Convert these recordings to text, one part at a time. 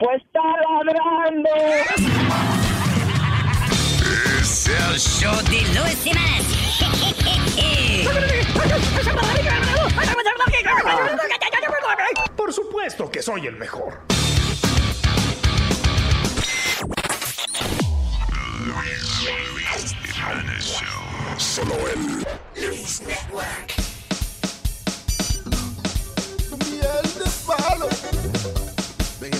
Pues está ladrando. Es el show de Luis Semanas. Por supuesto que soy el mejor. Solo él. Luis Network. Miel de palo. Bueno,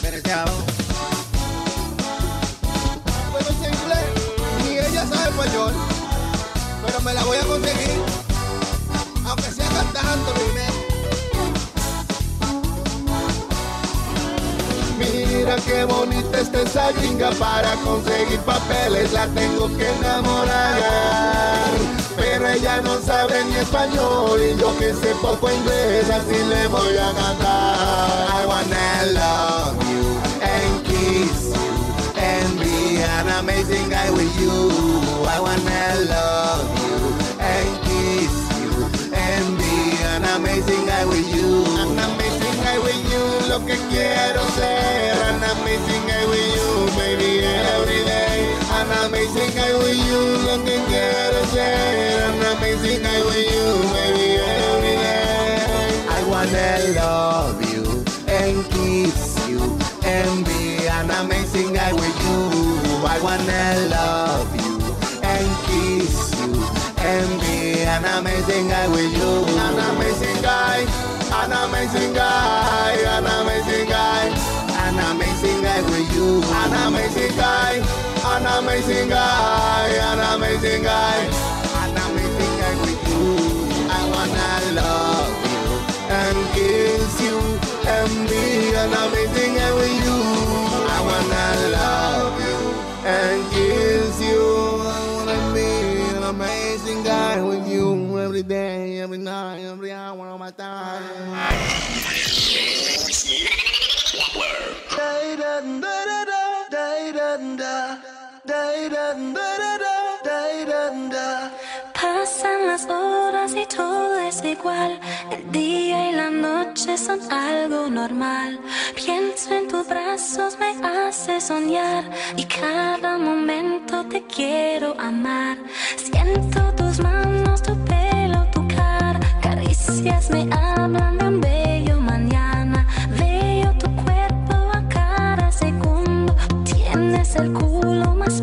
sé inglés, ni ella sabe español, pero me la voy a conseguir, aunque sea cantando primero. Mira qué bonita está esa gringa para conseguir papeles, la tengo que enamorar. Pero ella no sabe ni español y yo que sé poco inglés, así le voy a cantar. I wanna love you and kiss you and be an amazing guy with you. I wanna love you and kiss you and be an amazing guy with you. Lo que quiero ser. An amazing guy with you, baby, every day. An amazing guy with you, lo que quiero ser. An amazing guy with you, baby, every day. I wanna love you and kiss you and be an amazing guy with you. I wanna love you and kiss you and be an amazing guy with you. An amazing guy, an amazing guy, amazing guy, an amazing guy, an amazing guy with you. I wanna love you and kiss you and be an amazing guy with you. I wanna love you and kiss you. I wanna be an amazing guy with you every day, every night, every hour of my time. Pasan las horas y todo es igual. El día y la noche son algo normal. Pienso en tus brazos, me hace soñar. Y cada momento te quiero amar. Siento tus manos, tu pelo, tu cara. Caricias me hablan el culo más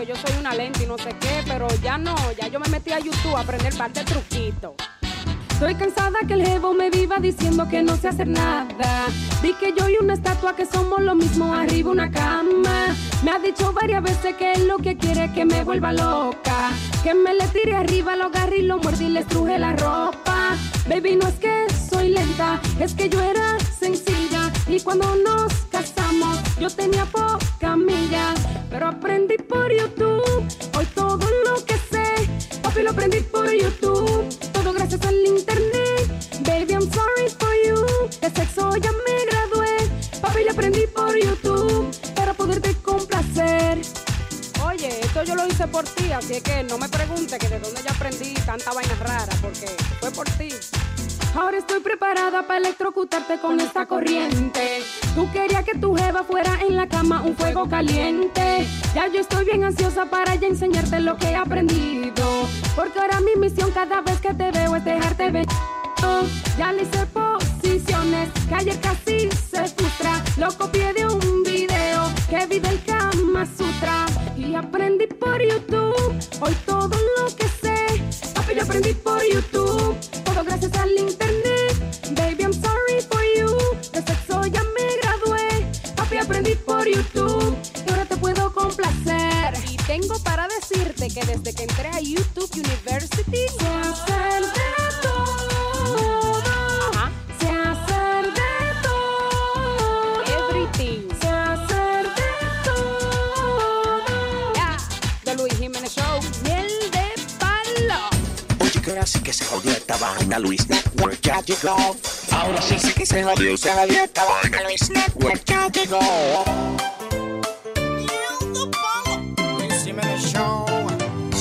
Que yo soy una lenta y no sé qué, pero ya no. Ya yo me metí a YouTube a aprender parte de truquito. Estoy cansada que el jevo me viva diciendo que no sé hacer nada. Di que yo y una estatua que somos lo mismo arriba una cama. Me ha dicho varias veces que es lo que quiere que me vuelva loca. Que me le tire arriba, lo agarre y lo muerde y le estruje la ropa. Baby, no es que soy lenta, es que yo era sencilla. Y cuando nos casamos, yo tenía poca milla. Pero aprendí por YouTube, hoy todo lo que sé. Papi, lo aprendí por YouTube, todo gracias al internet. Baby, I'm sorry for you, de sexo ya me gradué. Papi, lo aprendí por YouTube, para poderte complacer. Oye, esto yo lo hice por ti, así que no me pregunte que de dónde ya aprendí tanta vaina rara, porque fue por ti. Ahora estoy preparada para electrocutarte con esta corriente. Tú querías que tu jeva fuera en la cama un fuego caliente. Ya yo estoy bien ansiosa para ya enseñarte lo que he aprendido. Porque ahora mi misión cada vez que te veo es dejarte ver. Ya le hice posiciones que ayer casi se frustra. Lo copié de un video que vi del Kama Sutra. Y aprendí por YouTube, hoy todo lo que sé. Papi, yo aprendí por YouTube, todo gracias al internet. Baby, I'm sorry for you, de sexo ya me gradué. Papi, aprendí por YouTube, y ahora te puedo complacer. Y tengo para decirte que desde que entré a YouTube University, Oye, que se jodió esta vaina, Luis Network ya llegó. Ahora sí sí que se jodió, se jodió esta vaina, Luis Network ya llegó.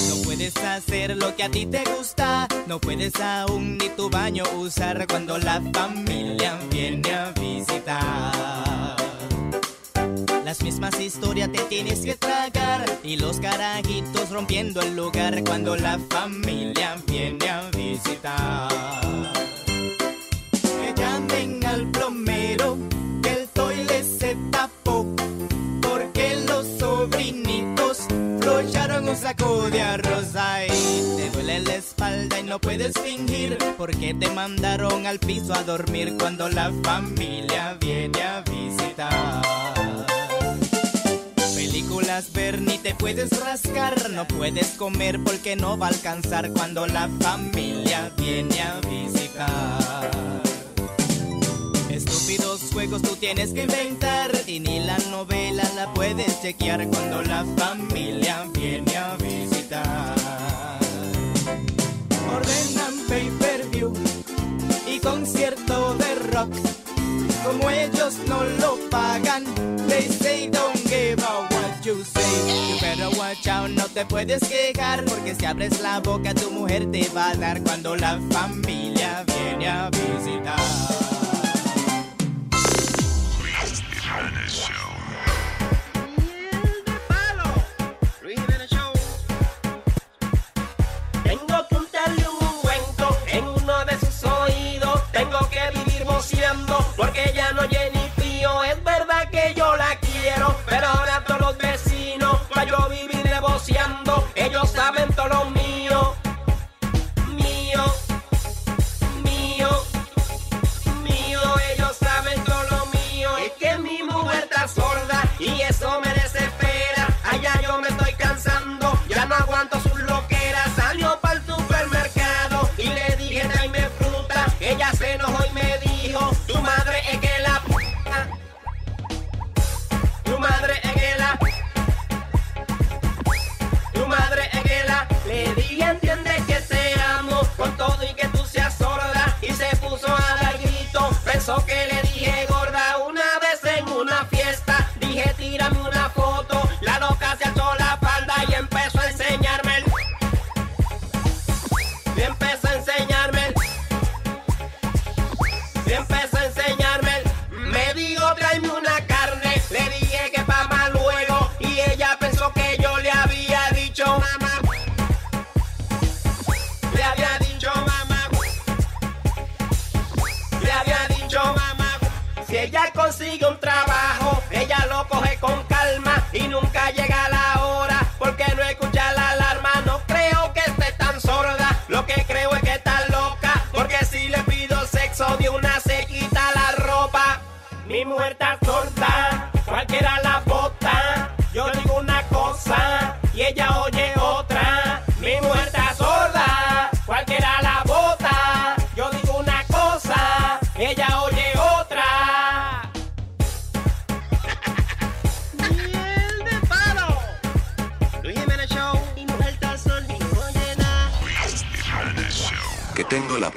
No puedes hacer lo que a ti te gusta, no puedes aún ni tu baño usar cuando la familia viene a visitar. Las mismas historias te tienes que tragar y los carajitos rompiendo el lugar cuando la familia viene a visitar. Que llamen al plomero, que el toile se tapó, porque los sobrinitos flocharon un saco de arroz ahí. Te duele la espalda y no puedes fingir, porque te mandaron al piso a dormir cuando la familia viene a visitar. Películas ver ni te puedes rascar, no puedes comer porque no va a alcanzar cuando la familia viene a visitar. Estúpidos juegos tú tienes que inventar y ni la novela la puedes chequear cuando la familia viene a visitar. Ordenan pay-per-view y concierto de rock. Como ellos no lo pagan, they say don't you say. Watch out, no te puedes quejar, porque si abres la boca tu mujer te va a dar cuando la familia viene a visitar. Tengo que untarle un ungüento en uno de sus oídos. Tengo que vivir boceando porque con todo y que tú seas sorda. Y se puso a dar grito, pensó que le កុំត្រា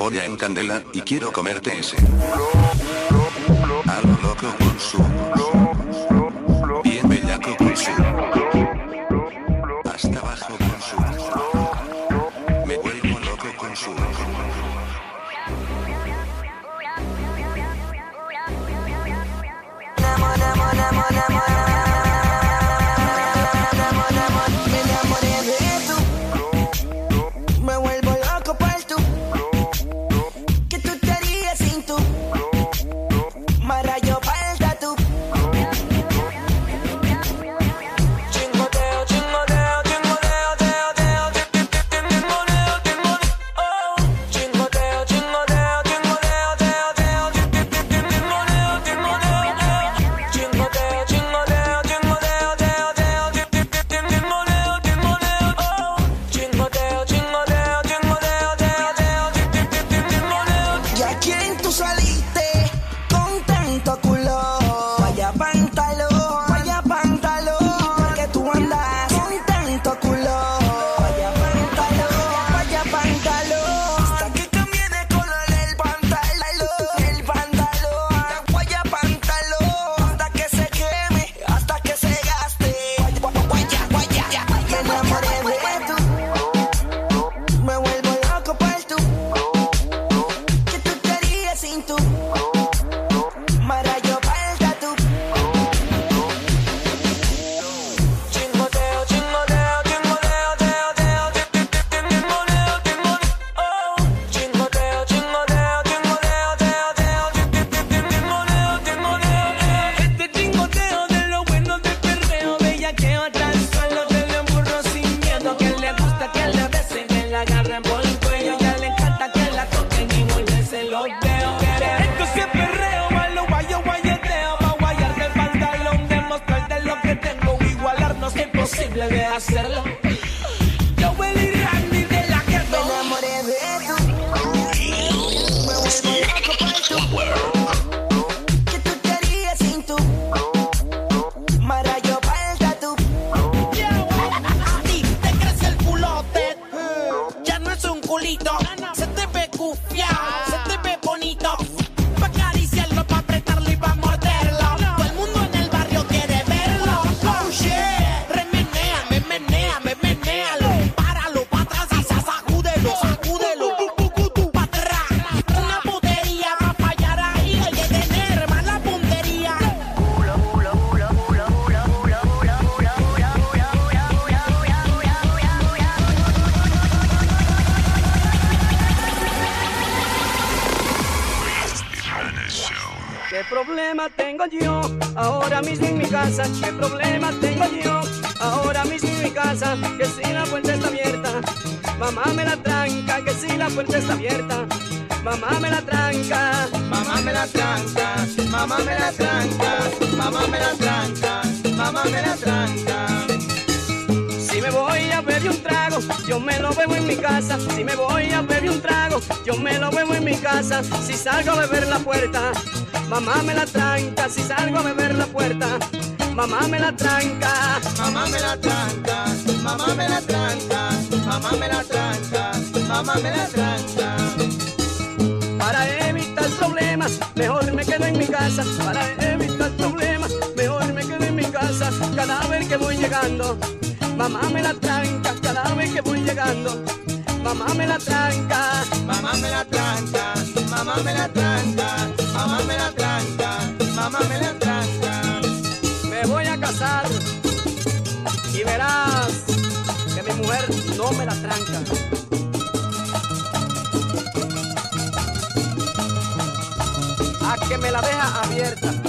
tengo la polla en candela y quiero comerte ese. A lo loco con su. Ahora mismo en mi casa? ¿Qué problema tengo yo ahora mismo en mi casa? Que si la puerta está abierta, mamá me la tranca. Que si la puerta está abierta, mamá me la tranca. Mamá me la tranca, mamá me la tranca, mamá me la tranca, mamá me la tranca. Si me voy a beber un trago, yo me lo bebo en mi casa. Si me voy a beber un trago, yo me lo bebo en mi casa. Si salgo a beber la puerta, mamá me la tranca. Si salgo a beber la puerta, mamá me la tranca. Mamá me la tranca, mamá me la tranca, mamá me la tranca, mamá me la tranca. Para evitar problemas, mejor me quedo en mi casa. Para evitar problemas, mejor me quedo en mi casa. Cada vez que voy llegando, mamá me la tranca. Cada vez que voy llegando, mamá me la tranca. Mamá me la tranca, mamá me la tranca, mamá me la tranca, mamá me la tranca. Me voy a casar y verás que mi mujer no me la tranca. a que me la deja abierta.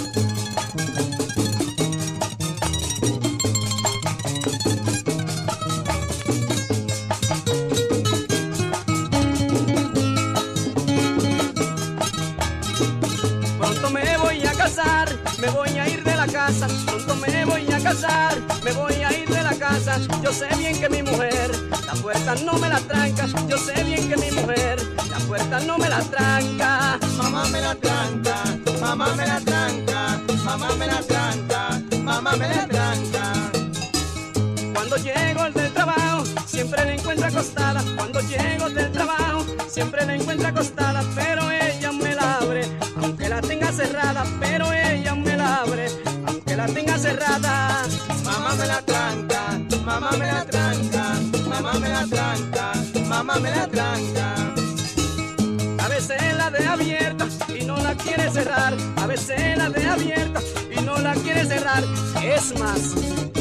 Mamá me la tranca, mamá me la tranca, mamá me la tranca, mamá me la tranca. A veces la de abierta y no la quiere cerrar. A veces la de abierta y no la quiere cerrar. Es más,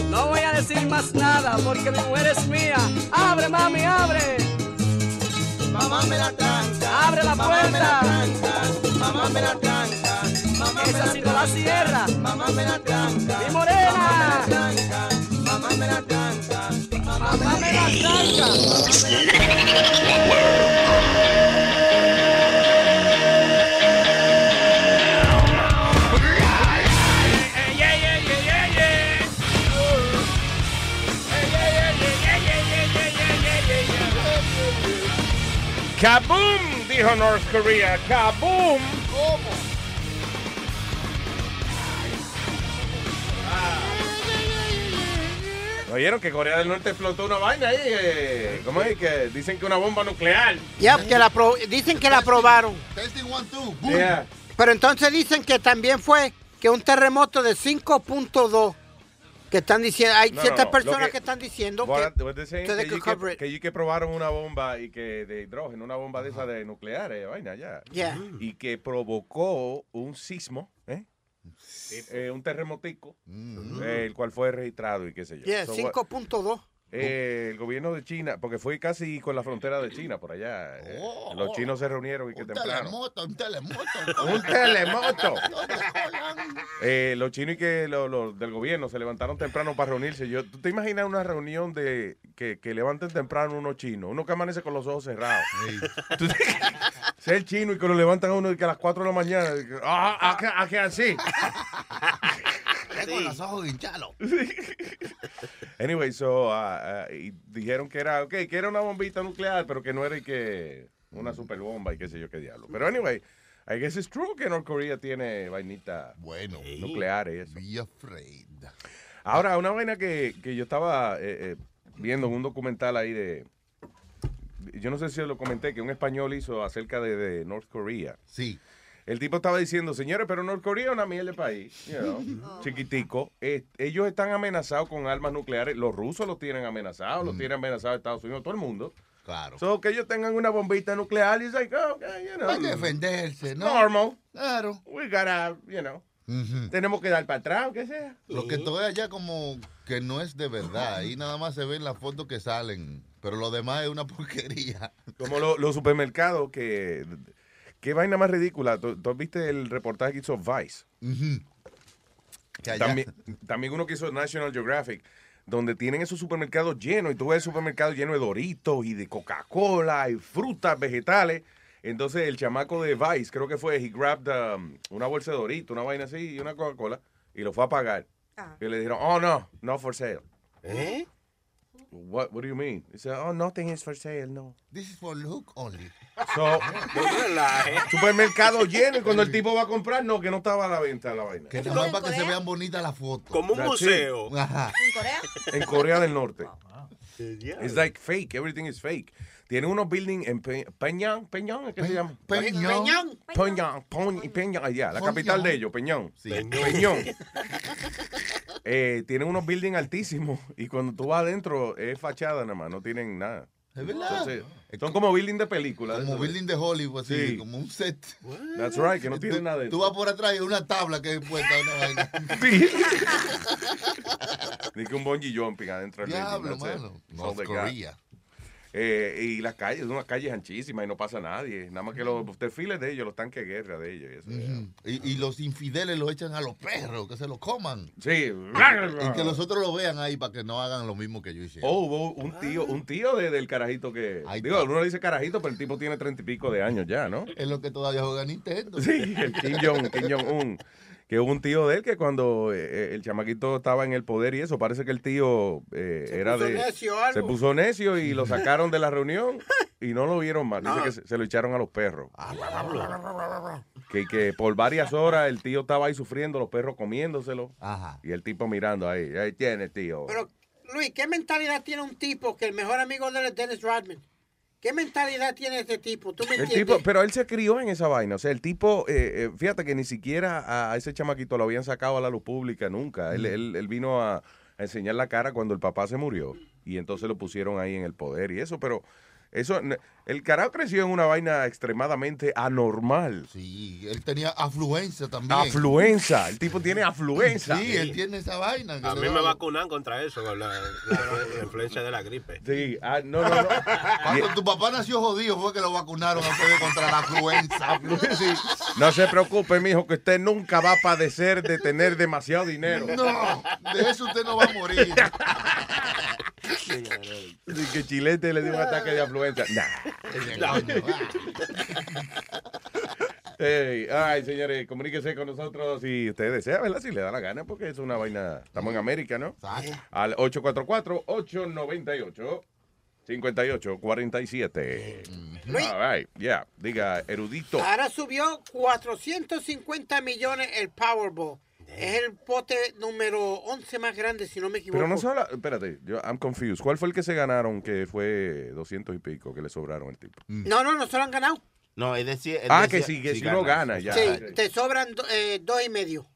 no voy a decir más nada porque mi mujer es mía. Abre, mami, abre. Mamá me la tranca, Abre la mamá me la puerta. tranca, mamá me la tranca, Esa la sí la tranca, cierra. mamá me la tranca, Mi morena. mamá me la tranca, mamá me la tranca, mamá Mamá me la tranca. ¡Kaboom! Dijo North Korea. ¡Kaboom! ¿Oyeron que Corea del Norte explotó una vaina ahí? eh, ¿Cómo es? Que dicen que una bomba nuclear. Ya, que la pro- dicen que la aprobaron. Testing one, two, Yeah. Pero entonces dicen que también fue que un terremoto de 5.2 que están diciendo, hay No, ciertas no, no, personas que, que- están diciendo What- que what que, probaron una bomba y que de hidrógeno, una bomba de esa de nuclear, eh, vaina ya. Yeah. Y que provocó un sismo, ¿eh? Eh, un terremotico, eh, el cual fue registrado y qué sé yo. Yeah, So, what- 5.2. eh, el gobierno de China, porque fue casi con la frontera de China, por allá. eh, los chinos se reunieron y que Un temprano. telemoto, un telemoto. Un telemoto. Eh, los chinos y que los los del gobierno se levantaron temprano para reunirse. Yo, ¿Tú te imaginas una reunión de que, que levanten temprano unos chinos? Uno que amanece con los ojos cerrados. Tú- Ser el chino y que lo levantan a uno de que a las 4 de la mañana. Ah, ah, que- ah, que así. Tengo los ojos hinchados. Anyway, so, ah, ah, y dijeron que era, okay, que era una bombita nuclear, pero que no era y que una super bomba y qué sé yo qué diablo. Pero anyway, I guess it's true que North Korea tiene vainita bueno, nucleares. y. Be afraid. Ahora, una vaina que, que yo estaba eh, eh, viendo en un documental ahí de. Yo no sé si lo comenté, que un español hizo acerca de, de North Korea. Sí. El tipo estaba diciendo, señores, pero North Korea es una mierda de país, you know, chiquitico. Eh, ellos están amenazados con armas nucleares. Los rusos los tienen amenazados, los tienen amenazados Estados Unidos, todo el mundo. Claro. So, que ellos tengan una bombita nuclear y es like, oh, okay, you know. Hay que defenderse, ¿no? Normal. Claro. We gotta, you know. Tenemos que dar para atrás, aunque sea. Lo que todo es allá como que no es de verdad. Ahí nada más se ven las fotos que salen. Pero lo demás es una porquería. Como lo- los supermercados que... Qué vaina más ridícula. ¿Tú, tú viste el reportaje que hizo Vice? También, también uno que hizo National Geographic, donde tienen esos supermercados llenos y tú ves el supermercado lleno de Doritos y de Coca-Cola y frutas, vegetales. Entonces el chamaco de Vice, creo que fue, he grabbed um, una bolsa de Doritos, una vaina así y una Coca-Cola y lo fue a pagar. Y le dijeron, oh no, no for sale. ¿Eh? What, what do you mean? Dice, oh, nothing is for sale, no. This is for look only. So, supermercado lleno y cuando el tipo va a comprar, no, que no estaba a la venta la vaina. Que nada más para que se vean bonitas las fotos. Como un That's museo. it. Ajá. ¿En Corea? En Corea del Norte. It's like fake, everything is fake. Tiene unos buildings en Pe- Peñón, Peñón, ¿qué se llama? Peñón. Peñón, Peñón, Peñón, allá, la Peñón. capital de ellos, Peñón. Peñón. Peñón. Eh, tienen unos buildings altísimos y cuando tú vas adentro es fachada nada más, no tienen nada. Es verdad. Entonces, son como building de película. Como eso, building de Hollywood, así, Sí. como un set. That's right, que no tiene Tú- nada Tú dentro. vas por atrás y hay una tabla que es puesta una vaina. Ni que un bungee jumping adentro del building, Diablo, mano. North. Korea. Eh, y las calles, son unas calles anchísimas y no pasa nadie. Nada más que los desfiles de ellos, los tanques de guerra de ellos. y eso, y, y los infideles los echan a los perros, que se los coman. Sí. Y que los otros lo vean ahí para que no hagan lo mismo que yo hice. Oh, hubo un tío, un tío de- del carajito que. digo, uno le dice carajito, pero el tipo tiene treinta y pico de años ya, ¿no? Es lo que todavía juega Nintendo. Sí, el Kim Jong, Kim Jong-un. Que hubo un tío de él que cuando eh, el chamaquito estaba en el poder y eso, parece que el tío eh, era puso de. necio algo. Se puso necio y lo sacaron de la reunión y no lo vieron más. Dice que se, se lo echaron a los perros. Que, que por varias horas el tío estaba ahí sufriendo, los perros comiéndoselo. Y el tipo mirando ahí. Ahí tiene, tío. Pero, Luis, ¿qué mentalidad tiene un tipo que el mejor amigo de él es Dennis Rodman? ¿Qué mentalidad tiene este tipo? ¿Tú me El tipo, pero él se crió en esa vaina. O sea, el tipo, eh, eh, fíjate que ni siquiera a, ese chamaquito lo habían sacado a la luz pública nunca. Él, Mm. él- él vino a, a enseñar la cara cuando el papá se murió. Y entonces lo pusieron ahí en el poder y eso. Pero eso, el carajo creció en una vaina extremadamente anormal. Sí, él tenía afluencia también. Afluenza. El tipo tiene afluenza. Sí, él tiene esa vaina. A mí da- me vacunan contra eso, con la, la- la influencia de la gripe. Sí, ah, no, no, no. Cuando tu papá nació jodido fue que lo vacunaron a ustedes contra la afluenza. Sí. No se preocupe, mijo, que usted nunca va a padecer de tener demasiado dinero. No, de eso usted no va a morir. Y que Chilete le dio un ataque de afluenza. Nah. Hey, ay, señores, comuníquese con nosotros si usted desea, ¿verdad? Si le da la gana, porque es una vaina. Estamos en América, ¿no? Al 844-898-5847. Luis. All right, yeah. Diga, erudito. Ahora subió 450 millones el Powerball. Es el pote número 11 más grande, si no me equivoco. Pero no solo, espérate, yo, I'm confused. ¿Cuál fue el que se ganaron que fue 200 y pico que le sobraron al tipo? No, no, no se lo han ganado. No, es decir... Ah, decía- que sí, que si uno gana, ya. Sí, te sobran do- eh, dos y medio.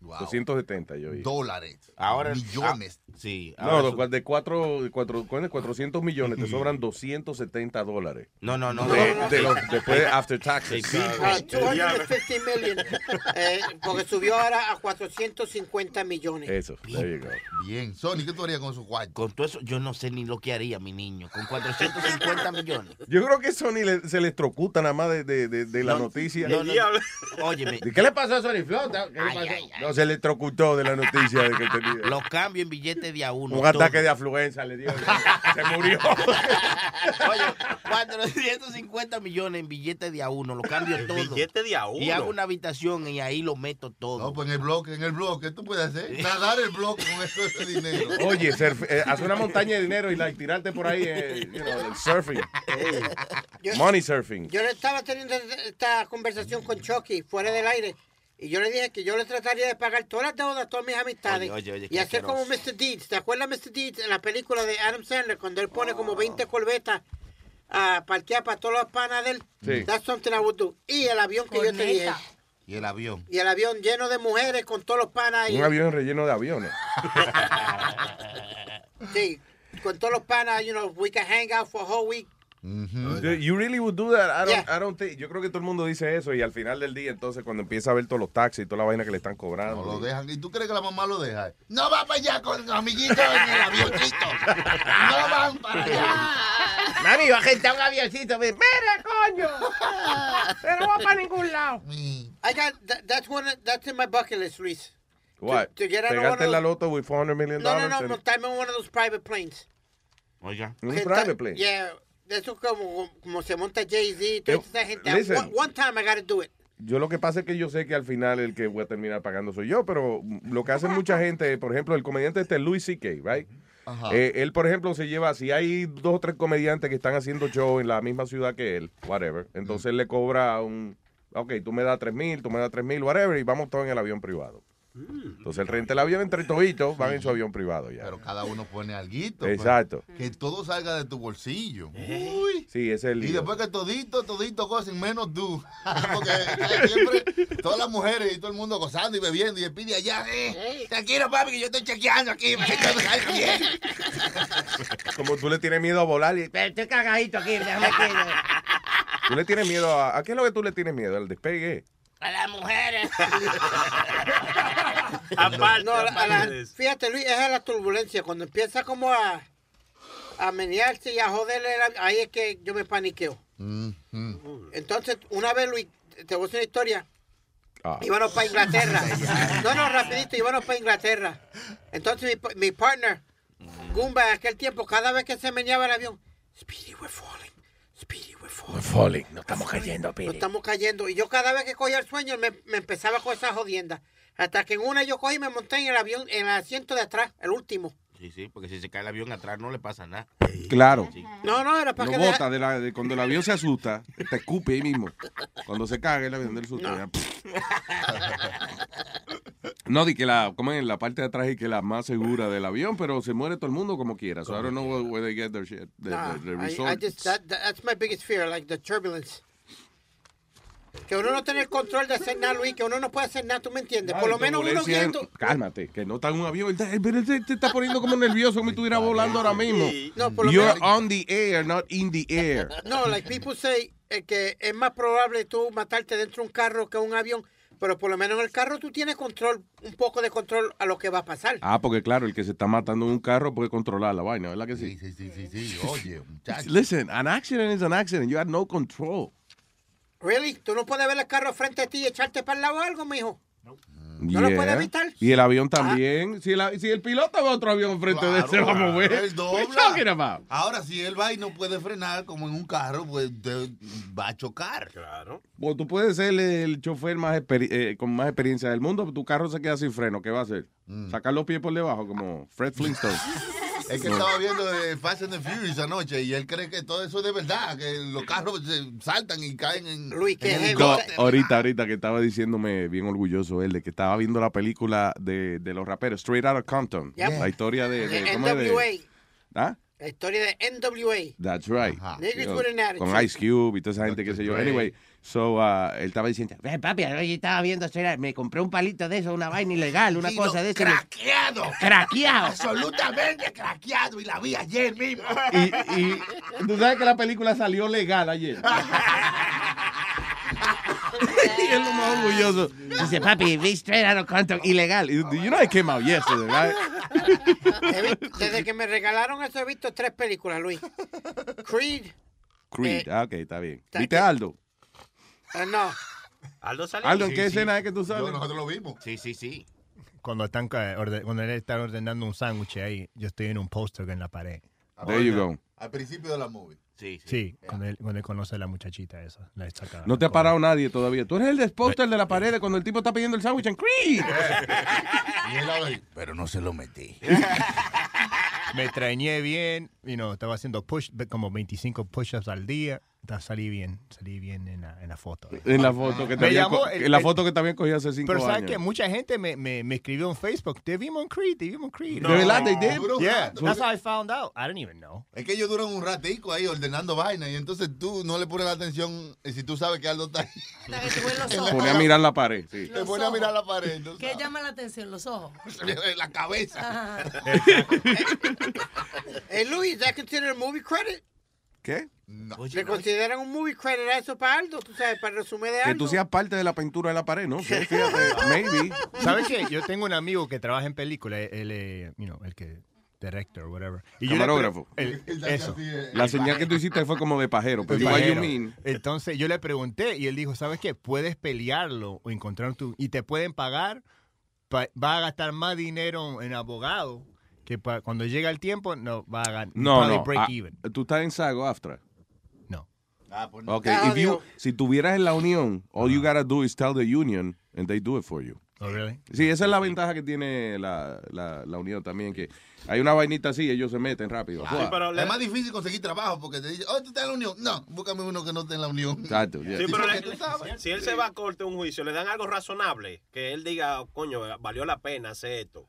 270 yo oí. Dólares. Ahora, millones. ah, sí. No, ahora de, su- cua- de cuatro, de cuatro, ¿cuál es? 400 millones, te sobran 270 dólares. No, no, no. De, no. de los, después de after taxes. Ah, 250 million. Eh, porque subió ahora a 450 millones. Eso, there you go. Bien. Sony, ¿qué tú harías con su cuarto? Con todo eso, yo no sé ni lo que haría mi niño. Con 450 millones. Yo creo que Sony le- se le estrocuta nada más de, de, de, de la No, noticia. no, no. Óyeme. ¿Y ¿Qué le pasó a Sony Flota? ¿Qué le pasó? No, se le electrocutó de la noticia de que tenía. Los cambio en billetes de a uno. Un ataque de afluencia le dio. Se murió. Oye, 450 millones en billetes de a uno, lo cambio todo. Billete de a uno. Y hago una habitación y ahí lo meto todo. No, pues en el bloque, en el bloque, tú puedes hacer. Nadar el bloque con eso, ese dinero. Oye, surf- eh, haz una montaña de dinero y like, tirarte por ahí, eh, you know, el surfing. Yo- Money surfing. Yo le estaba teniendo esta conversación con Chucky fuera del aire. Y yo le dije que yo le trataría de pagar todas las deudas a todas mis amistades. Oye, oye, oye, y hacer como Mr. Deeds. ¿Te acuerdas Mr. Deeds en la película de Adam Sandler cuando él pone como 20 corbetas a parquear para todos los panas de él? Sí. That's something I would do. Y el avión que yo te dije. Y el avión. Y el avión lleno de mujeres con todos los panas. ahí. Un avión relleno de aviones. Sí, con todos los panas, you know, we can hang out for a whole week. You really would do that? I don't, Yeah. I don't think- yo creo que todo el mundo dice eso y al final del día, entonces, cuando empieza a ver todos los taxis y toda la vaina que le están cobrando. No lo dejan. ¿Y tú crees que la mamá lo deja? No va para allá con los amiguitos en el avioncito. No van para allá. Mami, va a gente a un avioncito. Mira, coño. Pero no va para ningún lado. I got, that, that's one, that's in my bucket list, Luis. What? To- to get on one Pegarte of la those- loto with 400 million No, no, no, and- montarme en one of those private planes. Oiga. Un private plane. Yeah, de eso como, como se monta Jay-Z, toda Eh, esa gente. listen. One, one time I gotta do it. Yo lo que pasa es que yo sé que al final el que voy a terminar pagando soy yo, pero lo que hace mucha gente, por ejemplo, el comediante este Louis C.K., right? Ajá. Eh, él, por ejemplo, se lleva, si hay dos o tres comediantes que están haciendo show en la misma ciudad que él, whatever, entonces él le cobra un, ok, tú me das tres mil, tú me das tres mil, whatever, y vamos todos en el avión privado. Entonces él renta el avión entre toditos, van en su avión privado ya. Pero cada uno pone alguito. Exacto. pues. Que todo salga de tu bolsillo. Uy. Sí, ese es el Y lío. después que todito, todito gocen, menos tú. Porque siempre todas las mujeres y todo el mundo gozando y bebiendo y le pide allá, eh, tranquilo papi que yo estoy chequeando aquí que bien. Como tú le tienes miedo a volar y Pero estoy cagadito aquí, déjame aquí. tú le tienes miedo a... ¿A qué es lo que tú le tienes miedo? ¿Al despegue? A las mujeres. Aparte, No, a la- fíjate, Luis, esa es la turbulencia. Cuando empieza como a, a menearse y a joderle, ahí es que yo me paniqueo. Mm. Entonces, una vez, Luis, te voy a decir una historia. Ah. Íbamos para Inglaterra. No, no, rapidito, íbamos para Inglaterra. Entonces, mi, mi partner, Goomba, en aquel tiempo, cada vez que se meneaba el avión, Speedy, we're falling. Falling. Falling. No estamos cayendo, No estamos cayendo. Y yo cada vez que cogía el sueño me, me empezaba con esa jodienda. Hasta que en una yo cogí y me monté en el avión, en el asiento de atrás, el último. Sí, sí, porque si se cae el avión atrás no le pasa nada. Claro. No, no, era para Lo que... deja- bota de la, de- cuando el avión se asusta, te escupe ahí mismo. Cuando se caga el avión del susto. ya. No, di que la, como en la parte de atrás y que la más segura del avión, pero se muere todo el mundo como quiera. So I don't know where, where they get their shit. The, Nah, the- the I- I, just, that- that's my biggest fear, like the turbulence. Que uno no tiene el control de hacer nada, Luis, que uno no puede hacer nada, ¿tú me entiendes? Por lo menos uno en- viendo... Cálmate, que no está en un avión. Él te- Pero él te, te está poniendo como nervioso como si estuviera volando ahora mismo. No, por lo You're menos- on the air, not in the air. No, like people say eh, que es más probable tú matarte dentro de un carro que un avión, pero por lo menos en el carro tú tienes control, un poco de control a lo que va a pasar. Ah, porque claro, el que se está matando en un carro puede controlar la vaina, ¿verdad que sí? Sí, sí, sí, sí. Oye, muchacho. Listen, an accident is an accident. You have no control. Really? ¿Tú no puedes ver el carro frente a ti y echarte para el lado o algo, mijo? ¿No lo Yeah. puede evitar? Ah. Y el avión también. Si, el, si el piloto ve otro avión frente de él, se va a mover. Él dobla. Ahora, si él va y no puede frenar como en un carro, pues te- va a chocar. Claro. Bueno, tú puedes ser el chofer más eh, con más experiencia del mundo, pero tu carro se queda sin freno. ¿Qué va a hacer? Mm. Sacar los pies por debajo, como Fred Flintstone. Es que estaba viendo de Fast and the Furious anoche y él cree que todo eso es de verdad, que los carros se saltan y caen en, Luis, en No, helicóptero. ahorita, ahorita que estaba diciéndome bien orgulloso él de que estaba viendo la película de, de los raperos Straight Outta Compton. Yep. La historia de, de- De ¿cómo es? De- NWA. ¿Ah? La historia de NWA. That's right. Niggas You know, with an attitude. Con Ice Cube y toda esa gente, qué sé yo. Anyway, so, uh, él estaba diciendo, Eh, papi, hoy estaba viendo, me compré un palito de eso, una vaina ilegal, una Sí, cosa no, de eso. Craqueado. Craqueado. Absolutamente craqueado. Y la vi ayer mismo. y, y tú sabes que la película salió legal ayer. y es lo más orgulloso. Dice, papi, vi straight out of Compton, ilegal. Y, You know, it came out yesterday, right? Desde que me regalaron eso he visto tres películas, Luis. Creed. Creed, Eh, ah, ok, está bien. ¿Viste Aldo? Eh, no. Aldo salió. Aldo, ¿en Sí, qué sí. escena es que tú sales? Nosotros lo vimos. Sí, sí, sí. Cuando, están, eh, orde- cuando él está ordenando un sándwich ahí, yo estoy en un póster en la pared. There you go. Al principio de la movie. Sí, Sí, cuando él, cuando él conoce a la muchachita esa. La saca- No te ha parado nadie todavía. Tú eres el del póster de la pared cuando el tipo está pidiendo el sándwich en Creed. Y él habla ahí, pero no se lo metí. Me extrañé bien, you know, estaba haciendo push, como 25 push-ups al día. Salí bien, salí bien en la, en la foto. En la foto que te el- en la foto que también cogí hace cinco Pero sabes años. que mucha gente me, me, me escribió en Facebook, te vimos en Creed, te vimos en Creed. ¿De verdad? They did? Yeah, that's how I found out. I didn't even know. Es que ellos duran un ratico ahí ordenando vaina y entonces tú no le pones la atención y si tú sabes que Aldo está ahí. Se ponía a mirar la pared, sí. Te pone a mirar la pared. entonces, ¿Qué llama la atención? Los ojos. la cabeza. Hey, Luis, ¿is that considered a movie credit? ¿Qué? ¿Le consideran un movie credit a eso para Aldo? Tú sabes, para resumir de Que algo. tú seas parte de la pintura de la pared, ¿no? fíjate, maybe. ¿Sabes qué? Yo tengo un amigo que trabaja en película, él, eh, you know, el que director o whatever. Y yo le pre- Camarógrafo. el- eso. La señal que tú hiciste fue como de pajero. Pero El you pajero. mean? Entonces yo le pregunté y él dijo, ¿sabes qué? Puedes pelearlo o encontrar tu... Y te pueden pagar, pa- va a gastar más dinero en abogado que pa- cuando llega el tiempo no va a ganar. No, no. break ah, even. Tú estás en Sago Aftra. No. Ah, pues Ok, Ah, if you, si tuvieras en la unión, all you gotta do is tell the union and they do it for you. Oh, really? Sí, esa es la ventaja que tiene la, la, la unión también, que hay una vainita así, ellos se meten rápido. Sí, pero le- Es más difícil conseguir trabajo porque te dicen, oh, tú estás en la unión. No, búscame uno que no esté en la unión. Exacto, yeah. Sí, pero Porque le- tú sabes. si él se va a corte un juicio, le dan algo razonable. Que él diga, coño, valió la pena hacer esto.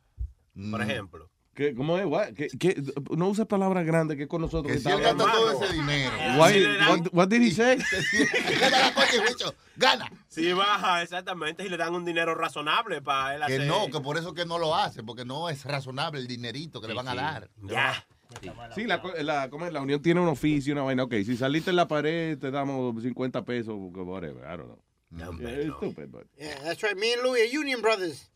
Por Mm. ejemplo. ¿Qué, ¿Cómo es? What? ¿Qué- qué? no uses palabras grandes que es con nosotros. Que que si él estamos gasta todo ese dinero. Why- what, what did he say? Que gana la de juicio, gana. Si baja, exactamente, y le dan un dinero razonable para él Que hacer. no, que por eso que no lo hace, porque no es razonable el dinerito que le van a dar. Ya. Sí, la, co- la, ¿cómo es? la unión tiene un oficio, una vaina. Ok, si saliste en la pared, te damos 50 pesos, whatever. I don't know. Yeah, it's stupid, but. Yeah, that's right. Me and Louis are Union Brothers.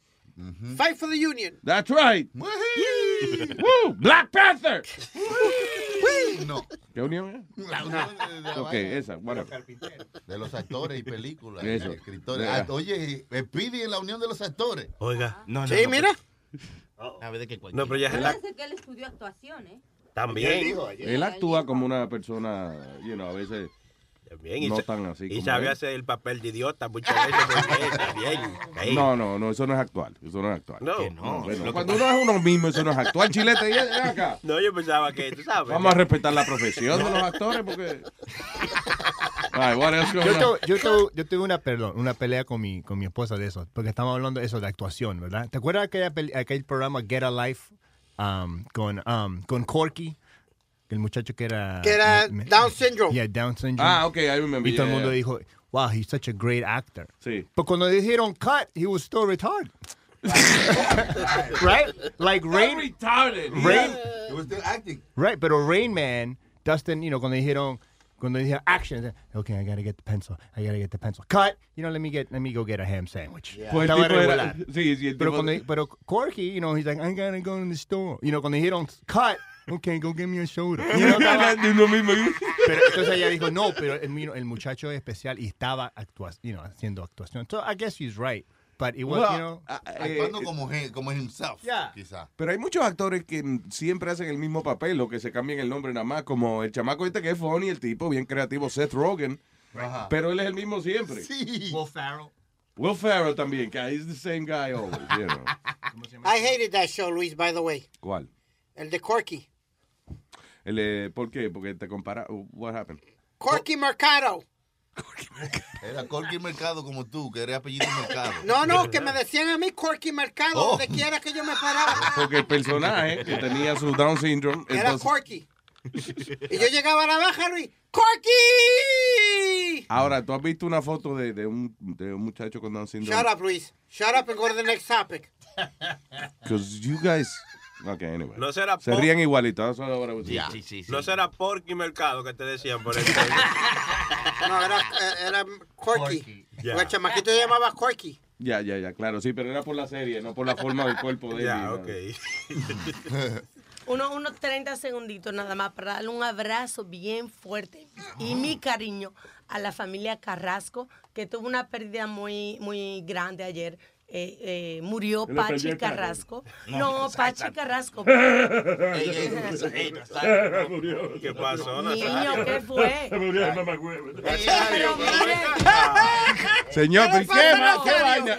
Fight for the Union. That's right. Woo, Black Panther. No. ¿Qué unión es? La unión de- de la Ok, vaina. esa, whatever. De los actores y películas. Eso. y escritores. Ah, oye, Speedy en la unión de los actores. Oiga, no, no. Sí, no, mira. A ver de qué No, pero ya es la- Parece que él estudió actuación, ¿eh? También. Él actúa como una persona, you know, a veces También, y no sa- tan así Y como sabe él. hacer el papel de idiota muchas veces también. también. No, no, no, eso no es actual. Eso no es actual. No. Que no. bueno, cuando uno es uno mismo, eso no es actual. Chilete, ven acá. No, yo pensaba que, tú sabes. Vamos a respetar la profesión de los actores porque. Ay, what else going Yo, on? tu- yo, tu- yo tuve una, perdón, una pelea con mi, con mi esposa de eso, porque estamos hablando de eso, de actuación, ¿verdad? ¿Te acuerdas peli- aquel programa Get a Life um, con, um, con Corky? El muchacho que era... Que era me- me- Down syndrome. Yeah, Down syndrome. Ah, ok, I remember. Y todo el yeah, mundo yeah. dijo, wow, he's such a great actor. Sí. Pero cuando dijeron cut, he was still retarded. right? Like Rain... retarded. Rain... He was still acting. Right, pero Rain Man, Dustin, you know, cuando dijeron, cuando dijeron action, okay, I gotta get the pencil, I gotta get the pencil. Cut, you know, let me get, let me go get a ham sandwich. Pues tipo era- regular. sí, sí, pero, cuando, pero Corky, you know, he's like, I gotta go in the store. You know, cuando dijeron cut, okay, go get me a soda. You know, estaba- pero entonces ella dijo, no, pero el, you know, el muchacho es especial y estaba actua you know, haciendo actuación. So I guess he's right. But it was, Well, you know, ah, Actuando eh, como, he- como himself, Yeah. quizá. Pero hay muchos actores que mm, siempre hacen el mismo papel o que se cambian el nombre nada más, como el chamaco este que es funny, el tipo bien creativo, Seth Rogen. Ajá. Pero él es el mismo siempre. Sí. Will Ferrell. Will Ferrell también, que he's the same guy always, you know. I hated that show, Luis, by the way. ¿Cuál? El de Corky. El, eh, ¿Por qué? Porque te compara. What happened? Corky Mercado. Era Corky Mercado como tú, que eres apellido Mercado. No, no, que me decían a mí Corky Mercado, Oh. donde quiera que yo me paraba. Porque el personaje que tenía su Down syndrome. Era entonces- Corky. Y yo llegaba a la baja, Luis. ¡Corky! Ahora, ¿tú has visto una foto de, de un, de un muchacho con Down syndrome? Shut up, Luis. Shut up and go to the next topic. Because you guys. Okay, anyway. No será Se po- ríen igualito. Was Sí, sí, sí, No será Porky Mercado que te decían por eso. No, era, era Corky. Ya. El chamaquito se llamaba Corky. Ya, ya, ya, claro. Sí, pero era por la serie, no por la forma del cuerpo de él. Ya. Uno, unos 30 segunditos nada más para darle un abrazo bien fuerte y mi cariño a la familia Carrasco, que tuvo una pérdida muy, muy grande ayer. Eh, eh, murió ¿Le perdió Pachi? Carrasco. No, No. Pachi Carrasco. ¿Qué pasó, Niño, ¿qué fue? Se murió el. Pero mire, Señor, ¿Qué ¿pero qué, vaina?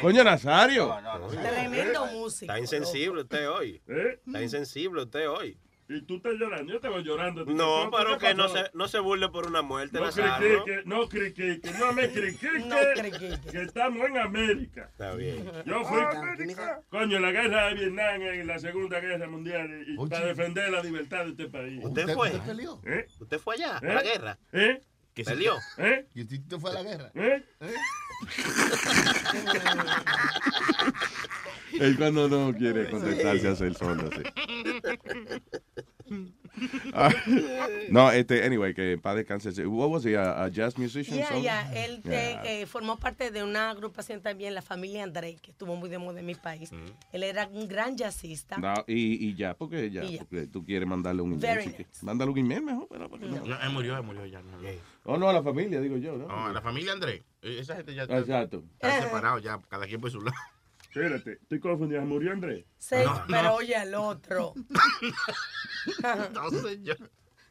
Coño, Nazario. tremendo músico. Está insensible usted hoy. ¿Eh? Está insensible usted hoy. Y tú estás llorando, yo te voy llorando. No, ¿Qué pero que no se, no se burle por una muerte, No critique, no critique, no me critique, No critique. que estamos en América. Está bien. Yo fui, coño, la guerra de Vietnam en la Segunda Guerra Mundial y, para defender la libertad de este país. ¿Usted fue? ¿Usted peleó? ¿Eh? ¿Usted fue allá, ¿Eh? a la guerra? ¿Eh? ¿Que ¿Peleó? ¿Eh? ¿Y usted fue a la guerra? ¿Eh? Él cuando no quiere contestarse hace el solo, así. No, este, anyway, que en paz descanse. What was he, a, a jazz musician? Ya, solo? ya, él te- Yeah. eh, formó parte de una agrupación también, la familia André, que estuvo muy de moda en mi país. Él era un gran jazzista. No, y, y ya, porque ya, Y ya. porque tú quieres mandarle un email. Que Mándale un email mejor. pero- porque no. No, él murió, él murió ya. No, Oh, no, a la familia, digo yo, ¿no? No, a la familia Andrés. Eh, Esa gente ya Ah, Exacto. está separado ya, cada quien por su lado. Espérate, estoy confundido. ¿Murió Andrés? Sí, pero oye al otro. no, señor.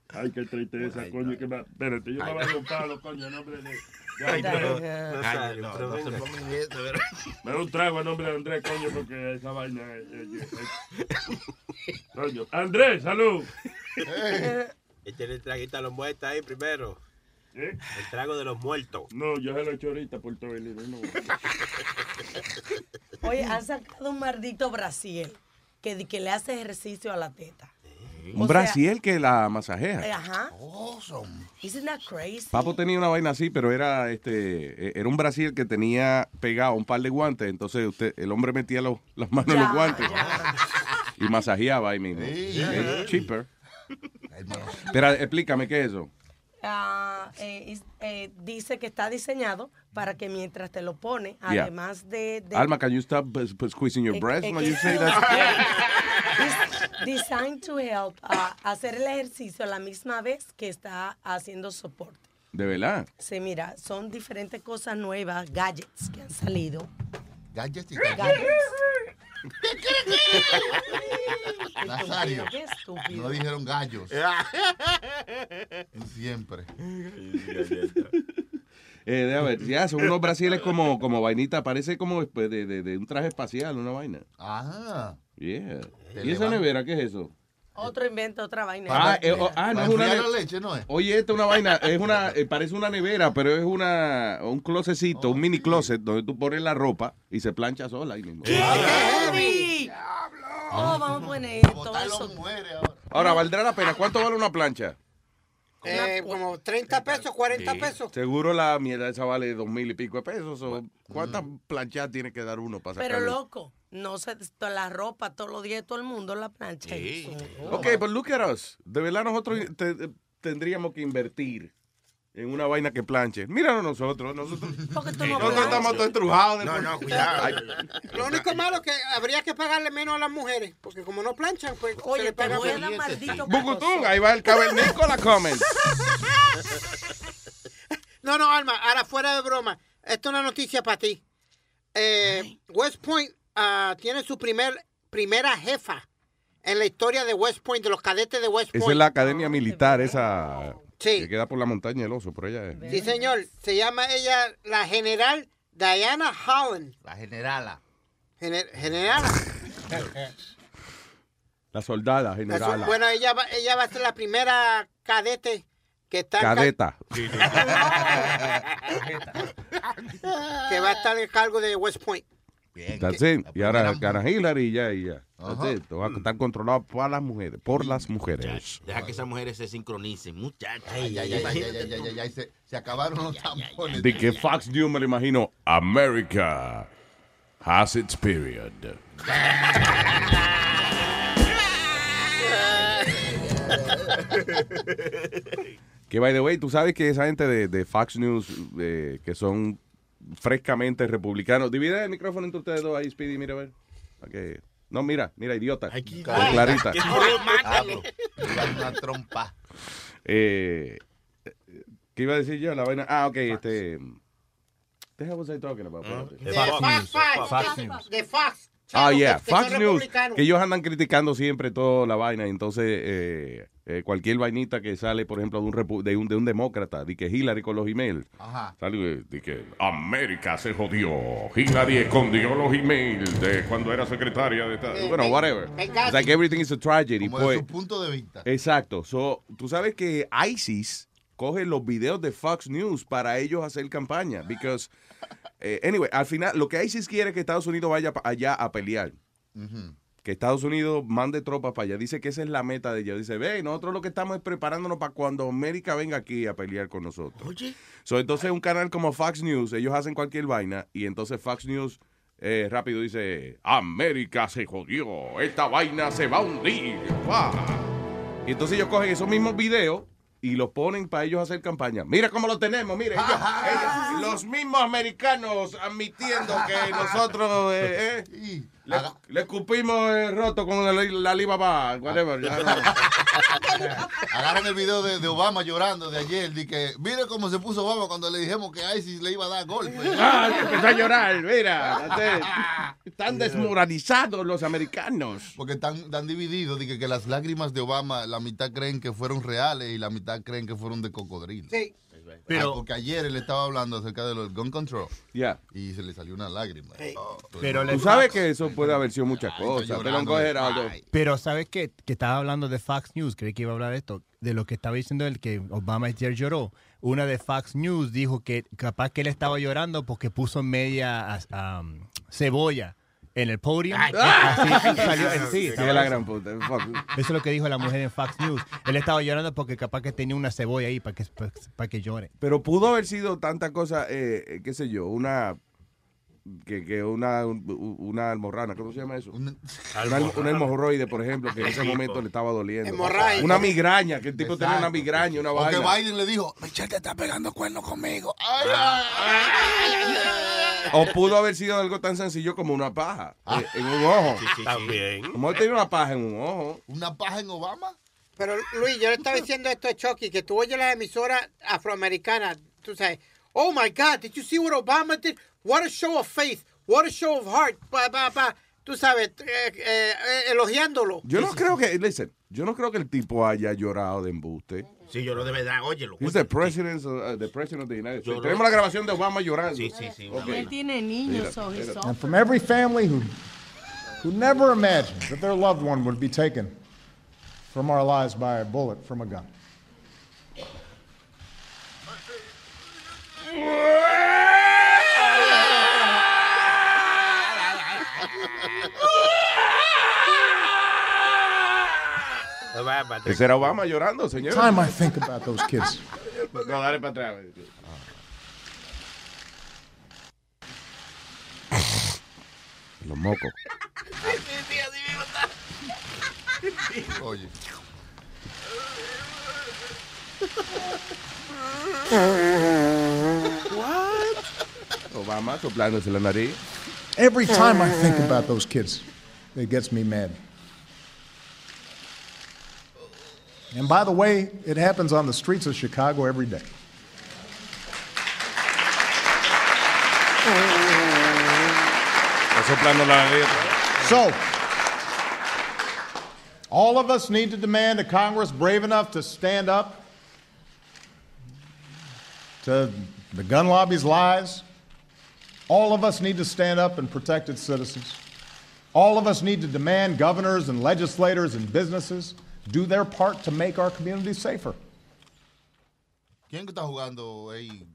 Ay, qué tristeza, coño. Que va... Espérate, yo me voy a dar un palo, coño, en nombre de... Ya, Ay, ya. no, Ay, no, no se. Me da un trago en nombre de Andrés, coño, porque esa vaina es... es- es- Coño. Andrés, salud. Échale el traguito a los muertos ahí primero. ¿Eh? El trago de los muertos. No, yo se lo he hecho ahorita por todo el libro. No. Oye, han sacado un maldito Brasil que, que le hace ejercicio a la teta. Un O sea- que la Eh, masajea. Ajá. Isn't that crazy? Papo tenía una vaina así, pero era este eh, era un brasiel que tenía pegado un par de guantes, entonces usted el hombre metía los- las manos en los guantes y masajeaba ahí mismo. Sí. Cheaper. Pero explícame qué es eso. Eh, eh, dice que está diseñado para que mientras te lo pone, Yeah. además de... de- Alma, can you stop uh, squeezing your Eh, breast when you say that? Designed to help ah, hacer el ejercicio a la misma vez que está haciendo soporte. De verdad. Sí, mira, son diferentes cosas nuevas, gadgets que han salido. Gadgets y Gadgets. Nazario. Qué estúpido. No dijeron gallos. Siempre. Eh, déjame ver, ya, son unos brasiles como, como vainita, parece como de, de- de un traje espacial, una vaina. Ajá. Yeah. ¿Y esa nevera qué es eso? Otro invento, otra vaina. Ah, eh, oh, ah, no es una la leche, ¿no es? Oye, esta es una vaina, es una, eh, parece una nevera, pero es una, un closecito, un mini closet donde tú pones la ropa y se plancha sola ahí mismo. ¡Heavy! Oh, vamos a poner todo eso. Ahora, ¿valdrá la pena? ¿Cuánto vale una plancha? Eh, como 30 pesos, 40 pesos. Seguro la mierda esa vale dos mil y pico de pesos. o ¿Cuántas planchas tiene que dar uno para Pero sacarle? loco, no se toda la ropa todos los días todo el mundo la plancha. Ok, pues look at us. De verdad nosotros te- tendríamos que invertir en una vaina que planche. Míranos nosotros. Nosotros, Porque tú no nosotros planchas. estamos todos estrujados. de No, no, cuidado. Lo único malo es que habría que pagarle menos a las mujeres, porque como no planchan, pues Oye, se le te paga menos. maldito Bucutún, ahí va el cavernícola comment. No, no, Alma, ahora fuera de broma. Esto es una noticia para ti. Eh, West Point ah, tiene su primer, primera jefa en la historia de West Point, de los cadetes de West Point. Esa es la academia militar, esa Sí. que queda por la montaña del oso, por allá. es. Sí, señor. Se llama ella la general Diana Holland. La generala. Gener- generala. La soldada La general. su- Bueno, ella va, ella va a ser la primera cadete que está Cadeta. que va a estar en cargo de West Point. That's it. Y ahora gana Hillary y ya, y ya. That's it. Todo va a estar controlado por las mujeres. Por las mujeres. Deja que esas mujeres se sincronicen, muchachos. Ay, ay, ay, ay, se, se acabaron los tampones. De que Fox News me lo imagino. America has its period. Que by the way, tú sabes que esa gente de, de Fox News eh, que son frescamente republicanos. Divide el micrófono entre ustedes dos ahí, Speedy, mira a ver. Ok. No, mira, mira, idiota. Con Clarita. Iba una trompa. Eh, ¿Qué iba a decir yo? La vaina. Ah, ok, este. Deja was I talking about? De Fox, Fox, De Fox. Ah, yeah, que- Fox News. Que ellos andan criticando siempre toda la vaina. Entonces, eh, eh, cualquier vainita que sale, por ejemplo, de un, de un, de un demócrata, de que Hillary con los emails. Ajá. Sale de que América se jodió. Hillary escondió los emails de cuando era secretaria de tal. Eh, Bueno, whatever. It's like everything is a tragedy. Como de pues. su punto de vista. Exacto. So, tú sabes que ISIS coge los videos de Fox News para ellos hacer campaña. Because, eh, anyway, al final, lo que ISIS quiere es que Estados Unidos vaya allá a pelear. Que Estados Unidos mande tropas para allá. Dice que esa es la meta de ellos. Dice, ve, nosotros lo que estamos es preparándonos para cuando América venga aquí a pelear con nosotros. Oye. So, entonces, un canal como Fox News, ellos hacen cualquier vaina y entonces Fox News eh, rápido dice, América se jodió, esta vaina se va a hundir. Y entonces ellos cogen esos mismos videos y los ponen para ellos hacer campaña. Mira cómo lo tenemos, mire. ellos- ellos- los mismos americanos admitiendo que nosotros eh, eh, le, le escupimos el roto con la, la Alibaba, whatever. ya no. Agarran el video de, de Obama llorando de ayer. De que, mire cómo se puso Obama cuando le dijimos que a ISIS le iba a dar golpe. Ah, que empezó a llorar, mira. Están desmoralizados los americanos. Porque están, están divididos. De que, que las lágrimas de Obama, la mitad creen que fueron reales y la mitad creen que fueron de cocodrilo. Sí. Pero, porque ayer él estaba hablando acerca de los gun control. Ya. Y se le salió una lágrima. Oh, Pero Tú sabes que eso puede haber sido muchas cosas. Pero. Pero ¿sabes qué? Que estaba hablando de Fox News, creí que iba a hablar de esto, de lo que estaba diciendo él, que Obama ayer lloró. Una de Fox News dijo que capaz que él estaba llorando porque puso media ah, um, cebolla en el podio. Salió, sí, la eso. gran puta. Eso es lo que dijo la mujer en Fox News. Él estaba llorando porque capaz que tenía una cebolla ahí para que, para que llore. Pero pudo haber sido tanta cosa, eh, qué sé yo, una que, que una, un- una almorrana, ¿cómo se llama eso? Una, hemorroide, por ejemplo, que en ese momento le estaba doliendo. Una migraña, que el tipo tenía una migraña, una vaina. Biden le dijo, Michelle te está pegando cuernos conmigo. Ay, ay, ay, ay. O pudo haber sido algo tan sencillo como una paja eh, en un ojo. También. Como él tenía una paja en un ojo. ¿Una paja en Obama? Pero Luis, yo le estaba diciendo esto a Chucky, que tú oyes las emisoras afroamericanas, tú sabes, oh my God, did you see what Obama did? What a show of faith, what a show of heart, pa, pa, pa. tú sabes, eh, eh, elogiándolo. Yo no creo que, listen, yo no creo que el tipo haya llorado de embuste. Sí, lo de verdad, óyelo. He's the president, uh, the president of the United States. Lloró. Tenemos la grabación de Obama llorando. Sí, sí, sí. Ok. Y él tiene niños, Mira, And from every family who, who never imagined that their loved one would be taken from our lives by a bullet from a gun. Ese era Obama llorando, señor. Time I think about those kids. No, dale para atrás. Los mocos. Oye. Obama soplándose la nariz. Every time I think about those kids, it gets me mad. And by the way, it happens on the streets of Chicago every day. Está soplando la nariz. So, all of us need to demand a Congress brave enough to stand up to the gun lobby's lies. All of us need to stand up and protect its citizens. All of us need to demand governors and legislators and businesses do their part to make our communities safer. ¿Quién está jugando ahí?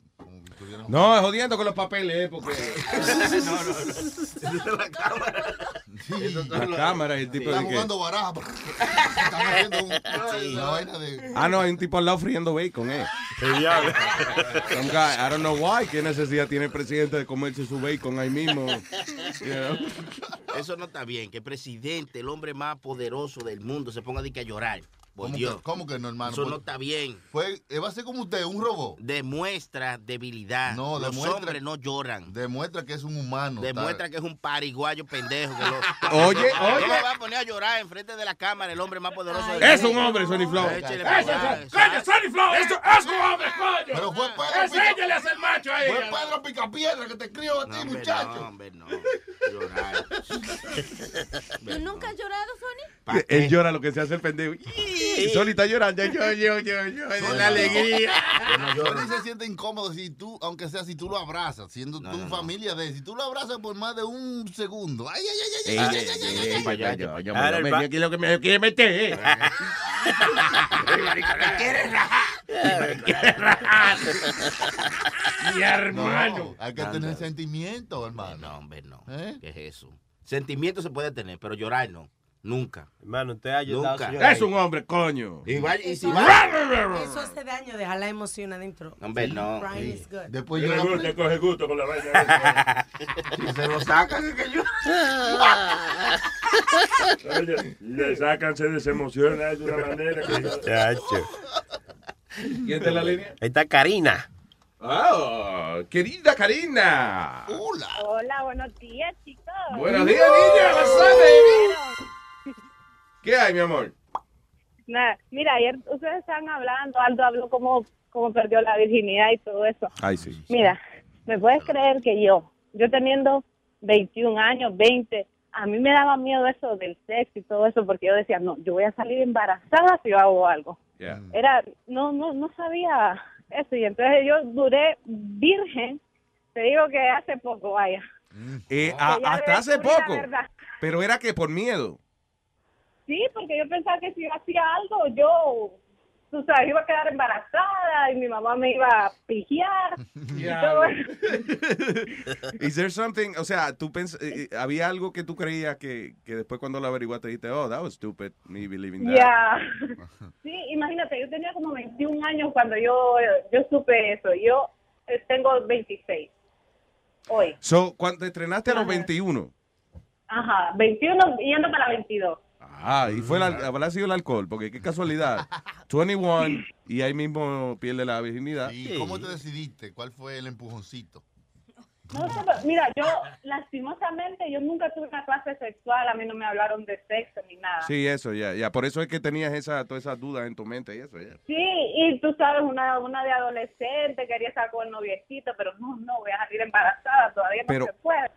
Que No, es jodiendo con los papeles, eh, porque. La cámara y el tipo Están de que. jugando baraja. Están haciendo un- una vaina de... Ah, no, hay un tipo al lado friendo bacon, eh. Some guy, I don't know why. ¿Qué necesidad tiene el presidente de comerse su bacon ahí mismo? You know? Eso no está bien. Que el presidente, el hombre más poderoso del mundo, se ponga de que a llorar. ¿Cómo Dios. que, ¿Cómo que no, hermano? Eso Pues- no está bien. Fue, eh, va a ser como usted, un robot. Demuestra debilidad. No, Los demuestra- hombres no lloran. Demuestra que es un humano. Demuestra que es un pariguayo pendejo. Que lo... Oye, ¿Cómo oye. va a poner a llorar enfrente de la cámara el hombre más poderoso del Es un hombre, Sonny Flow. Coño. Sonny Flow, eso es un hombre, coño. Pero fue Pedro Enséñale a ser macho ahí. Fue Pedro Picapiedra que te escribió a ti, muchacho. no, hombre, no. Llorar. ¿Tú nunca has llorado, Sony? Él llora lo que se hace el pendejo. Soli. Soli está llorando. Yo, la alegría. Se siente incómodo si tú, aunque sea si tú lo abrazas, siendo tu familia de Si tú lo abrazas por más de un segundo. Ay, ay, ay, ay, ay, ay, ay, ay. Yo, yo, aquí lo que me quiere meter. Me quiere rajar. Me quiere rajar. Mi hermano. Hay que tener sentimiento, hermano. No, hombre, no. ¿Qué es eso? Sentimiento se puede tener, pero llorar no. Nunca. Hermano, usted ha ayudado, Nunca. señor. Es un hombre, coño. Y, y si Eso- va... Eso hace daño, dejar la emoción adentro. Hombre, no. Crying is good. Después Tiene llora. gusto, coge gusto con la vaina. Si se lo sacan, es que yo... Oye, le sácanse de esa emoción ¿eh? de una manera que... Chacho. ¿Quién está en la línea? Ahí está Karina. Ah, querida Karina. Hola. Hola, buenos días, chicos. Buenos días, niña. ¿Qué hay, mi amor? Nada, mira, ayer ustedes estaban hablando, Aldo habló como, como perdió la virginidad y todo eso. Ay, sí. Mira, ¿me puedes creer que yo, yo teniendo 21 años, 20, a mí me daba miedo eso del sexo y todo eso porque yo decía, no, yo voy a salir embarazada si yo hago algo. Yeah. Era, no, no, no sabía eso y entonces yo duré virgen, te digo que hace poco, vaya. Eh, a- hasta hace poco. Pero era que por miedo. Sí, porque yo pensaba que si yo hacía algo, yo, tú sabes, iba a quedar embarazada y mi mamá me iba a pigiar. y todo eso. Is there something, o sea, tú pens eh, eh, había algo que tú creías que, que después cuando lo averiguaste dijiste, oh, that was stupid, me believing that. Ya. Sí, imagínate, yo tenía como 21 años cuando yo, yo supe eso. Yo eh, tengo 26. hoy. So, cuando te estrenaste a los Ajá. 21. Ajá, 21 yendo para 22. Ah, y fue el, al- habrá sido el alcohol, porque qué casualidad. 21 y ahí mismo pierde la virginidad. ¿Y cómo te decidiste? ¿Cuál fue el empujoncito? No mira, yo lastimosamente yo nunca tuve una clase sexual, a mí no me hablaron de sexo ni nada. Sí, eso, ya, ya. Por eso es que tenías esa, todas esas dudas en tu mente y eso, ya. Sí, y tú sabes, una, una de adolescente quería estar con el noviecito, pero no, no, voy a salir embarazada, todavía no Pero- se puede.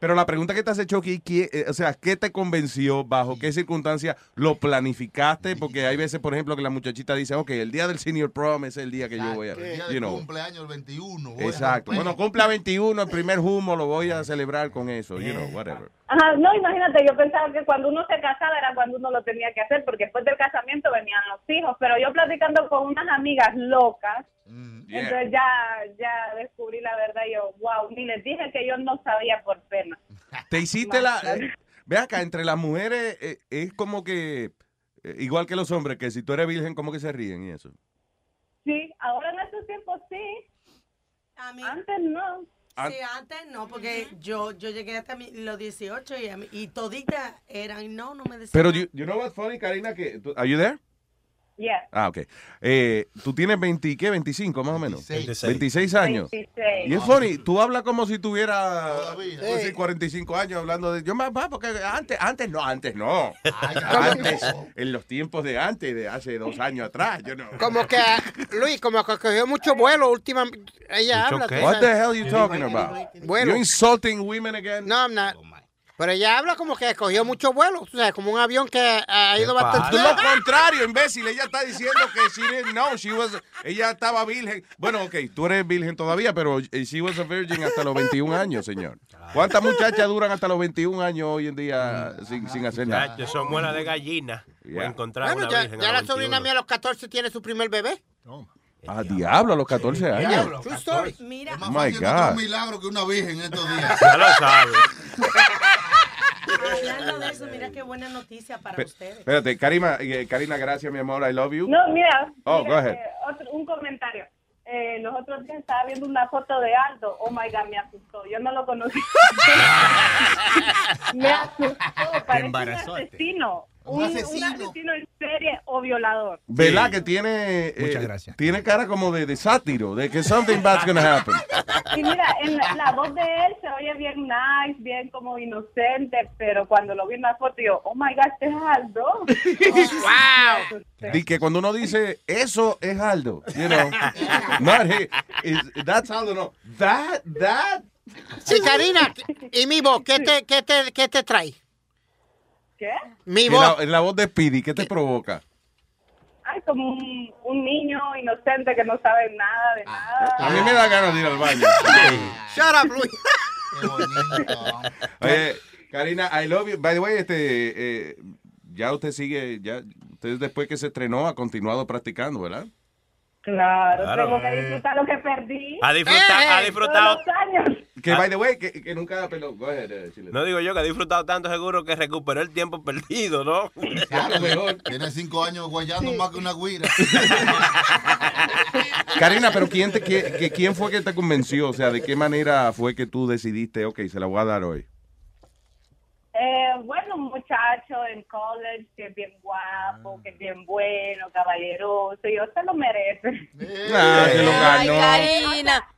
Pero la pregunta que te has hecho aquí, ¿qué- eh, o sea, ¿qué te convenció? ¿Bajo qué circunstancia lo planificaste? Porque hay veces, por ejemplo, que la muchachita dice, ok, el día del senior prom es el día que yo voy a... El día you de know. cumpleaños, el 21. voy a Exacto. Bueno, cumpla 21, el primer humo lo voy a celebrar con eso, you know, whatever. Ajá, no, imagínate, yo pensaba que cuando uno se casaba era cuando uno lo tenía que hacer, porque después del casamiento venían los hijos, pero yo platicando con unas amigas locas, yeah. entonces ya, ya descubrí la verdad, y yo, wow, ni les dije que yo no sabía por pena. Te hiciste la... eh, ve acá, entre las mujeres eh, es como que... eh, igual que los hombres, que si tú eres virgen, como que se ríen y eso. Sí, ahora en estos tiempos sí. Antes no. An- Sí, antes no, porque yo yo llegué hasta mi- los 18 y, y toditas eran, no, no me decían. Pero, you, you know what's funny, Karina? Que, ¿Are you there? Yeah. Ah, ok. Eh, tú tienes 20, ¿qué? 25 más o menos. 26. 26 años. 26. Y es funny, tú hablas como si tuviera pues, sí, 45 años hablando de... Yo más, más, porque antes, antes no, antes no. Antes, en los tiempos de antes, de hace dos años atrás, yo no. Como que, Luis, como que cogió mucho vuelo últimamente. Ella habla. tú What the hell are you talking about? Bueno. You're insulting women again? No, I'm not. Pero ella habla como que cogió mucho vuelo, tú sabes, como un avión que ha ido bastante Lo contrario, imbécil. Ella está diciendo que she didn't know. She was, ella estaba virgen. Bueno, ok, tú eres virgen todavía, pero eh, she was a virgin hasta los 21 años, señor. ¿Cuántas muchachas duran hasta los 21 años hoy en día sin, sin hacer nada? Son muelas de gallina. Voy a encontrar Bueno, una ya, virgen ya la sobrina 21. mía a los 14 tiene su primer bebé. Ah, diablo, a los 14 años. True story. Mira, Oh my Es God. un milagro que una virgen en estos días. Ya lo sabes. hablando de eso, mira qué buena noticia para Pe- ustedes. Espérate, Karima, eh, Karina, gracias, mi amor. I love you. No, mira, Oh, mira, go ahead. eh, otro- un comentario. Eh, los otros días estaba viendo una foto de Aldo. Oh my God, me asustó. Yo no lo conocí. me asustó. Parece un asesino. Un Un, asesino. un asesino en serie o violador. ¿Verdad que tiene, eh, Muchas gracias. tiene cara como de, de sátiro, de que something bad's gonna happen? Y mira, en la, la voz de él se oye bien nice, bien como inocente, pero cuando lo vi en la foto, yo, oh my God, este es Aldo. wow. Di que cuando uno dice eso es Aldo, you know, not he, is- that's Aldo, no, that, that. Sí, Karina, y mi voz, ¿qué te, qué te, qué te trae? ¿Qué? Mi En voz. la, en la voz de Speedy, ¿qué te provoca? Ay, como un, un niño inocente que no sabe nada de nada. A mí me da ganas de ir al baño. Shut up, Luis. Oye, Karina, I love you. By the way, este, eh, ya usted sigue, ya, usted después que se estrenó ha continuado practicando, ¿verdad? Claro, Claro. tengo que disfrutar lo que perdí. Ha disfrutado, ha Todos disfrutado. los años. Que, by the way, que, que nunca peló. Go ahead, eh, Chile. No digo yo que ha disfrutado tanto seguro que recuperó el tiempo perdido, ¿no? Claro, mejor. Tiene cinco años guayando más que una guira. Karina, pero ¿quién, te, quién, que- ¿quién fue que te convenció? O sea, ¿de qué manera fue que tú decidiste, ok, se la voy a dar hoy? Eh, bueno, un muchacho en college que es bien guapo, que es bien bueno, caballeroso, y yo se lo merece. Ah, se lo Ay. Karina.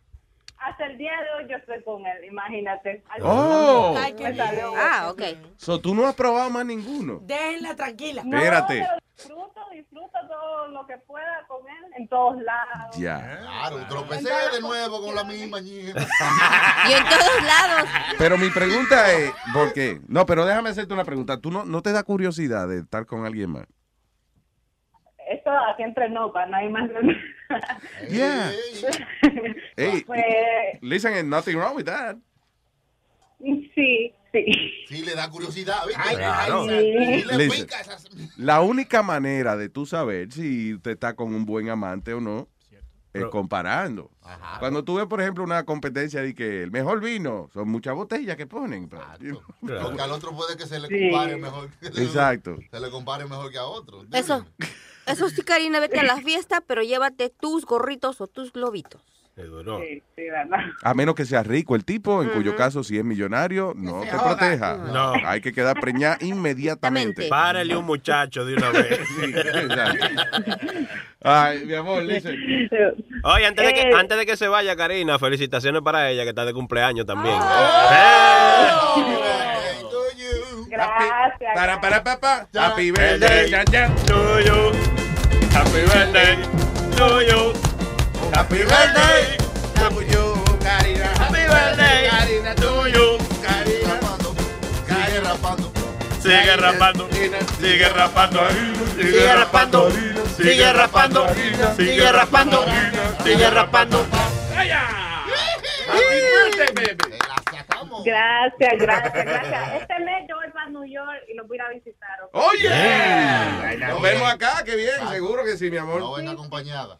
Hasta el día de hoy yo estoy con él, imagínate. Al- Oh. Ay, qué salió. Ah, ok. So, tú no has probado más ninguno. Déjenla tranquila. No, Espérate. disfruto, disfruto todo lo que pueda con él en todos lados. Ya. Claro, tropecé de nuevo con la misma ñija. Y en todos lados. Pero mi pregunta es, ¿por qué? No, pero déjame hacerte una pregunta. ¿Tú no, no te da curiosidad de estar con alguien más? Esto aquí entre no, para nadie más. Yeah. Hey, Pues, listen, nothing wrong with that. sí, sí. Sí, le da curiosidad. Sí Listen, la única manera de tú saber si usted está con un buen amante o no es comparando. Cuando tú ves, por ejemplo, una competencia de que el mejor vino, son muchas botellas que ponen. pero- Porque al otro puede que se le Sí. compare mejor. Exacto. Se le compare mejor que a otro. Eso, eso sí, Karina, vete a la fiesta, pero llévate tus gorritos o tus globitos. Seguro. Sí, sí, verdad. A menos que sea rico el tipo, en cuyo caso, si es millonario, no te joda. proteja. No. Hay que quedar preñada inmediatamente. Párale un muchacho de una vez. Ay, mi amor, listen. Oye, antes de, que, Eh. antes de que se vaya, Karina, felicitaciones para ella, que está de cumpleaños también. Gracias. Para, para, papá. Happy birthday, to you. Happy birthday to you. Happy birthday. To you, Karina. Happy birthday. Karina, to you. Karina. Sigue rapando. Sigue rapando, sigue rapando, sigue rapando, sigue rapando, sigue rapando, sigue rapando. Gracias, gracias, gracias. Este mes yo voy para New York y los voy a ir a visitar. ¿ok? Oye, nos vemos acá, qué bien, seguro que sí, mi amor. No venga acompañada.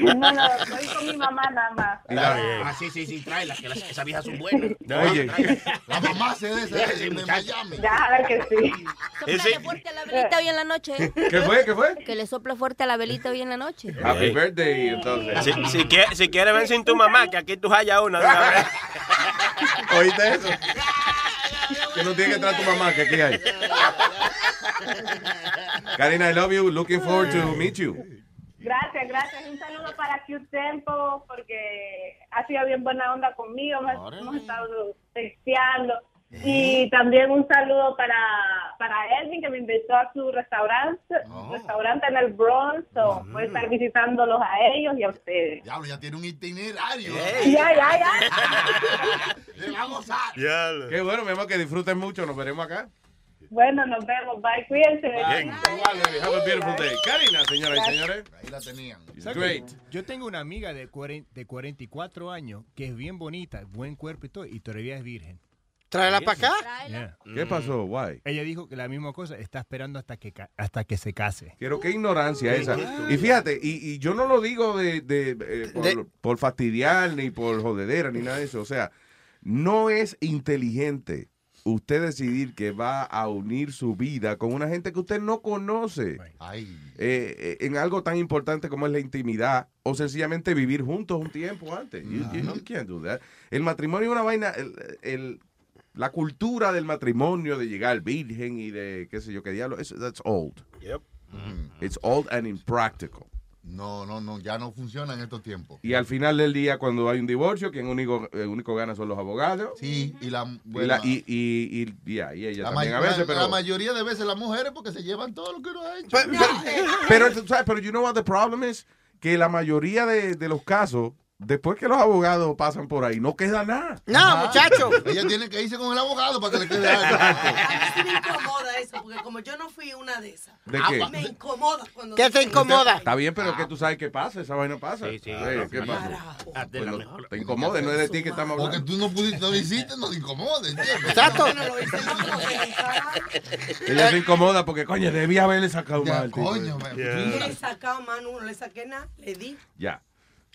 No, no, estoy con mi mamá nada más. La- Ah, sí, sí, sí, tráela, que las- esas viejas son buenas. Oye. La mamá se de esa de Miami. Ya, a ver que sí. Sóplale fuerte a la velita hoy en la noche. ¿eh? ¿Qué fue? ¿Qué fue? Que le sople fuerte a la velita hoy en la noche. Happy birthday, entonces. Si, si, quie- si quieres ven sin tu mamá, que aquí tú hallas una de una vez. ¿Oíste eso? Que no tiene que entrar tu mamá, que aquí hay. Karina, I love you. Looking forward to meet you. Gracias. Un saludo para Q Tempo porque ha sido bien buena onda conmigo. Hemos, hemos estado texteando. Y también un saludo para, para Elvin que me invitó a su restaurante, restaurante en el Bronx. So, Voy a estar visitándolos a ellos y a ustedes. Diablo, ya tiene un itinerario. Ya, ya, ya. Le va a. Qué bueno, mi amor, que disfruten mucho. Nos veremos acá. Bueno, nos vemos. Bye. Cuídense. Bien. Baby. Have a beautiful day. Karina, señoras y señores. Ahí la tenían. Great. Yo tengo una amiga de, cuaren- de 44 años que es bien bonita, buen cuerpo y todo, y todavía es virgen. Tráela para acá. Yeah. ¿Qué pasó? Why? Ella dijo que la misma cosa, está esperando hasta que, hasta que se case. Quiero qué ignorancia esa. Y fíjate, y, y yo no lo digo de, de, eh, por, De- por fastidiar ni por jodedera ni nada de eso. O sea, no es inteligente usted decidir que va a unir su vida con una gente que usted no conoce Ay. eh, eh, en algo tan importante como es la intimidad o sencillamente vivir juntos un tiempo antes. You, you- you can't do that. El matrimonio es una vaina, el, el- la cultura del matrimonio, de llegar virgen y de qué sé yo qué diablo, eso- that's old. Yep. It's old and impractical. No, no, no, ya no funciona en estos tiempos. Y al final del día, cuando hay un divorcio, quien único, el único gana son los abogados. Sí, y la, Y, bueno, la- y, y, y- ya, y ella la también a veces, pero... la mayoría de veces las mujeres porque se llevan todo lo que uno ha hecho. Pero, tú sabes, pero you know what the problem is? Que la mayoría de, de los casos, después que los abogados pasan por ahí, no queda nada. No, muchacho. Ella tiene que irse con el abogado para que le quede algo. A mí sí me incomoda eso, porque como yo no fui una de esas, ¿De qué? me incomoda cuando... ¿Qué te incomoda? Está bien, pero que tú sabes qué pasa, esa vaina pasa. Sí, sí. ¿Qué pasa? Pues no, te incomoda, no es de ti que estamos Porque hablando. tú no pudiste, no lo hiciste, no te incomodes. Exacto. Ella se incomoda porque, coño, debía haberle sacado mal. coño. No le he sacado mano, no le saqué nada, le di. Ya.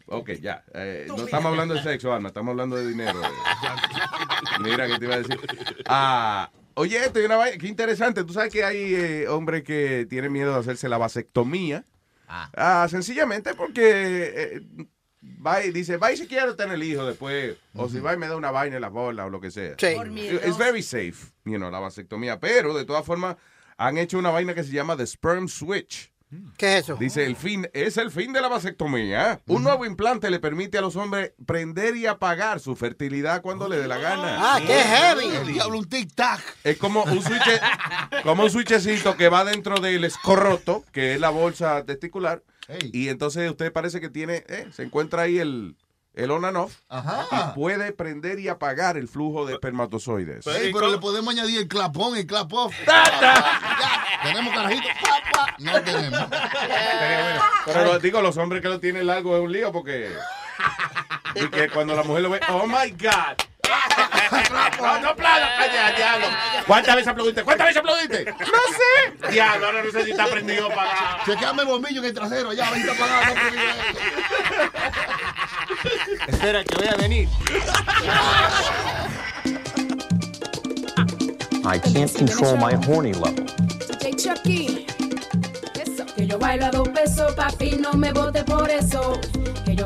Ok, ya. Eh, no estamos hablando de sexo, Alma, estamos hablando de dinero. Mira, ¿qué te iba a decir? Ah, oye, esto y una vaina, qué interesante. Tú sabes que hay eh, hombres que tienen miedo de hacerse la vasectomía. Ah, sencillamente porque eh, va y dice, va y si quiero tener el hijo después, o si va y me da una vaina en la bola o lo que sea. Sí. Por miedo. Es very safe, you know, la vasectomía. Pero, de todas formas, han hecho una vaina que se llama the sperm switch. ¿Qué es eso? Dice, el fin, es el fin de la vasectomía. Un nuevo implante le permite a los hombres prender y apagar su fertilidad cuando le dé la gana. Ah, qué El heavy. diablo, un tic-tac. Es como un switch, como un switchecito que va dentro del escorroto, que es la bolsa testicular. Y entonces usted parece que tiene, eh, se encuentra ahí el, el on and off. Ajá. Y puede prender y apagar el flujo de espermatozoides. Ey, pero le podemos añadir el clapón el clap off. Ya, tenemos carajito. No tenemos. Pero digo, los hombres que lo tienen largo es un lío porque. Y que cuando la mujer lo ve, oh my God. No, no aplaudas, calla, diablo. ¿Cuántas veces aplaudiste? ¿Cuántas veces aplaudiste? No sé. Diablo, ahora no sé si está prendido para. Chequeame el bombillo en el trasero allá, a ver si está apagado. Espera, que voy a venir. I can't control my horny level. Chucky. Eso. Que yo bailo a dos pesos, papi, no me vote por eso.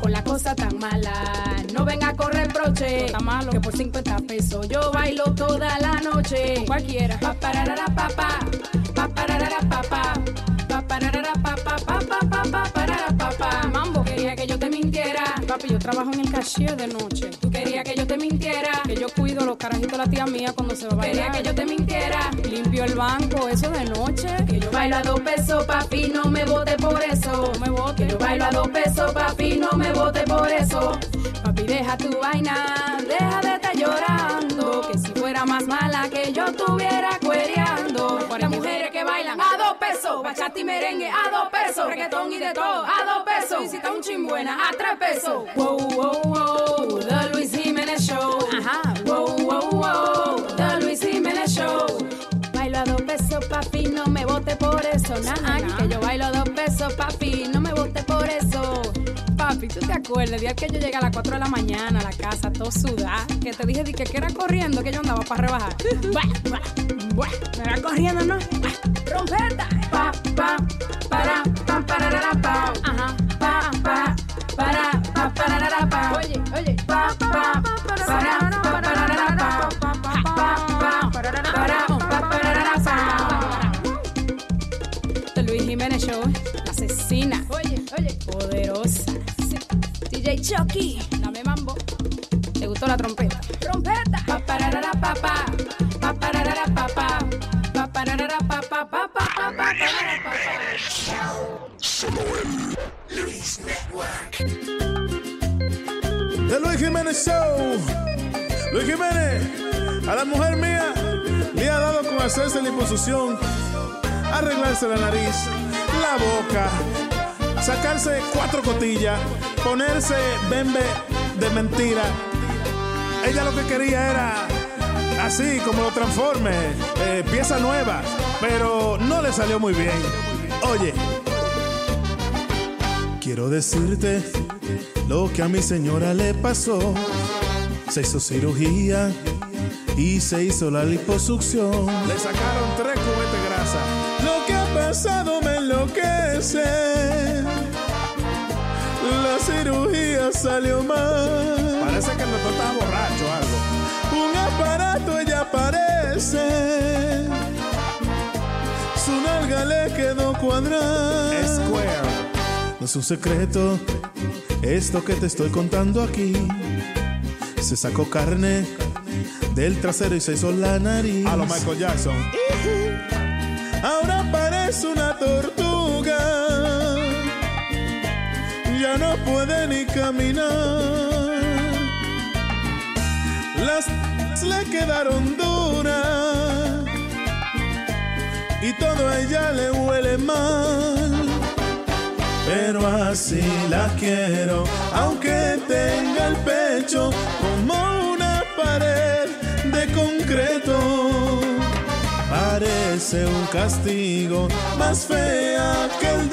Con la cosa tan mala, no venga a correr broche. Que por 50 pesos yo bailo toda la noche. Cualquiera. Pa pararara pa pa, pa pararara pa pa, pa pararara pa pa pa pa pa pa parara pa pa. Mambo que yo te mintiera. Papi, yo trabajo en el cashier de noche. Tú querías que yo te mintiera. Que yo cuido los carajitos de la tía mía cuando se va a bailar. Quería que yo te mintiera. Limpio el banco, eso de noche. Que yo bailo a dos pesos, papi, no me vote por eso. No me vote. Que yo bailo a dos pesos, papi, no me vote por eso. Papi, deja tu vaina, deja de estar llorando. Que si fuera más mala que yo estuviera cuereando. Las mujeres que bailan a dos pesos, bachata y merengue a dos pesos, reggaetón y de todo a dos pesos. Y si está un chimbuena a tres pesos. Wow, wow, wow, The Luis Jiménez Show. Ajá. Wow, wow, wow, The Luis Jiménez Show. Bailo a dos pesos, papi, no me vote por eso. Nah, que yo bailo a dos pesos, papi, no me vote por eso. Papi, ¿tú te acuerdas? El día que yo llegué a las 4 de la mañana a la casa, todo sudada, que te dije di que, que era corriendo, que yo andaba para rebajar. Buah, buah, me va corriendo, ¿no? Trompeta. Pa, pa, para, pa, pararara, pa. Ajá. Pa, pa, para, pa, pararara, pa. Oye, oye. Pa, pa, para, pa, pararara, pa. Pa, pa, para, pa, pararara, pa. Luis Jiménez Show, la asesina. Oye, oye. Poderosa. DJ Chucky, dame mambo. ¿Te gustó la trompeta? Trompeta. Pa pararara pa pa. Pa pararara pa pa. Pa pararara pa pa pa pa pa pa pararara pa pa. Solo el Luis Network. The Luis Jiménez Show. Luis Jiménez, a la mujer mía le ha dado con hacerse la imposición, arreglarse la nariz, la boca, sacarse cuatro cotillas, ponerse bembe de mentira. Ella lo que quería era así como lo transforme, eh, pieza nueva, pero no le salió muy bien. Oye, quiero decirte lo que a mi señora le pasó. Se hizo cirugía y se hizo la liposucción. Le sacaron tres cubetes de grasa. Lo que ha pasado me enloquece. La cirugía salió mal. Parece que el doctor estaba borracho o algo. Un aparato ella parece. Su nalga le quedó cuadrada. Square. No es un secreto esto que te estoy contando aquí. Se sacó carne del trasero y se hizo la nariz. A lo Michael Jackson. Ahora parece una tortuga. Ya no puede ni caminar. Las le quedaron duras. Y todo a ella le huele mal. Pero así la quiero, aunque tenga el pecho como una pared de concreto. Parece un castigo, más fea que el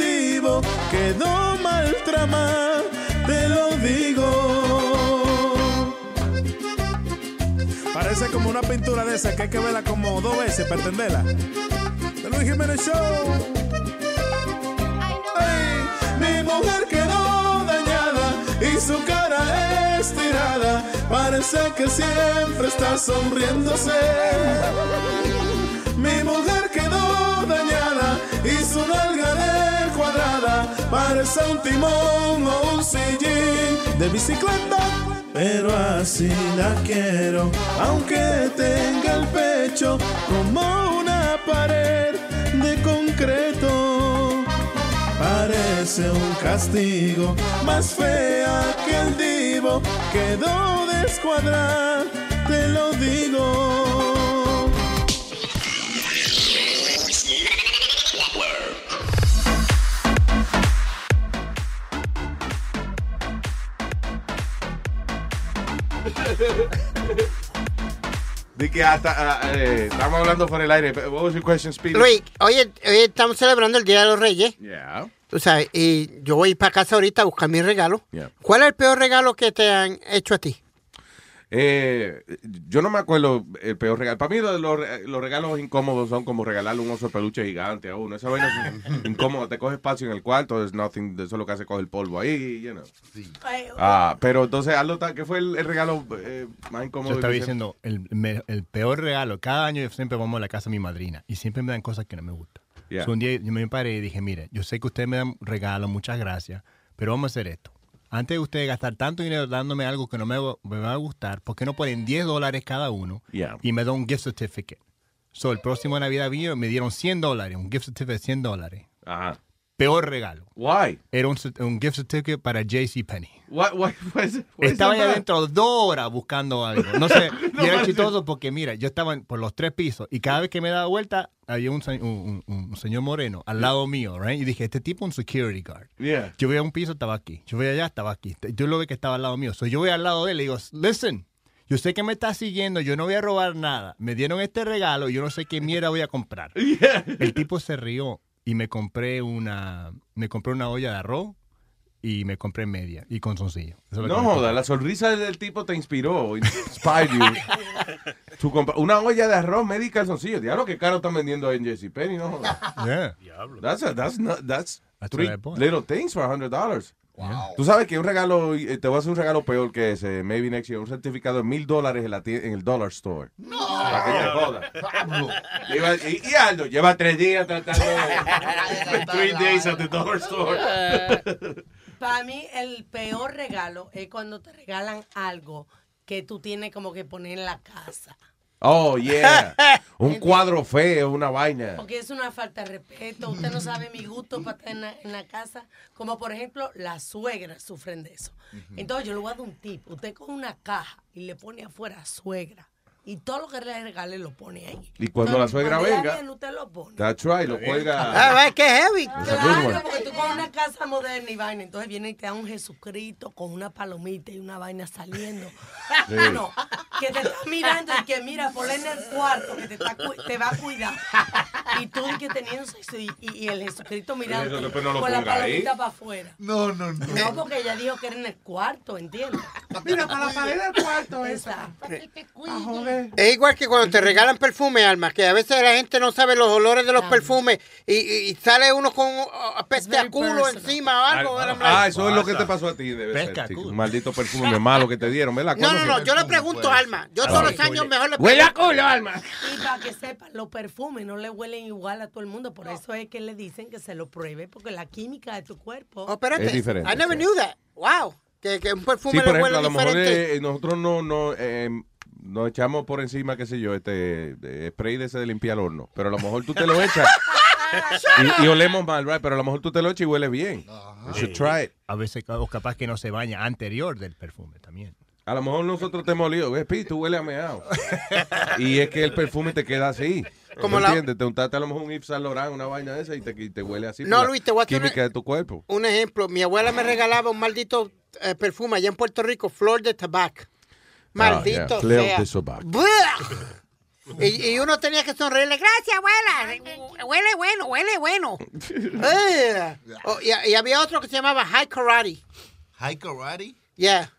quedó mal tramada, te lo digo. Parece como una pintura de esa que hay que verla como dos veces para entenderla. De Luis Jiménez Show. Mi mujer quedó dañada y su cara estirada. Parece que siempre está sonriéndose. Mi mujer quedó dañada y su nalga. Parece un timón o un sillín de bicicleta. Pero así la quiero, aunque tenga el pecho como una pared de concreto parece un castigo, más fea que el divo, quedó descuadrada, te lo digo. De que hasta. Ah, eh, estamos hablando por el aire. What was your question, Speedy? Luis, hoy, hoy, estamos celebrando el Día de los Reyes. Yeah. Tú sabes, y yo voy para casa ahorita a buscar mi regalo. Yeah. ¿Cuál es el peor regalo que te han hecho a ti? Eh, yo no me acuerdo el peor regalo. Para mí los, los- los regalos incómodos son como regalarle un oso de peluche gigante a uno. Esa vaina es incómoda. Te coge espacio en el cuarto. Es nothing. Eso es lo que hace coger polvo ahí. You know. Ah, pero entonces, Aldo, ¿qué fue el, el regalo eh, más incómodo? Yo estaba diciendo, el, me- el peor regalo, cada año yo siempre vamos a la casa de mi madrina y siempre me dan cosas que no me gustan. Yeah. So, un día yo me paré y dije, mire, yo sé que ustedes me dan regalos, muchas gracias, pero vamos a hacer esto. Antes de ustedes gastar tanto dinero dándome algo que no me, va- me va a gustar, ¿por qué no ponen 10 dólares cada uno Yeah. y me dan un gift certificate? So, el próximo Navidad vino me dieron 100 dólares, un gift certificate de 100 dólares. Ajá. Peor regalo. Why? Era un, un gift certificate para is it- what is Estaba about? adentro dos horas buscando algo. No sé, No y era chistoso porque, mira, yo estaba por los tres pisos y cada vez que me daba vuelta había un, un- un- señor moreno al lado mío, right? Y dije, este tipo es un security guard. Yeah. Yo voy a un piso, estaba aquí. Yo voy allá, estaba aquí. Yo lo ve que estaba al lado mío. So, yo voy al lado de él y digo, listen, yo sé que me está siguiendo, yo no voy a robar nada. Me dieron este regalo, yo no sé qué mierda voy a comprar. El tipo se rió y me compré una, me compré una olla de arroz y me compré media y con soncillo. Eso es No joda, la sonrisa del tipo te inspiró, inspired you. Tu compa- una olla de arroz media y calzoncillo. Diablo, qué caro están vendiendo en JCPenney, no joda. Yeah. That's, a- that's, not, that's, That's three little things for $100. Tú sabes que un regalo, eh, te voy a hacer un regalo peor que ese, maybe next year, un certificado de mil dólares en, el dollar store. No. Para que te joda. Lleva- y, y Aldo, lleva tres días tratando de... Three days at the dollar store. Para mí, el peor regalo es cuando te regalan algo que tú tienes como que poner en la casa. Oh, yeah. Un cuadro feo, una vaina. Porque es una falta de respeto. Usted no sabe mi gusto para estar en la, en la casa. Como por ejemplo, las suegras sufren de eso. Entonces yo le voy a dar un tip. Usted con una caja y le pone afuera suegra. Y todo lo que le regale lo pone ahí. Y cuando la suegra Cuando venga, viene, usted lo pone. that's right, lo cuelga. Ah, qué heavy. Claro, porque tú con una casa moderna y vaina, entonces viene y te da un Jesucristo con una palomita y una vaina saliendo. Sí. No, que te está mirando y que mira, ponle en el cuarto, que te, está te va a cuidar. Y tú y que teniendo sexo y, y- y el Jesucristo mirando Eso después no lo con la ponga ahí. palomita para afuera. No, no, no. No, porque ella dijo que era en el cuarto, ¿entiendes? Mira, para la pared del cuarto esa. Exacto. A Es igual que cuando te regalan perfume, Alma, que a veces la gente no sabe los olores de los perfumes y, y- sale uno con uh, peste a culo encima o algo. Ah, eso es lo que te pasó a ti, debe Pesca, ser. cool. Maldito perfume malo que te dieron, ¿verdad? No, no, ¿Cuándo no, yo le pregunto, Alma. Yo todos los años mejor le Huele a pregunto. culo, Alma. Y para que sepan, los perfumes no le huelen igual a todo el mundo. Por eso es que le dicen que se lo pruebe, porque la química de tu cuerpo. Oh, espérate. Es diferente, I never sí. knew that. Wow. Que, que un perfume Sí, por le ejemplo, huele a lo mejor diferente. eh, nosotros no, no eh, nos echamos por encima, qué sé yo, este spray de ese de limpiar horno. Pero a lo mejor tú te lo echas y, y olemos mal, right? Pero a lo mejor tú te lo echas y huele bien. You should try it. A veces, o capaz que no se baña anterior del perfume también. A lo mejor nosotros te hemos olido, Pi, tú hueles a meado. y es que el perfume te queda así. Como ¿Me la- entiendes? Te untaste a lo mejor un Yves Saint Laurent, una vaina de esa y te, y te huele así. No, Luis, te voy a Química una- de tu cuerpo. Un ejemplo, mi abuela me regalaba un maldito eh, perfume allá en Puerto Rico, flor de tabaco. Maldito Ah, yeah. Y, y uno tenía que sonreírle, gracias abuela, huele bueno, huele bueno. Eh. Oh, y, y había otro que se llamaba High Karate. High karate. Yeah,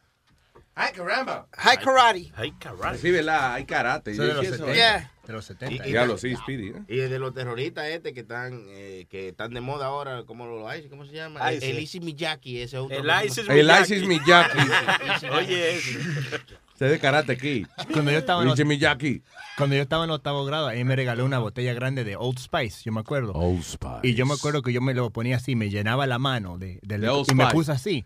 ¡Ay, caramba! High Karate. Caray. Sí, ¿verdad? Hay karate. 70. Yeah. De los 70. Y- Ya lo sí, Speedy. ¿eh? Y de los terroristas este que están eh, que están de moda ahora, ¿cómo lo hay? ¿Cómo se llama? El ISIS Miyaki, ese otro. El ISIS El Miyagi. ISIS Miyagi. Oye. Ese es de karate aquí. Cuando yo estaba en Richie. Cuando yo estaba en octavo grado, ahí me regaló una botella grande de Old Spice, yo me acuerdo. Old Spice. Y yo me acuerdo que yo me lo ponía así, me llenaba la mano de, del- De Old y me puse así.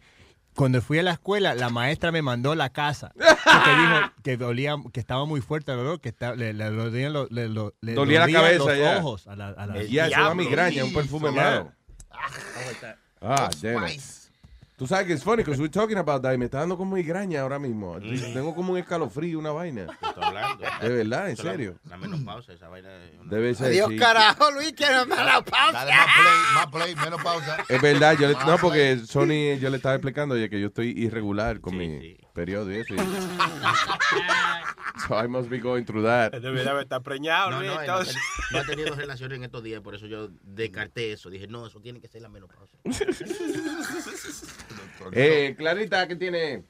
Cuando fui a la escuela, la maestra me mandó a la casa porque dijo que dolía, que estaba muy fuerte el olor, que estaba- le, le dolían los, le- lo- le Dolía la cabeza los ya. ojos a la, a la- El Ya, eso da diablo. migraña, un perfume malo. Ah, damn it. Tú sabes que es funny, because we're talking about that y me está dando como migraña ahora mismo. Tengo como un escalofrío, una vaina. Estoy hablando. De verdad, en la- serio. La menopausa, esa vaina. una- Debe ser. Adiós, sí. carajo, Luis, tiene mala pausa. Dale más play, más play, menos pausa. Es verdad, yo le- no, porque Sony, yo le estaba explicando oye, que yo estoy irregular con mi. Y eso. y- so I must be going through that. Debería haber estado preñado, No, no, él no, entonces. no ha tenido relaciones en estos días, por eso yo descarté eso. Dije, no, eso tiene que ser la menopausia. Eh, Clarita, ¿qué tiene?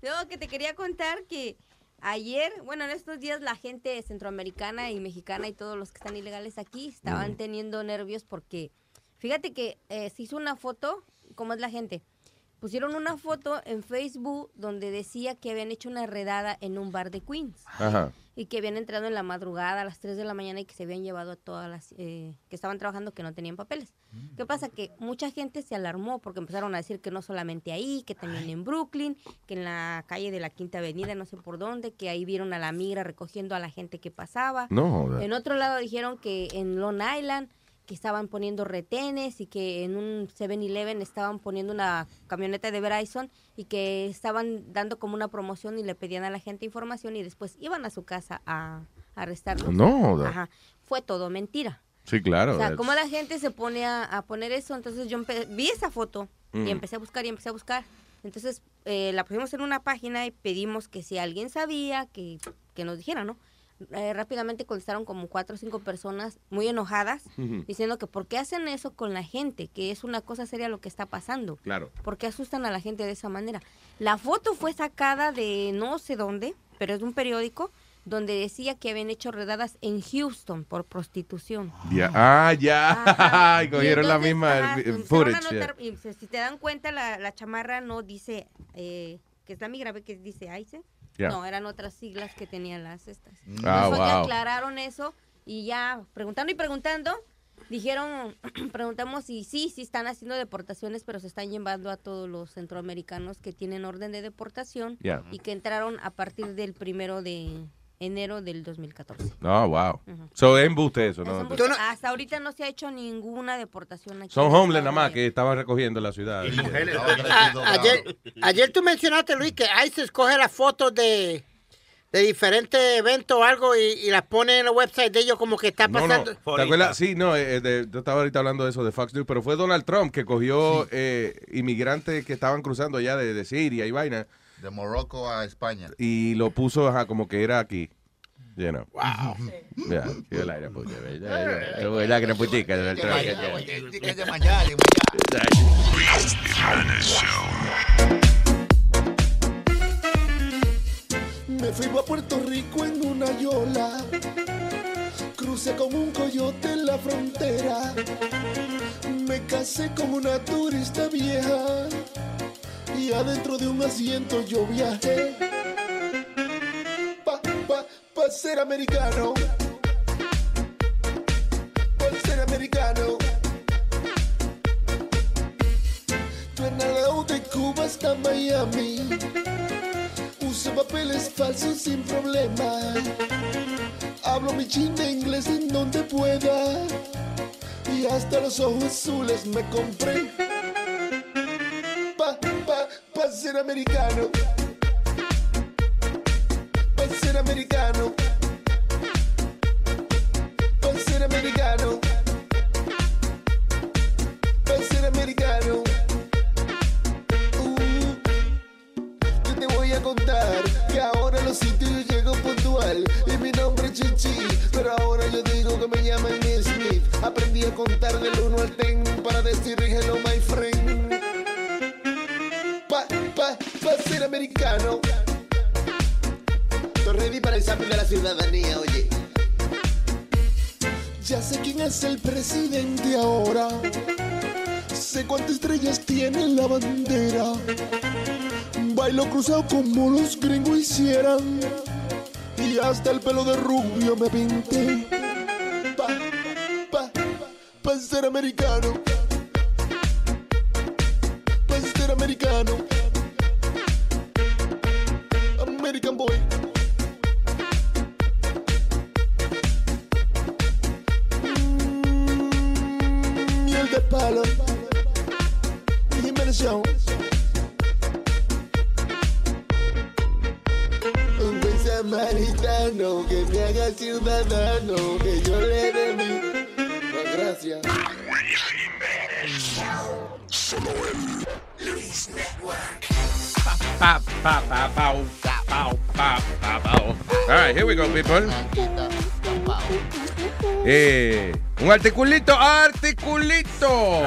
Luego que te quería contar que ayer, bueno, en estos días la gente centroamericana y mexicana y todos los que están ilegales aquí estaban teniendo nervios porque, fíjate que eh, se hizo una foto, ¿cómo es la gente? Pusieron una foto en Facebook donde decía que habían hecho una redada en un bar de Queens Ajá. y que habían entrado en la madrugada a las 3 de la mañana y que se habían llevado a todas las eh, que estaban trabajando que no tenían papeles. ¿Qué pasa? Que mucha gente se alarmó porque empezaron a decir que no solamente ahí, que también en Brooklyn, que en la calle de la Quinta Avenida, no sé por dónde, que ahí vieron a la migra recogiendo a la gente que pasaba. No. En otro lado dijeron que en Long Island que estaban poniendo retenes y que en un 7-Eleven estaban poniendo una camioneta de Verizon y que estaban dando como una promoción y le pedían a la gente información y después iban a su casa a, a arrestarlos. No. Ajá. Fue todo mentira. Sí, claro. o sea, como la gente se pone a, a poner eso, entonces yo vi esa foto Mm. y empecé a buscar y empecé a buscar. Entonces eh, la pusimos en una página y pedimos que si alguien sabía, que, que nos dijera, ¿no? Eh, rápidamente contestaron como cuatro o cinco personas muy enojadas diciendo que por qué hacen eso con la gente, que es una cosa seria lo que está pasando. Claro. ¿Por qué asustan a la gente de esa manera? La foto fue sacada de no sé dónde, pero es de un periódico donde decía que habían hecho redadas en Houston por prostitución. Ya- Ah, ya. Ajá. Y cogieron la entonces, misma ajá, el- el empezaron a footage. yeah. notar, y, si te dan cuenta, la, la chamarra no dice eh, que está mi grave, que dice ICE. No, eran otras siglas que tenían las estas. Ah, Entonces, wow. aclararon eso y ya preguntando y preguntando, dijeron, preguntamos y sí, sí están haciendo deportaciones, pero se están llevando a todos los centroamericanos que tienen orden de deportación y que entraron a partir del primero de enero del 2014. No, wow. Ujú. So, es embuste eso, Es ¿no? Hasta ahorita no se ha hecho ninguna deportación aquí. Son homeless nada más que estaban recogiendo la ciudad. A- ayer, ayer tú mencionaste, Luis, que ICE escoge las fotos de, de diferentes eventos o algo y, y las pone en el website de ellos como que está No, no. pasando. ¿Te acuerdas? Sí, no, eh, de- yo estaba ahorita hablando de eso de Fox News, pero fue Donald Trump que cogió eh, inmigrantes que estaban cruzando allá de, de Siria y vaina De Morocco a España. y lo puso ajá, como que era aquí. You know. Wow. Ya, sí, el aire, pues, ya, ya, ya, ya. Es la creputica de Donald Trump. ya, ya. Me fui a Puerto Rico en una yola. Crucé con un coyote en la frontera. Me casé con una turista vieja. Y adentro de un asiento yo viajé. Pa, pa, pa ser americano. Pa ser americano. Granada de Cuba hasta Miami. Uso papeles falsos sin problema. Hablo mi chin de inglés en donde pueda. Y hasta los ojos azules me compré. Pa, pa, ser americano. Pa ser americano. Pa ser americano. Pa ser americano. Uh, yo te voy a contar que ahora los sitios llego puntual y mi nombre es Chichi, pero ahora yo digo que me llaman Smith. Aprendí a contar del 1 al 10 para decir hello my friend. Americano. Estoy ready para el examen de la ciudadanía, oye. Ya sé quién es el presidente ahora. Sé cuántas estrellas tiene la bandera. Bailo cruzado como los gringos hicieran. Y hasta el pelo de rubio me pinté. Pa, pa, pa ser americano. Un articulito, articulito.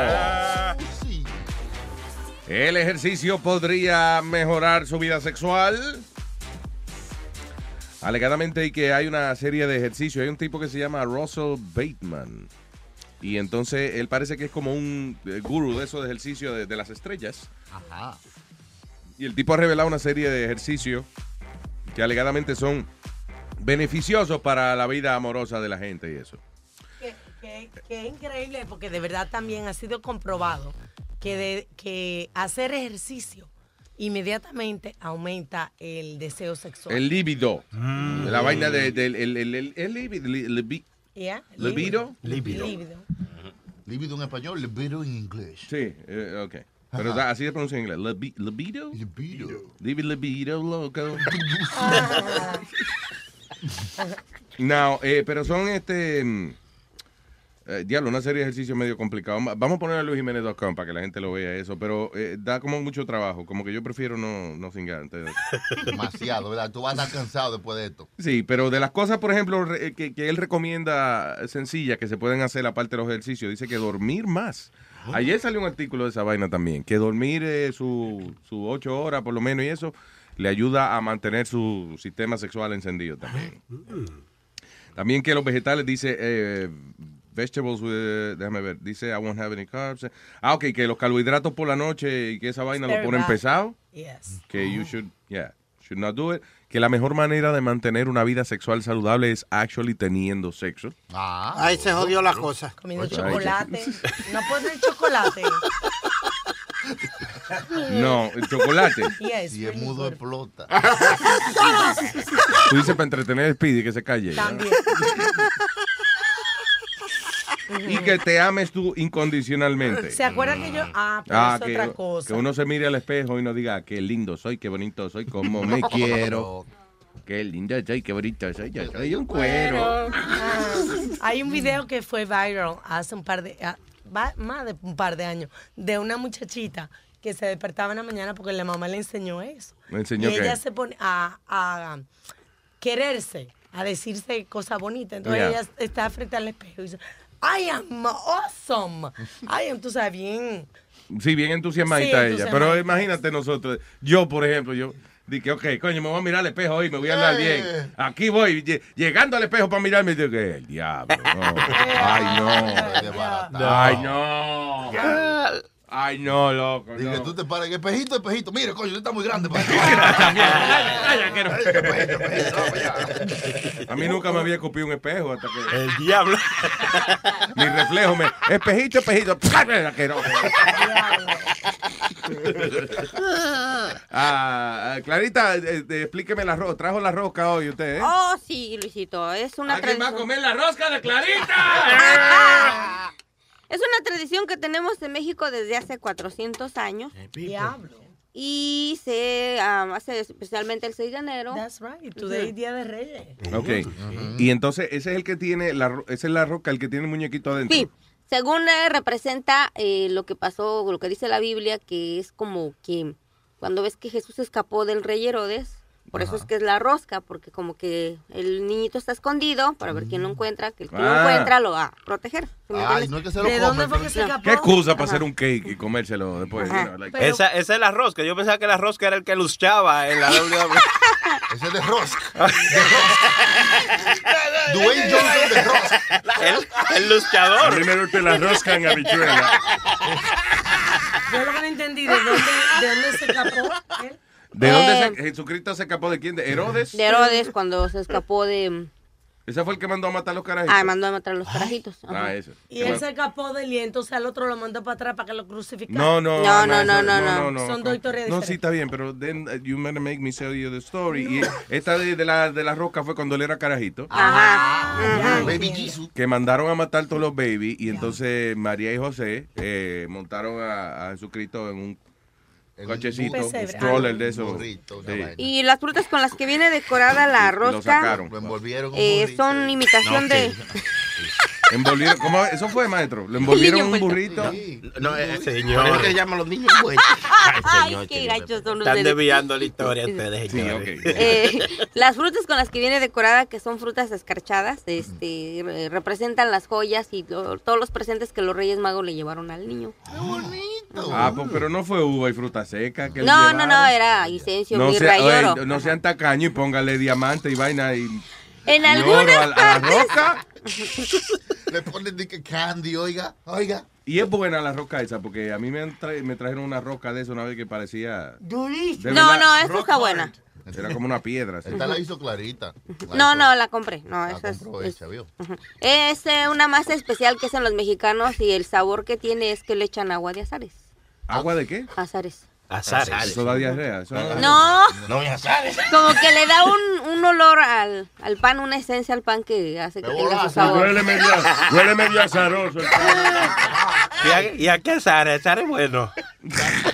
¿El ejercicio podría mejorar su vida sexual? Alegadamente hay que hay una serie de ejercicios. Hay un tipo que se llama Russell Bateman. Y entonces él parece que es como un eh, gurú de esos de ejercicio de, de las estrellas. Ajá. Y el tipo ha revelado una serie de ejercicios que alegadamente son beneficiosos para la vida amorosa de la gente y eso. Que, es increíble porque de verdad también ha sido comprobado que, de- que hacer ejercicio inmediatamente aumenta el deseo sexual. El líbido. La vaina de- del el, el, el- el líbido. li- libi- Yeah, ¿Libido? Libido. Libido. Libido en español, libido en inglés. Sí, eh, ok. Pero Ajá. así se pronuncia en inglés. Libi- ¿Libido? Libido. Libi- libido, loco. No, eh, pero son este. Mm, eh, diablo, una serie de ejercicios medio complicados. Va- Vamos a poner a luisjiménez.com para que la gente lo vea eso, pero eh, da como mucho trabajo. Como que yo prefiero no, no entonces- Demasiado, ¿verdad? Tú vas a estar cansado después de esto. Sí, pero de las cosas, por ejemplo, que, que él recomienda sencillas que se pueden hacer aparte de los ejercicios, dice que dormir más. Ayer salió un artículo de esa vaina también, que dormir eh, su, su ocho horas por lo menos y eso le ayuda a mantener su sistema sexual encendido también. También que los vegetales, dice, eh, vegetables, with- déjame ver, dice, I won't have any carbs. Ah, ok, que los carbohidratos por la noche y que esa vaina lo ponen pesado. Yes. Que you should, yeah, should not do it. Que la mejor manera de mantener una vida sexual saludable es actually teniendo sexo. Ah. Ahí se jodió la cosa. Comiendo Oye. chocolate. No poner chocolate. No, el chocolate. Yes, es really mudo, explota. Tú dices para entretener a Speedy que se calle. También. Y que te ames tú incondicionalmente. ¿Se acuerdan que yo.? Ah, pero Ah, es que, otra cosa. que uno se mire al espejo y no diga, "Ah, qué lindo soy, qué bonito soy, cómo me quiero. Qué lindo soy, qué bonito soy, yo soy un cuero. Ah, hay un video que fue viral hace un par de. ah, más de un par de años. De una muchachita que se despertaba en la mañana porque la mamá le enseñó eso. ¿Me enseñó y qué? ella se pone a, a quererse, a decirse cosas bonitas. Entonces ella está frente al espejo y dice. I am awesome. I am, tú sabes, bien. Sí, bien entusiasmadita Sí, ella. Pero imagínate nosotros, yo por ejemplo, yo dije, ok, coño, me voy a mirar al espejo hoy, me voy a hablar Eh. bien. Aquí voy, lle- llegando al espejo para mirarme, y digo, que el diablo, no. Ay, no. Ay, no. Ay, no, loco. Dije, no. tú te paras espejito, espejito. Mire, coño, usted está muy grande para A mí nunca me había copiado un espejo hasta que. El diablo. Mi reflejo me. Espejito, espejito. Ah, ah, Clarita, eh, eh, explíqueme la rosca. ¿Trajo la rosca hoy usted, eh? Oh, sí, Luisito, es una ¿Alguien va a comer la rosca de Clarita? Es una tradición que tenemos en México desde hace 400 años. Diablo. Y se ah, hace especialmente el 6 de enero. That's right. Today es Día de Reyes. Ok. Y entonces, ese es el que tiene. La, ro- esa es la roca, el que tiene el muñequito adentro. Sí, según eh, representa eh, lo que pasó, lo que dice la Biblia, que es como que cuando ves que Jesús escapó del rey Herodes, por eso es que es la rosca, porque como que el niñito está escondido para ver quién lo encuentra, que el que lo Ah. encuentra lo va a proteger. ¿sí me Ay, no es que se lo ¿De come, dónde fue que se escapó? ¿Qué excusa para Ajá. hacer un cake y comérselo después? Ajá. you know, like- Pero- esa, esa es la rosca. Yo pensaba que la rosca era el que luchaba en la WWE. Ese es de Rosca. Dwayne Johnson de Rosca. el, el luchador. Me gusta la rosca en habichuela. Yo lo que no entendí, ¿de dónde, de dónde se escapó él? ¿De dónde Eh. se, Jesucristo se escapó de quién? ¿De Herodes? De Herodes cuando se escapó de... Ese fue el que mandó a matar a los carajitos. Ah, mandó a matar a los carajitos. Ah, eso. Y él se escapó del y entonces al otro lo mandó para atrás para que lo crucificara. No, no, No, no, eso- no, no, Son dos historias No, sí, está bien, pero then uh, you better make me tell you the story. Y esta de, de la, de la roca fue cuando él era carajito. Ajá. ya, Baby. Jesus. Que mandaron a matar todos los babies y entonces María y José eh, montaron a, a Jesucristo en un En cochecito, un stroller Ah, de esos. burrito, una Sí. Y las frutas con las que viene decorada la Y lo rosca sacaron. Lo envolvieron. eh, burrito. son imitación No, de... Envolvieron, ¿cómo? Eso fue, maestro. Lo envolvieron en un burrito. No, eh, Señor. Por eso que se llaman los niños envueltos. Ay, qué gachos son Están ustedes. desviando la historia ustedes, señores. Eh, las frutas con las que viene decorada, que son frutas escarchadas, este, re- representan las joyas y lo- todos los presentes que los Reyes Magos le llevaron al niño. Ah, pues, pero no fue uva y fruta seca. Que le No, no, no, era incienso, No, mirra sea- y oye, oro. no sean tacaños y póngale diamante y vaina y, En algunas a, la- a la partes- roca. Le ponen de que candy, oiga, oiga. Y es buena la roca esa, porque a mí me, tra- me trajeron una roca de eso una vez que parecía... No, no, esta está buena. Era como una piedra. así. Esta la hizo clarita. No, no, la compré. No, La esa es, compró es- hecha, ¿vio? Ujú. Es eh, una masa especial que hacen los mexicanos y el sabor que tiene es que le echan agua de azares. ¿Agua de qué? Azares. Azares. Eso da diarrea. Eso No. No me azares. Como que le da un, un olor al, al pan, una esencia al pan que hace que tenga su sabor. Huele medio, huele medio azaroso. el ¿Y a, y a qué azares? Azares bueno.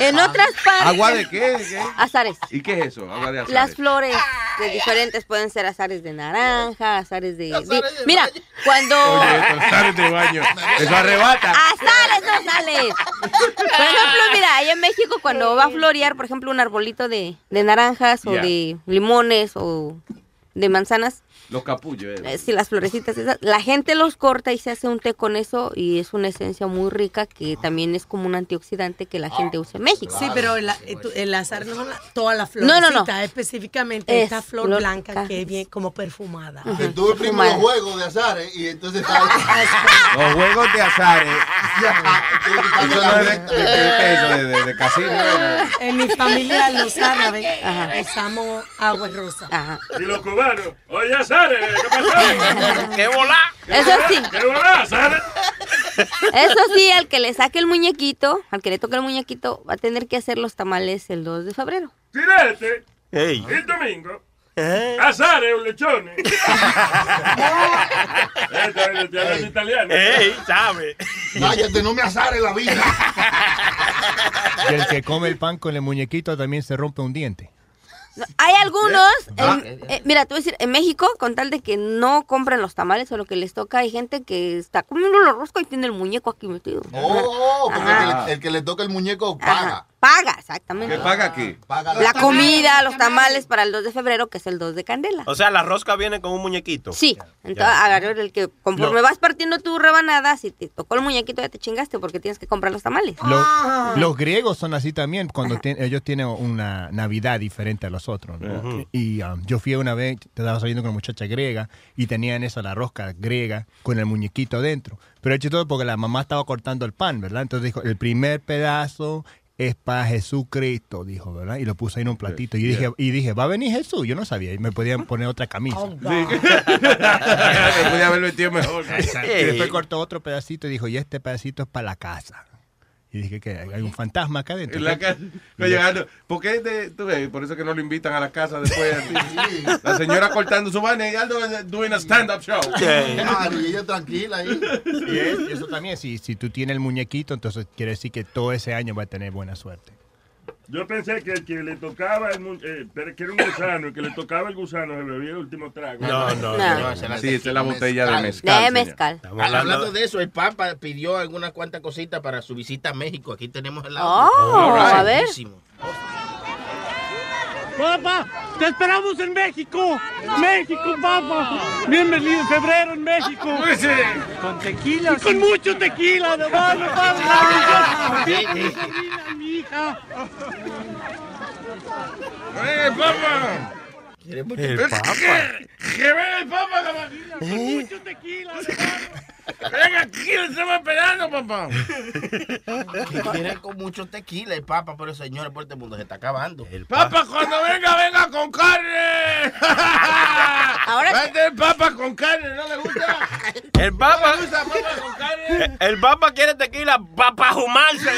En otras partes. ¿Agua de qué? Azares. ¿Y qué es eso? Agua de azares. Las flores de diferentes pueden ser azares de naranja, azares de... de- mira, cuando... Oye, azares de baño. Eso arrebata. ¡Azares, no sales! Por ejemplo, mira, allá en México cuando va a florear, por ejemplo, un arbolito de, de naranjas o de limones o de manzanas, Los capullos. eh. eh, si las florecitas esas, la gente los corta y se hace un té con eso y es una esencia muy rica que también es como un antioxidante que la gente usa en México. Sí, pero el, azar no la- toda la flor. No, no, no. Específicamente esta Es flor flor blanca ca- que es bien como perfumada. Que tuve primo los juegos de azares y entonces Los juegos de azares. Eso no es de, de, de- eso, de- de- de casino. En mi familia, los árabes, usamos agua rosa. Y los cubanos, oye, ¿qué pasó? ¡Qué volá! Eso sí. ¿Qué volá, Azares? Eso sí, al que le saque el muñequito, al que le toque el muñequito, va a tener que hacer los tamales el 2 de febrero. Tirete, Ey. el domingo. Azares, un lechón. Esto es italiano. ¡Ey! ¿Sabe? Cállate, no me azares la vida. Y el que come el pan con el muñequito también se rompe un diente. Hay algunos, Ah. en- eh, mira, te voy a decir, en México, con tal de que no compren los tamales o lo que les toca, hay gente que está comiendo la rosca y tiene el muñeco aquí metido. Oh, porque el que, le, el que le toca el muñeco paga. Paga, exactamente. ¿Qué paga aquí? Paga La comida, los tamales para el 2 de febrero, que es el 2 de candela. O sea, la rosca viene con un muñequito. Sí, entonces agarrar el que conforme No. vas partiendo tu rebanada, si te tocó el muñequito ya te chingaste porque tienes que comprar los tamales. Los, los griegos son así también, cuando tien- ellos tienen una Navidad diferente a los otros. ¿no? Y um, yo fui una vez, te estaba saliendo con una muchacha griega y tenían eso, la rosca griega, con el muñequito adentro. Pero hecho todo porque la mamá estaba cortando el pan, ¿verdad? Entonces dijo, el primer pedazo es para Jesucristo, dijo, ¿verdad? Y lo puso ahí en un platito. Y dije, y dije, va a venir Jesús. Yo no sabía, y me podían poner otra camisa. Me podía haber metido mejor. Y después cortó otro pedacito y dijo, y este pedacito es para la casa. Y dije que hay un fantasma acá adentro. En la casa, no. ¿Por qué te- tú ves? Por eso que no lo invitan a la casa después. así. La señora cortando su vaina y Aldo doing a stand-up show. Claro, y ella tranquila ahí. Y eso también, si, si tú tienes el muñequito, entonces quiere decir que todo ese año va a tener buena suerte. Yo pensé que el que le tocaba, el, mu- eh, pero que era un gusano, el que le tocaba el gusano se bebía el último trago. No, no, No. Sí, esa es la botella de mezcal. De mezcal. Ah, hablando- de eso, el Papa pidió algunas cuantas cositas para su visita a México. Aquí tenemos el Oh, audio. a ver. Buenísimo. Papá, te esperamos en México. México, papá. Bienvenido en febrero en México. Con tequila. con mucho tequila, de mano, papá. Mi hija. ¡Eh, papá! Quiere mucho El que- venga el papá, papá. Mucho tequila, de mano. Venga, aquí lo estamos esperando, papá. Que quiere con mucho tequila el Papa, pero señores, por este mundo se está acabando. El Papa. Papá, cuando venga, venga con carne. Ahora Vete el papa con carne, ¿no le gusta? El Papa. ¿No le gusta papa con carne? El Papa quiere tequila para jumarse.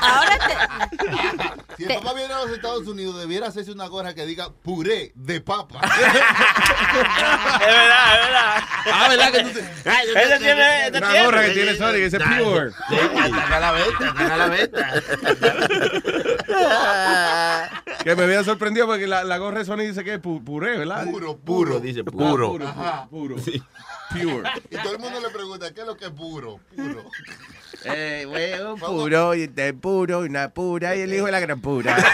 Ahora te, Si el papá viene a los Estados Unidos, debiera hacerse una gorra que diga puré de papa. Es verdad, es verdad. ¿Verdad que tú te... Ese tiene, Una tiene. gorra que tiene Sonic, ese pure. Sí, a la venta, están a la venta. que me había sorprendido porque la, la gorra de Sony dice que es pu- puré, ¿verdad? Puro, Puro, dice puro. puro, Ajá. puro. Sí. Pure. Y todo el mundo le pregunta, ¿qué es lo que es puro? Puro. Eh, huevo puro, y este puro, y una pura, y el hijo de la gran pura.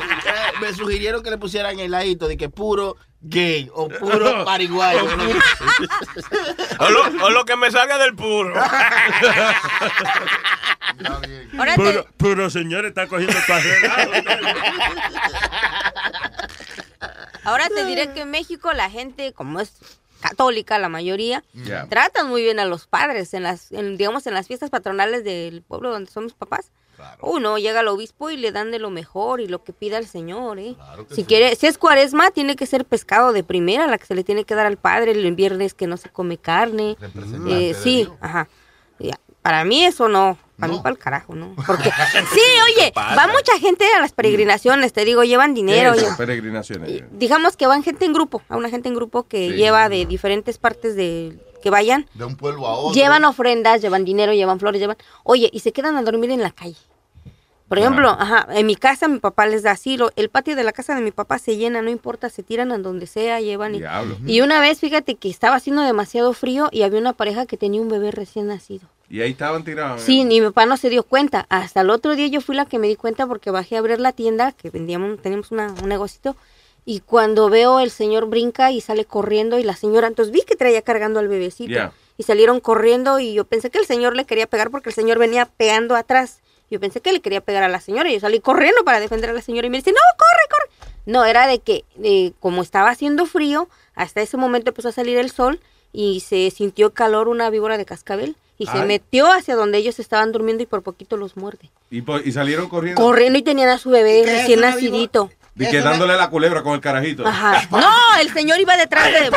Eh, Me sugirieron que le pusieran el ladito de que puro gay o puro pariguayo. O lo, o lo que me salga del puro. Ahora Puro, puro señor está cogiendo carrera. ahora te diré que en México la gente, como es católica la mayoría, Yeah. tratan muy bien a los padres en las, en, digamos, en las fiestas patronales del pueblo donde son mis papás. Uno llega al obispo y le dan de lo mejor y lo que pida el Señor, ¿eh? si quiere, si es cuaresma, tiene que ser pescado de primera, la que se le tiene que dar al padre el viernes que no se come carne. Eh, sí, Dios. ajá. Ya, Para mí eso no, para mí para el carajo, ¿no? Porque sí, oye, va mucha gente a las peregrinaciones, te digo, llevan dinero. ¿Qué es lle- eso? Peregrinaciones. digamos que van gente en grupo, a una gente en grupo que lleva de diferentes partes de que vayan, De un pueblo a otro. llevan ofrendas, llevan dinero, llevan flores, llevan, oye, y se quedan a dormir en la calle. Por ejemplo, ajá, en mi casa mi papá les da asilo, el patio de la casa de mi papá se llena, no importa, se tiran a donde sea, llevan y, Diablo. y una vez, fíjate que estaba haciendo demasiado frío y había una pareja que tenía un bebé recién nacido. Y ahí estaban tirados. Sí, ni mi papá no se dio cuenta. Hasta el otro día yo fui la que me di cuenta porque bajé a abrir la tienda, que vendíamos, teníamos una- un negocito, y cuando veo el señor brinca y sale corriendo y la señora, entonces vi que traía cargando al bebecito. Yeah. Y salieron corriendo y yo pensé que el señor le quería pegar porque el señor venía pegando atrás. Yo pensé que le quería pegar a la señora y yo salí corriendo para defender a la señora y me dice, no, corre, corre. No, era de que eh, como estaba haciendo frío, hasta ese momento empezó a salir el sol y se sintió calor una víbora de cascabel y se metió hacia donde ellos estaban durmiendo y por poquito los muerde. Y, po- y salieron corriendo. Corriendo y tenían a su bebé ¿Qué es recién nacidito. Y que dándole la culebra con el carajito. Ajá. No, el señor iba detrás de...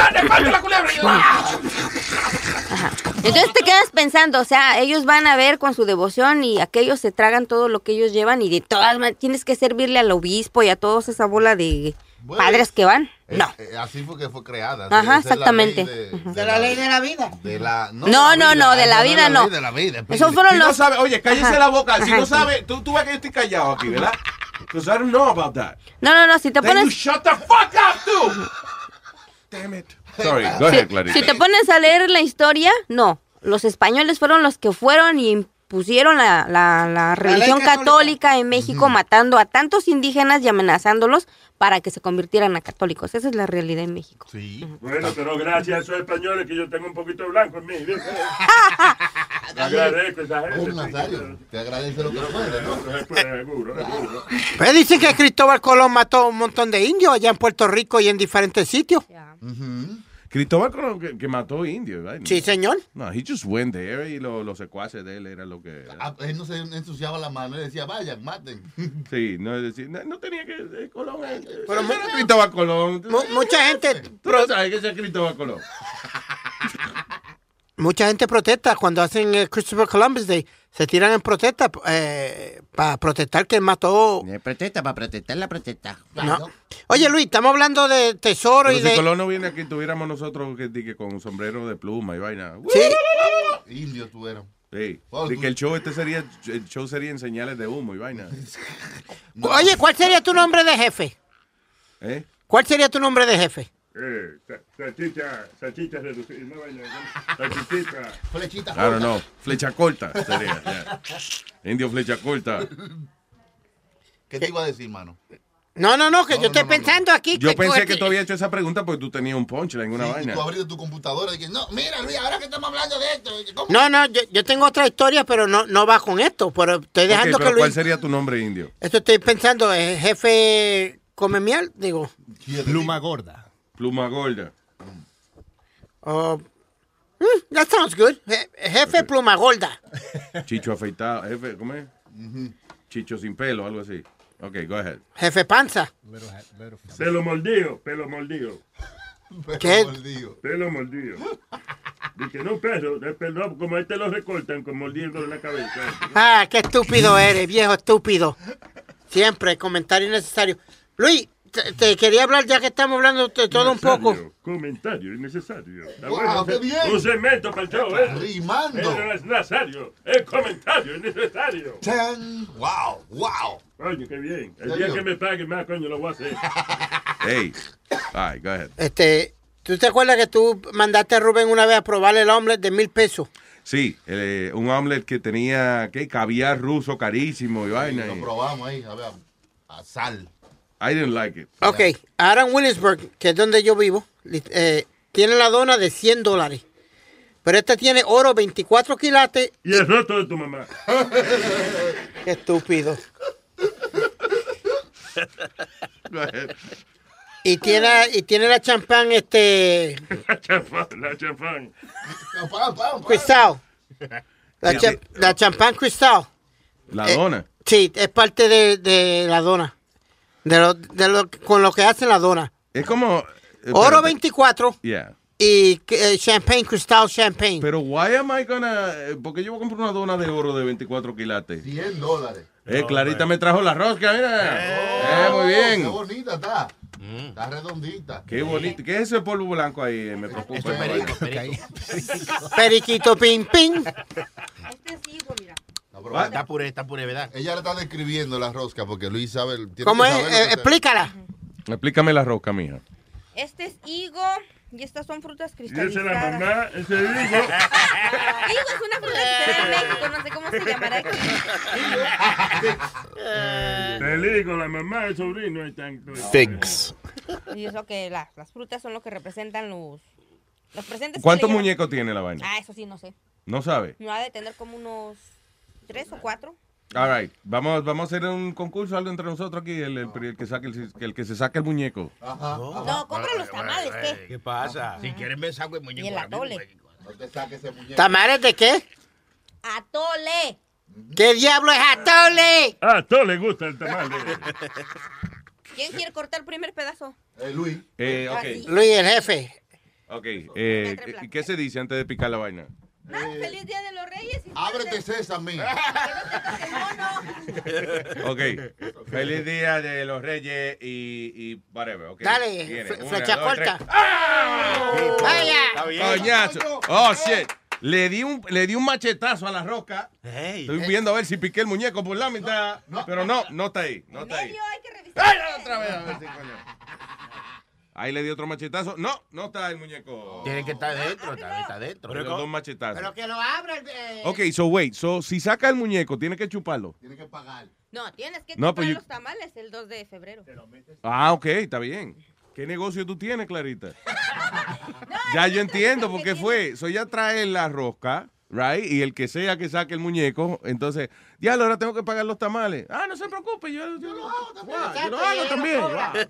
Ajá. Entonces te quedas pensando, o sea, ellos van a ver con su devoción y aquellos se tragan todo lo que ellos llevan y de todas maneras tienes que servirle al obispo y a todos esa bola de padres que van. Eh, No. eh, así fue que fue creada. Ajá, Esa es la ley exactamente. De, la ley de la vida. de la, No, no, no, de la vida no. De la vida, Esos fueron Si los... no sabe, oye, cállese Ajá. la boca. Si Ajá, no sí. sabe, tú, tú ves que yo estoy callado aquí, ¿verdad? Because I don't know about that. No, no, no, si te Then you pones... shut the fuck up, too. Damn it. Sorry, go ahead, Clarita. Si te pones a leer la historia, no. Los españoles fueron los que fueron y impusieron la, la- la religión católica. católica. en México, matando a tantos indígenas y amenazándolos para que se convirtieran a católicos. Esa es la realidad en México. Sí. Bueno, pero gracias a esos españoles que yo tengo un poquito de blanco en mí. Te agradezco esa gente. Nazario, te agradece lo que puede, ¿no? Seguro, seguro. Pues dicen que Cristóbal Colón mató un montón de indios allá en Puerto Rico y en diferentes sitios. Cristóbal Colón que, que mató indios, ¿verdad? Sí, señor. No, he just went there y lo- los secuaces de él era lo que... Ah, Él no se ensuciaba la mano, él decía, vayan, maten. Sí, no, es decir, no, no tenía que... eh, Colón, eh, Pero eh, era Cristóbal Colón. Mu- mucha gente Tú no sabes que es Cristóbal Colón. Mucha gente protesta cuando hacen el Christopher Columbus Day. Se tiran en protesta eh, para protestar que mató. Protesta, para protestar la protesta. No. Oye, Luis, estamos hablando de tesoro Pero y si de. Colón no viene aquí, tuviéramos nosotros que, di que con un sombrero de pluma y vaina. Sí. Indio eras. Sí. Tú- que el show este sería, el show sería en señales de humo y vaina. Oye, ¿cuál sería tu nombre de jefe? ¿Eh? ¿Cuál sería tu nombre de jefe? Eh, sa- salchicha, salchicha reducida. No, vaina, salchichita. Flechita I don't know. Flecha corta sería. yeah. Indio flecha corta. ¿Qué te iba a decir, mano? No, no, no, que yo estoy pensando aquí. Yo pensé que tú habías hecho esa pregunta porque tú tenías un punchline en una Sí, y vaina. tú abriste tu computadora y que no, mira, Luis, ahora que estamos hablando de esto, ¿cómo? No, no, yo, yo tengo otra historia, pero no, no va con esto. Pero estoy dejando pero que ¿Cuál Luis. sería tu nombre indio? Esto estoy pensando, ¿el jefe come miel? Digo. Pluma gorda. Pluma gorda. Oh, mm, that sounds good. Je- Jefe pluma gorda. Chicho afeitado. Jefe, ¿cómo es? Chicho sin pelo, algo así. Ok, go ahead. Jefe panza. Pelo mordido, pelo mordido. ¿Qué? Pelo mordido. Dice, no, perro, pelo, como este lo recortan, con mordiendo la cabeza. Ah, qué estúpido eres, viejo estúpido. Siempre, comentario innecesario. Luis, te, te quería hablar ya que estamos hablando de todo un poco. Comentario innecesario. Wow, qué bien. Un segmento para el show, ¿eh? Rimando. Eso no es necesario. Es comentario innecesario. Chan. Wow, wow. Coño, qué bien. El ¿En día que me paguen más, coño, lo voy a hacer. Hey. All right, go ahead. Este, ¿tú te acuerdas que tú mandaste a Rubén una vez a probar el omelette de mil pesos? Sí, eh, un omelet que tenía, ¿qué? Caviar ruso carísimo y vaina. Lo y- probamos ahí, a ver, a sal. I didn't like it. Ok, ahora en Williamsburg, que es donde yo vivo, eh, tiene la dona de 100 dólares. Pero esta tiene oro 24 quilates. Y el roto de tu mamá. Qué estúpido. Y tiene, y tiene la champán, este, La champán, la champán. cristal. La, cha- la champán cristal. La Eh, dona. Sí, es parte de, de la dona. De lo, de lo, con lo que hacen la dona. Es como... eh, Oro espérate. 24 Yeah. y eh, champagne, cristal champagne. Pero why am I gonna... eh, Porque yo voy a comprar una dona de oro de 24 quilates. 100 dólares. Eh, Clarita me trajo la rosca, mira. Eh, muy Qué bien. bonita está. Está redondita. Qué bonito. ¿Qué es ese polvo blanco ahí? Me preocupa. Es esa perico, vaina. Periquito ping ping. Está puré, está puré, ¿verdad? Ella le está describiendo la rosca porque Luis sabe. tiene ¿Cómo que es? Eh, explícala. Explícame la rosca, mija. Este es higo y estas son frutas Y esa es la cristalizadas. mamá, ese digo. Higo es una fruta que se en México, no sé cómo se llamará aquí. Te digo, la mamá, el sobrino, están. Figs. Y eso que la- las frutas son lo que representan los, los presentes. ¿Cuántos muñecos tiene la vaina? Ah, eso sí, no sé. No sabe. No ha de tener como unos tres o cuatro. All right. Vamos, vamos a hacer un concurso algo entre nosotros aquí. El, el- el que, saque el, el que se saque el muñeco. No, compra los tamales, ¿qué? ¿Qué pasa? Si quieren me saco el muñeco. Y el atole. No te saques ese muñeco. ¿Tamales de qué? Atole. ¿Qué diablo es atole? Ah, a todos les gusta el tamal. de- ¿Quién quiere cortar el primer pedazo? Eh, Luis. Eh, Ah, ok. Luis, el jefe. Ok. Eh, ¿y ¿Qué se dice antes de picar la vaina? Ah, feliz día de los reyes. y Ábrete, Sésame. Ok. Feliz día de los reyes y, y whatever. ok. Dale, Viene, fle- una, flecha dos, corta. tres. Vaya. Está bien. Coñazo. Oh, shit. Le di, un, le di un machetazo a la roca. Estoy viendo a ver si piqué el muñeco por la mitad. Pero no, no está ahí. No está ahí. hay que revisar. ¡Ay, otra vez! A ver si, coño. Ahí le di otro machetazo. No, no está el muñeco. Tiene que estar dentro, está, está dentro. Los dos machetazos. Pero que lo abra. eh. Ok, so wait. So, si saca el muñeco, tiene que chuparlo. Tiene que pagar. No, tienes que No, comprar pues yo- los tamales el 2 de febrero. Ah, ok, está bien. ¿Qué negocio tú tienes, Clarita? ya yo entiendo por qué fue. So, ella trae la rosca, right? Y el que sea que saque el muñeco, entonces, ya ahora tengo que pagar los tamales. Ah, no se preocupe, yo, yo lo hago también. Yo lo hago también. Wow.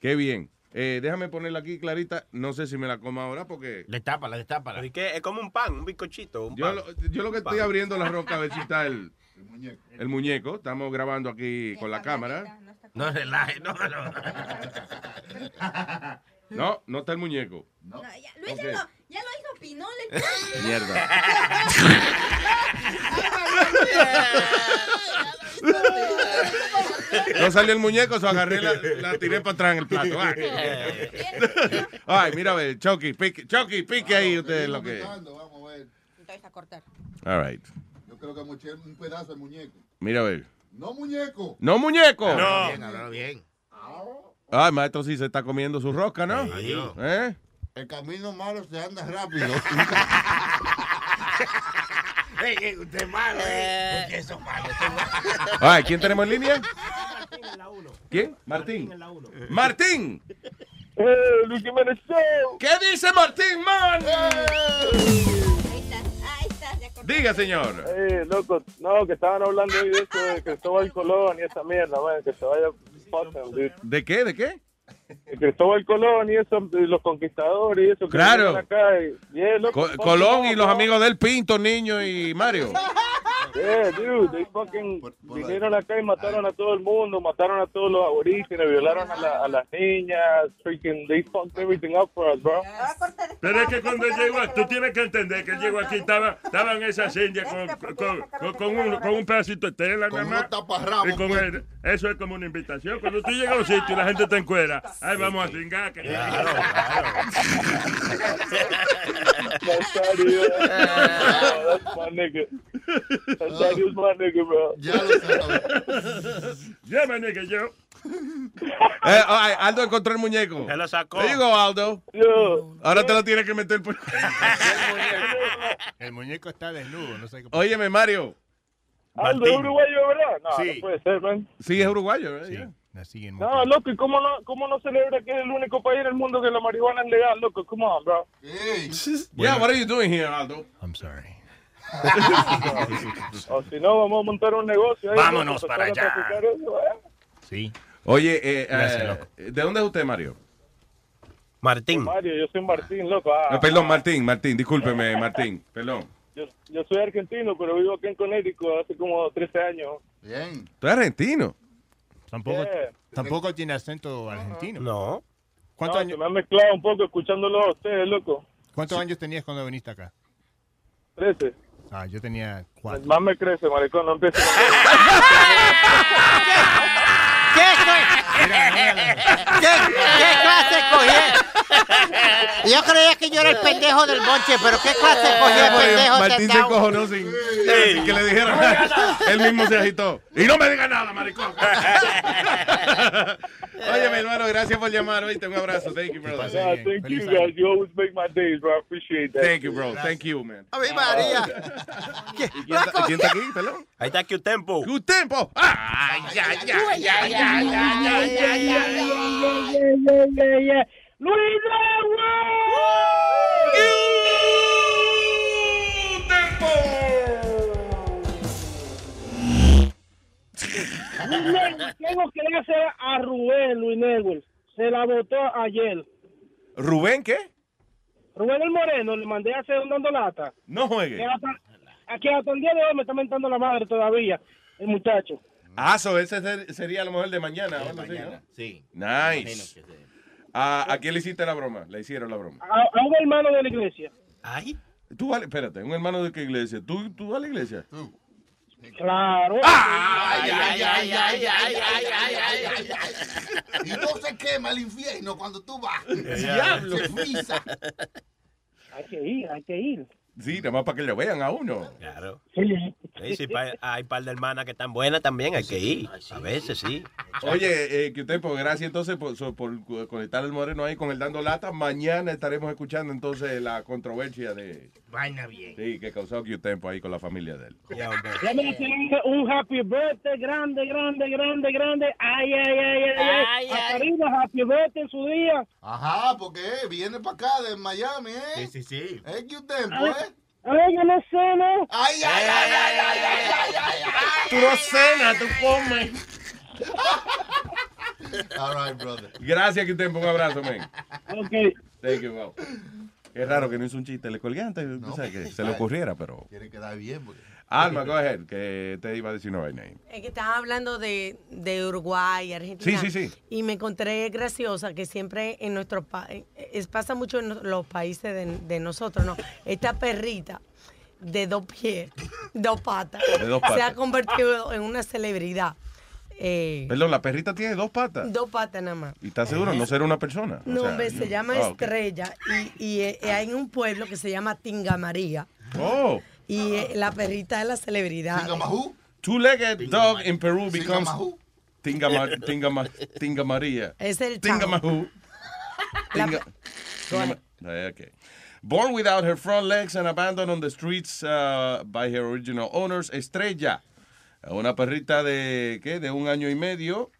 Qué bien. Eh, déjame ponerla aquí, Clarita. No sé si me la como ahora porque Destápala, destápala. ¿Y qué? Es como un pan, un bizcochito. Un yo pan. lo, yo lo que estoy Pan. abriendo la rosca a ver si está el, el muñeco. Estamos grabando aquí con la cámara. No relaje, no, no. No, no está el muñeco. No, ya, Luis Ok. ya, lo, ya lo hizo Pinol. el- Mierda. No salió el muñeco, se agarré la, la tiré para atrás en el plato. Ah. Ay, mira, a ver, Chucky, pique, Chucky, pique ahí usted lo que. Vamos a ver. Entonces a cortar. All right. Yo creo que moché un pedazo de muñeco. Mira, a ver. No muñeco. No, muñeco. No. Bien, háblalo bien. Ay, maestro, sí se está comiendo su rosca, ¿no? Adiós. ¿Eh? El camino malo se anda rápido. Ey, ey, usted es malo, eh. Usted es malo, usted es malo. Ay, ¿quién tenemos en línea? ¿Quién? Martín. Martín. Luis Jiménez Show. ¿Qué dice Martín, man? Ahí está, ahí está. Diga, señor. Eh, loco, no, que estaban hablando hoy de eso de Cristóbal Colón y esa mierda, man, que se vaya fuck them, dude. ¿De qué? ¿De qué? De Cristóbal Colón y eso, y los conquistadores y eso. que Claro. vinieron Acá y, yeah, loco, Co- fuck Colón y los amigos del Pinto, Niño y Mario. Yeah, dude, they fucking vinieron acá y mataron a todo el mundo, mataron a todos los aborígenes, violaron a, la- a las niñas, freaking, they fucked everything up for us, bro. Pero es que cuando llegó, tú tienes que entender que llegó aquí, estaba, estaba en esa silla con, con, con, con un, con un pedacito de tela Con nada más. Y con pues. el- eso es como una invitación. Cuando tú llegas a un sitio y la gente te encuera, ahí vamos a cingar. Que... That's not Oh, that's my nigga. Bro. Ya lo sabes. Ya, my nigga, yo. Eh, right, Aldo encontró el muñeco. Se lo sacó. There you go, Aldo. Ahora te lo tienes que meter por... El muñeco está desnudo, no sé qué. Óyeme, Mario. Aldo, ¿es uruguayo, ¿verdad? No, Sí. no puede ser, man. Sí, es uruguayo, ¿eh? Yeah. Nací en No, loco, ¿y cómo no, cómo no celebra que es el único país en el mundo que la marihuana es legal, loco? Come on, bro. Yeah, what are you doing here, Aldo? I'm sorry. o si no, vamos a montar un negocio ahí. Vámonos para allá. eso, ¿eh? Sí. Oye, eh, Gracias, eh. ¿de dónde es usted, Mario? Martín. Mario, yo soy Martín, loco. Ah, Eh, perdón, Martín, Martín, discúlpeme, Martín, perdón. yo, yo soy argentino, pero vivo aquí en Connecticut hace como 13 años. Bien. ¿Tú eres argentino? Tampoco, Yeah. tampoco tiene acento argentino. No. ¿Cuántos No, años, se me ha mezclado un poco escuchándolo a ustedes, loco. ¿Cuántos años tenías cuando viniste acá? 13. Ah, yo tenía cuatro. Más me crece, maricón, no empieces. ¿Qué, ¿Qué, clase cogí? Yo creía que yo era el pendejo del bonche, pero ¿qué clase cogí el pendejo Martín se encojonó sin, sin que le dijeran nada. Él mismo se agitó. Y no me diga nada, maricón. Oye, mi hermano, gracias por llamar. Oíste, un abrazo. Thank you, brother. Nah, thank you, guys. You always make my days, bro. I appreciate that. Thank you, bro. Thank you, man. A mi María. ¿Quién está, quién está aquí, pelón? Ahí está Q-Tempo. ¡Q-Tempo! ¡Ay, ya, ya, ya, ya, ya, ya, ya, ya! ¡Luis Tengo que hacer a Rubén Luis Newell. Se la votó ayer. ¿Rubén qué? Rubén el Moreno, le mandé a hacer un dando lata. No Que juegue. hasta, aquí hasta el día de hoy me está mentando la madre todavía, el muchacho. Ah, so ese sería a lo mejor de mañana. De mañana sí. Nice. ¿A, ah, ¿A quién le hiciste la broma? Le hicieron la broma. A, un hermano de la iglesia. ¿Ay? Tú vale, espérate, un hermano de qué iglesia. ¿Tú, tú a la iglesia? Claro. Ay, ay, ay, ay, ay, ay, ay, ay, Y no se quema el infierno cuando tú vas. Diablo. Se. Hay que ir, hay que ir. Sí, nada más para que le vean a uno. Claro. Sí. Sí, hay par de hermanas que están buenas también, hay que ir. A veces sí. Oye, eh, que usted, pues gracias entonces por, so- por cu- conectar el moreno ahí con el dando lata. Mañana estaremos escuchando entonces la controversia de Vaina bien. sí, que causó Q-Tempo ahí con la familia de él. Ya un happy birthday grande, grande, grande, grande. Ay, ay, ay, ay, ay. Ay, happy birthday en su día. Ajá, porque viene para acá de Miami, ¿eh? Sí, sí, sí. Es que un tiempo, Ay, yo no ceno. Ay, ay, ay, ay, ay, ay, ay, ay, Tú no cenas, tú comes. All right, brother. Gracias, que te un abrazo, men. Ok. Thank you, bro. Qué raro que no hizo un chiste. Le colgué antes, no, ¿sabes? que se le ocurriera, pero... Quiere quedar bien, porque... Alma, go ahead, que te iba a decir una vaina ahí. Es que estaban hablando de, de Uruguay, Argentina. Sí, sí, sí. Y me encontré graciosa que siempre en nuestro país, pasa mucho en los países de, de nosotros, ¿no? Esta perrita de dos pies, dos patas, De dos se ha convertido en una celebridad. Eh, Perdón, la perrita tiene dos patas. dos patas nada más. ¿Y estás seguro? ¿No será una persona? O No, sea, hombre, se llama ah. Estrella y, y, eh, hay un pueblo que se llama Tingamaría. Oh. Y eh, la perrita es la celebridad. Two-legged dog in Peru becomes Singamahu. Tingama, tingama, Tingamaria. Es el. Tinga- Tingama- Eh, okay. Born without her front legs and abandoned on the streets uh, by her original owners, Estrella, una perrita de, ¿qué? de un año y medio,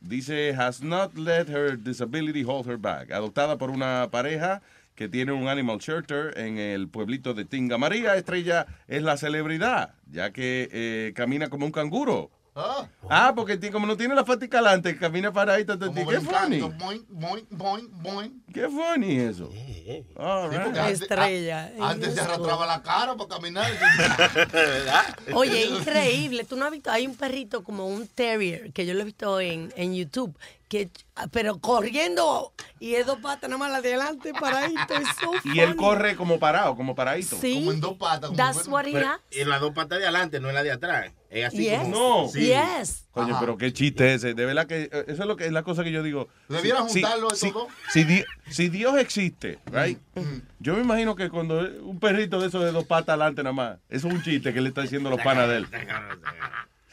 dice, has not let her disability hold her back. Adoptada por una pareja que tiene un animal shelter en el pueblito de Tinga María, Estrella es la celebridad, ya que eh, camina como un canguro. Ah, porque como no tiene la fatica adelante, camina paradito. Como Qué funny. brincando, boing, boing, boing, boing. Qué funny eso. Sí, right. antes- Estrella. a- Antes se arrastraba la cara para caminar. Oye, increíble. Tú no has visto, hay un perrito como un terrier que yo lo he visto en, en YouTube, que, pero corriendo y es dos patas nada más la de adelante para ahí. Y él corre como parado, como paradito. Sí. Como en dos patas. That's what he Pero has. en las dos patas de adelante, no en la de atrás. Es así Yes. como. No. Sí. Yes. Coño, pero qué chiste ese. De verdad que eh, eso es lo que es la cosa que yo digo. Debieran Si- juntarlo si, todo. si, Di- si Dios existe, right? Yo me imagino que cuando un perrito de esos de dos patas adelante nada más, eso es un chiste que le está diciendo los panas de él.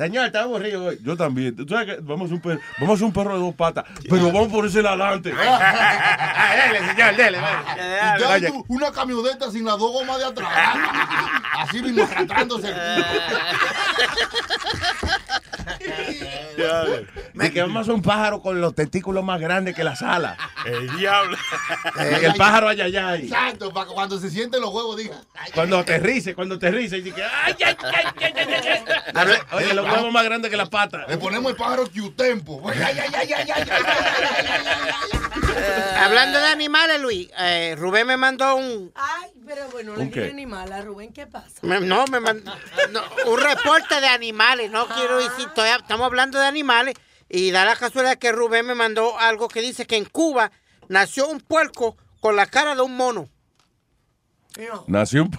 Señor, está aburrido hoy. Yo también. ¿Tú sabes que vamos a un perro, vamos a hacer un perro de dos patas, pero vamos por ese adelante. dele, señor, dele. Usted ha visto una camioneta sin las dos gomas de atrás. Así mismo arrastrándose. De que vamos a hacer un pájaro con los testículos más grandes que las alas. El diablo. Y el pájaro allá allá. Exacto, para que cuando se sienten los huevos diga. Cuando aterrice, cuando aterrice, y dice, ay, ay, ay, ay, ay, ay, ay. Oye, los huevos más grandes que las patas. Le ponemos el pájaro Q-Tempo. Ay, ay, ay, ay, ay, ay, Hablando de animales, Luis, eh, Rubén me mandó un... Ay, pero bueno, le dije animal a Rubén, ¿qué pasa? me- no, me mandó no, un reporte de animales. No quiero todavía estamos hablando de animales. Y da la casualidad que Rubén me mandó algo que dice que en Cuba nació un puerco con la cara de un mono. Nació un...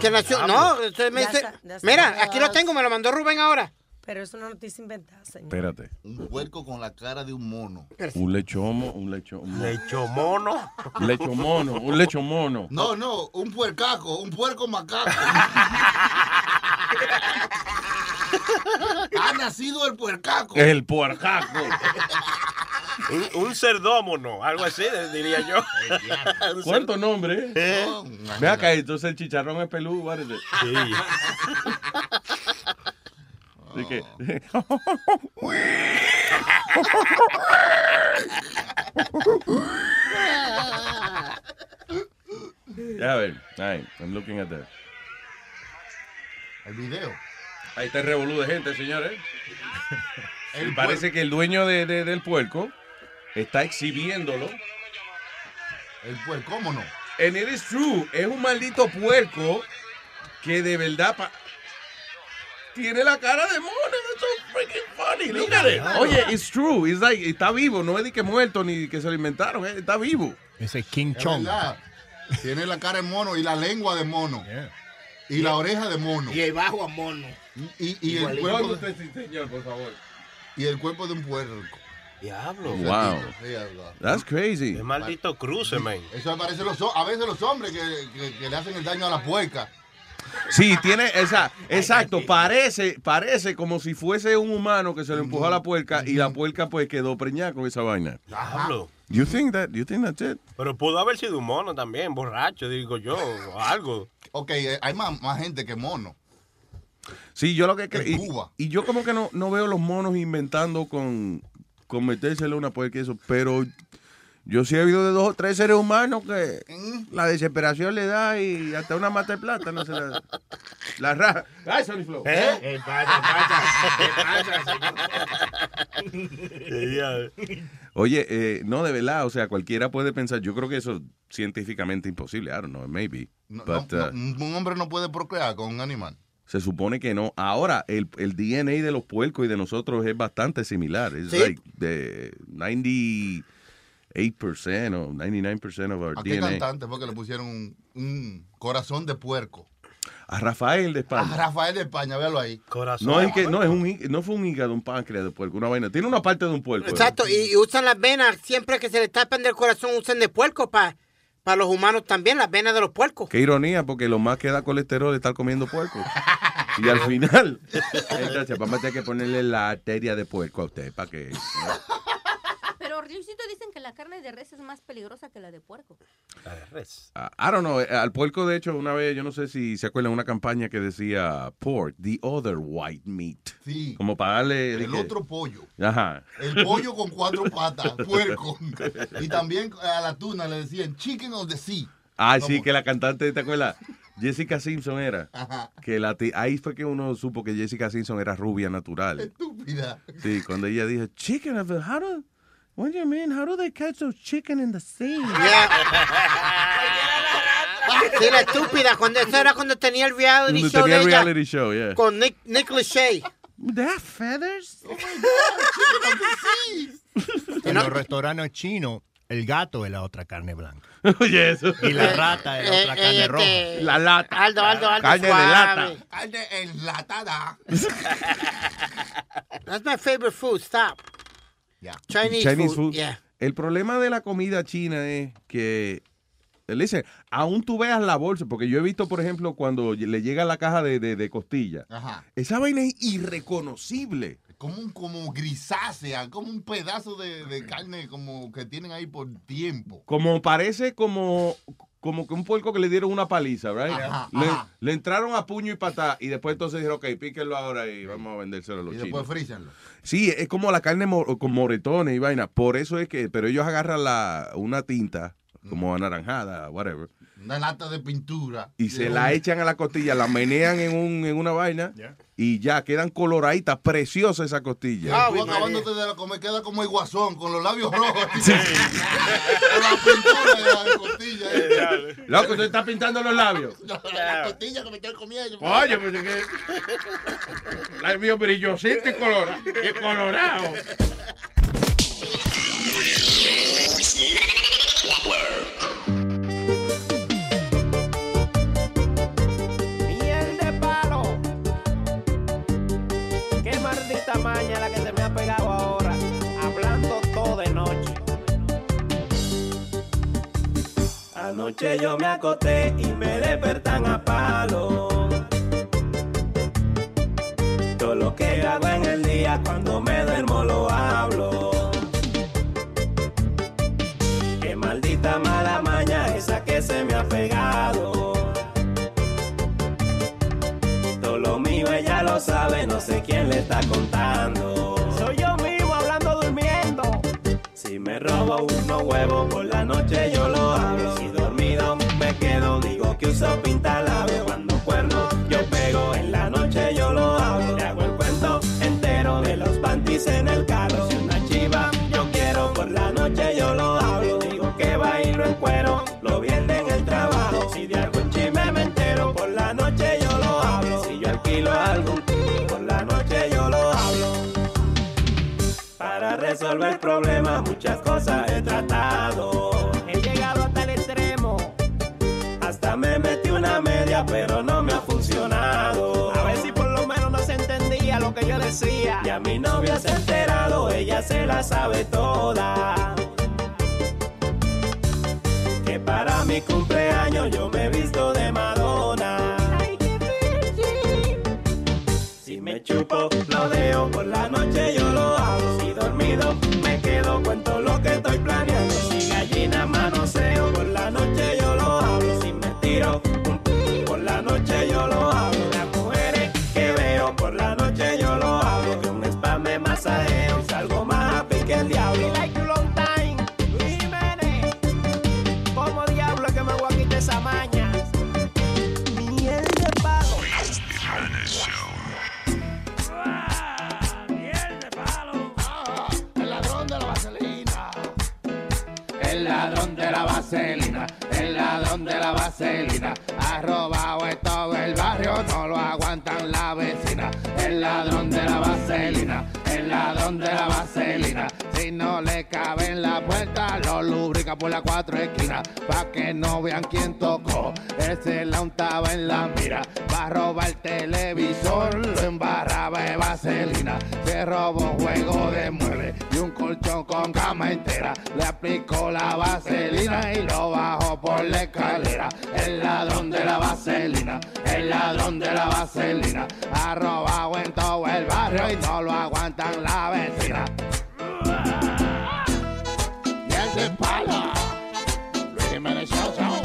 Que nació, no, entonces me Ya dice, está, ya está. mira, aquí lo tengo, me lo mandó Rubén ahora. Pero es una noticia inventada, señor. Espérate. Un puerco con la cara de un mono. Un lechomo, un lecho... Un lechomono. Un lechomono, un lechomono. No, no, un puercaco, un puerco macaco. ha nacido el puercaco. El puercaco. Un, un cerdómono, algo así, diría yo. ¿Cuánto nombre? Eh. Ve acá, entonces el chicharrón es peludo, parece. Sí. Así que... Ya a ver, ahí, I'm looking at that. El video. Ahí está el revolú de gente, señores. El Y parece que el dueño de, de- del puerco está exhibiéndolo. El puerco, ¿cómo no? And it is true. Es un maldito puerco que de verdad pa- tiene la cara de mono. That's so freaking funny. Look at it. Oye, it's true. It's like, está vivo. No es de que muerto ni que se lo inventaron. eh, Está vivo. Ese King Es Chong. verdad. Tiene la cara de mono y la lengua de mono. Y la oreja de mono. Y el bajo a mono. Y, y el cuerpo usted, sí, señor, por favor. y el cuerpo de un puerco. Diablo. Wow. That's crazy. Es maldito cruce, man. Eso parece los a veces los hombres que, que- que le hacen el daño a la puerca. Sí, tiene esa, exacto, parece, parece como si fuese un humano que se le empujó a la puerca y la puerca pues quedó preñada con esa vaina. Diablo. You think that, you think that's it? Pero pudo haber sido un mono también, borracho, digo yo, o algo. Ok, eh, hay más, más gente que mono. Sí, yo lo que creo. Y, Cuba. y yo como que no, no veo los monos inventando con, con metérsele una puerca y eso, pero yo sí he habido de dos o tres seres humanos que la desesperación le da y hasta una mata de plata no se la, la raja. Ay, Sony Flow. ¿Eh? ¿Qué pasa, pasa? Oye, eh, no, de verdad, o sea, cualquiera puede pensar, yo creo que eso es científicamente imposible, I don't know, maybe. No, but, no, uh, no, un hombre no puede procrear con un animal. Se supone que no. Ahora, el, el DNA de los puercos y de nosotros es bastante similar. Es Sí. like the 98% o 99% of our ¿A qué DNA. cantante fue que le pusieron un, un corazón de puerco? A Rafael de A España. Rafael de España, véalo ahí. Corazón. No, es que, no, es un, no fue un hígado, un páncreas de puerco, una vaina. Tiene una parte de un puerco. Exacto, y, y usan las venas, siempre que se le tapan del corazón, usan de puerco para los humanos también, las venas de los puercos. Qué ironía, porque lo más que da colesterol es estar comiendo puerco. y al final, entonces vamos a tener que ponerle la arteria de puerco a usted para que... Pero Luisito dicen que la carne de res es más peligrosa que la de puerco. La de res. Ah, I don't know. eh, Al puerco, de hecho, una vez, yo no sé si se acuerdan, una campaña que decía pork, the other white meat. Sí. Como para darle. El que- otro pollo. Ajá. El pollo con cuatro patas, puerco. Y también a la tuna le decían chicken of the sea. Ah, sí, que la cantante, ¿te acuerdas? Jessica Simpson era. Ajá. Que la ahí fue que uno supo que Jessica Simpson era rubia natural. Estúpida. Sí, cuando ella dijo, chicken, how do, what do you mean? How do they catch those chicken in the sea? Sí, la estúpida, cuando eso era cuando tenía el reality Cuando show tenía de el ella reality show, yeah. con Nick, Nick Lachey. They have feathers? En los restaurantes chinos, el gato es la otra carne blanca. Oye, eso. Y la rata es la otra Eh, carne eh, roja. este, La lata. Aldo, Aldo, Aldo, Carne de lata. Carne enlatada. That's my favorite food, stop. Chinese, Chinese food. food. Yeah. El problema de la comida china es que, dice, aún tú veas la bolsa, porque yo he visto, por ejemplo, cuando le llega la caja de, de, de costilla, Ajá. esa vaina es irreconocible. Como un como grisácea, como un pedazo de, de carne como que tienen ahí por tiempo. Como parece como, como que un puerco que le dieron una paliza, right? Ajá, le, ajá. le entraron a puño y patá y después entonces dijeron, ok, píquenlo ahora y vamos a vendérselo a los Y chinos. después frícenlo. Sí, es como la carne mo- con moretones y vaina. Por eso es que, pero ellos agarran la, una tinta como anaranjada, whatever, Una lata de pintura. y se la echan a la costilla, la menean en, un, en una vaina y ya quedan coloraditas, preciosas esas costillas. Ah, vos acabándote de la comer, queda como el guasón, con los labios rojos. Con la pintura de la costilla. eh. Loco, usted está pintando los labios. No, la costilla que me estoy comiendo. Oye, pues es que. La mío brillosito y colorado. Y colorado. Maña la que se me ha pegado ahora. Hablando todo de noche. Anoche yo me acosté y me despertan a palo. Todo lo que hago en el día cuando me duermo lo hablo. Está contando. Soy yo mismo hablando durmiendo. Si me robo unos huevos por la noche resolver problemas muchas cosas he tratado. He llegado hasta el extremo. Hasta me metí una media, pero no me ha funcionado. A ver si por lo menos no se entendía lo que yo decía. Ya mi novia se ha enterado, ella se la sabe toda. Que para mi cumpleaños el ladrón de la vaselina, ha robado en todo el barrio, no lo aguantan la vecina. El ladrón de la vaselina, el ladrón de la vaselina, si no le cabe en la puerta, lo lubrica por las cuatro esquinas, pa' que no vean quién tocó. Ese la untaba en la mira, va a robar el televisor, lo embarraba de vaselina, se robó un juego de muebles y un colchón con cama entera, le aplicó la vaselina y lo bajó por la escalera. El ladrón de la vaselina, el ladrón de la vaselina, ha robado en todo el barrio y no lo aguantan la vecina. De pala, Luis Jiménez Show, show.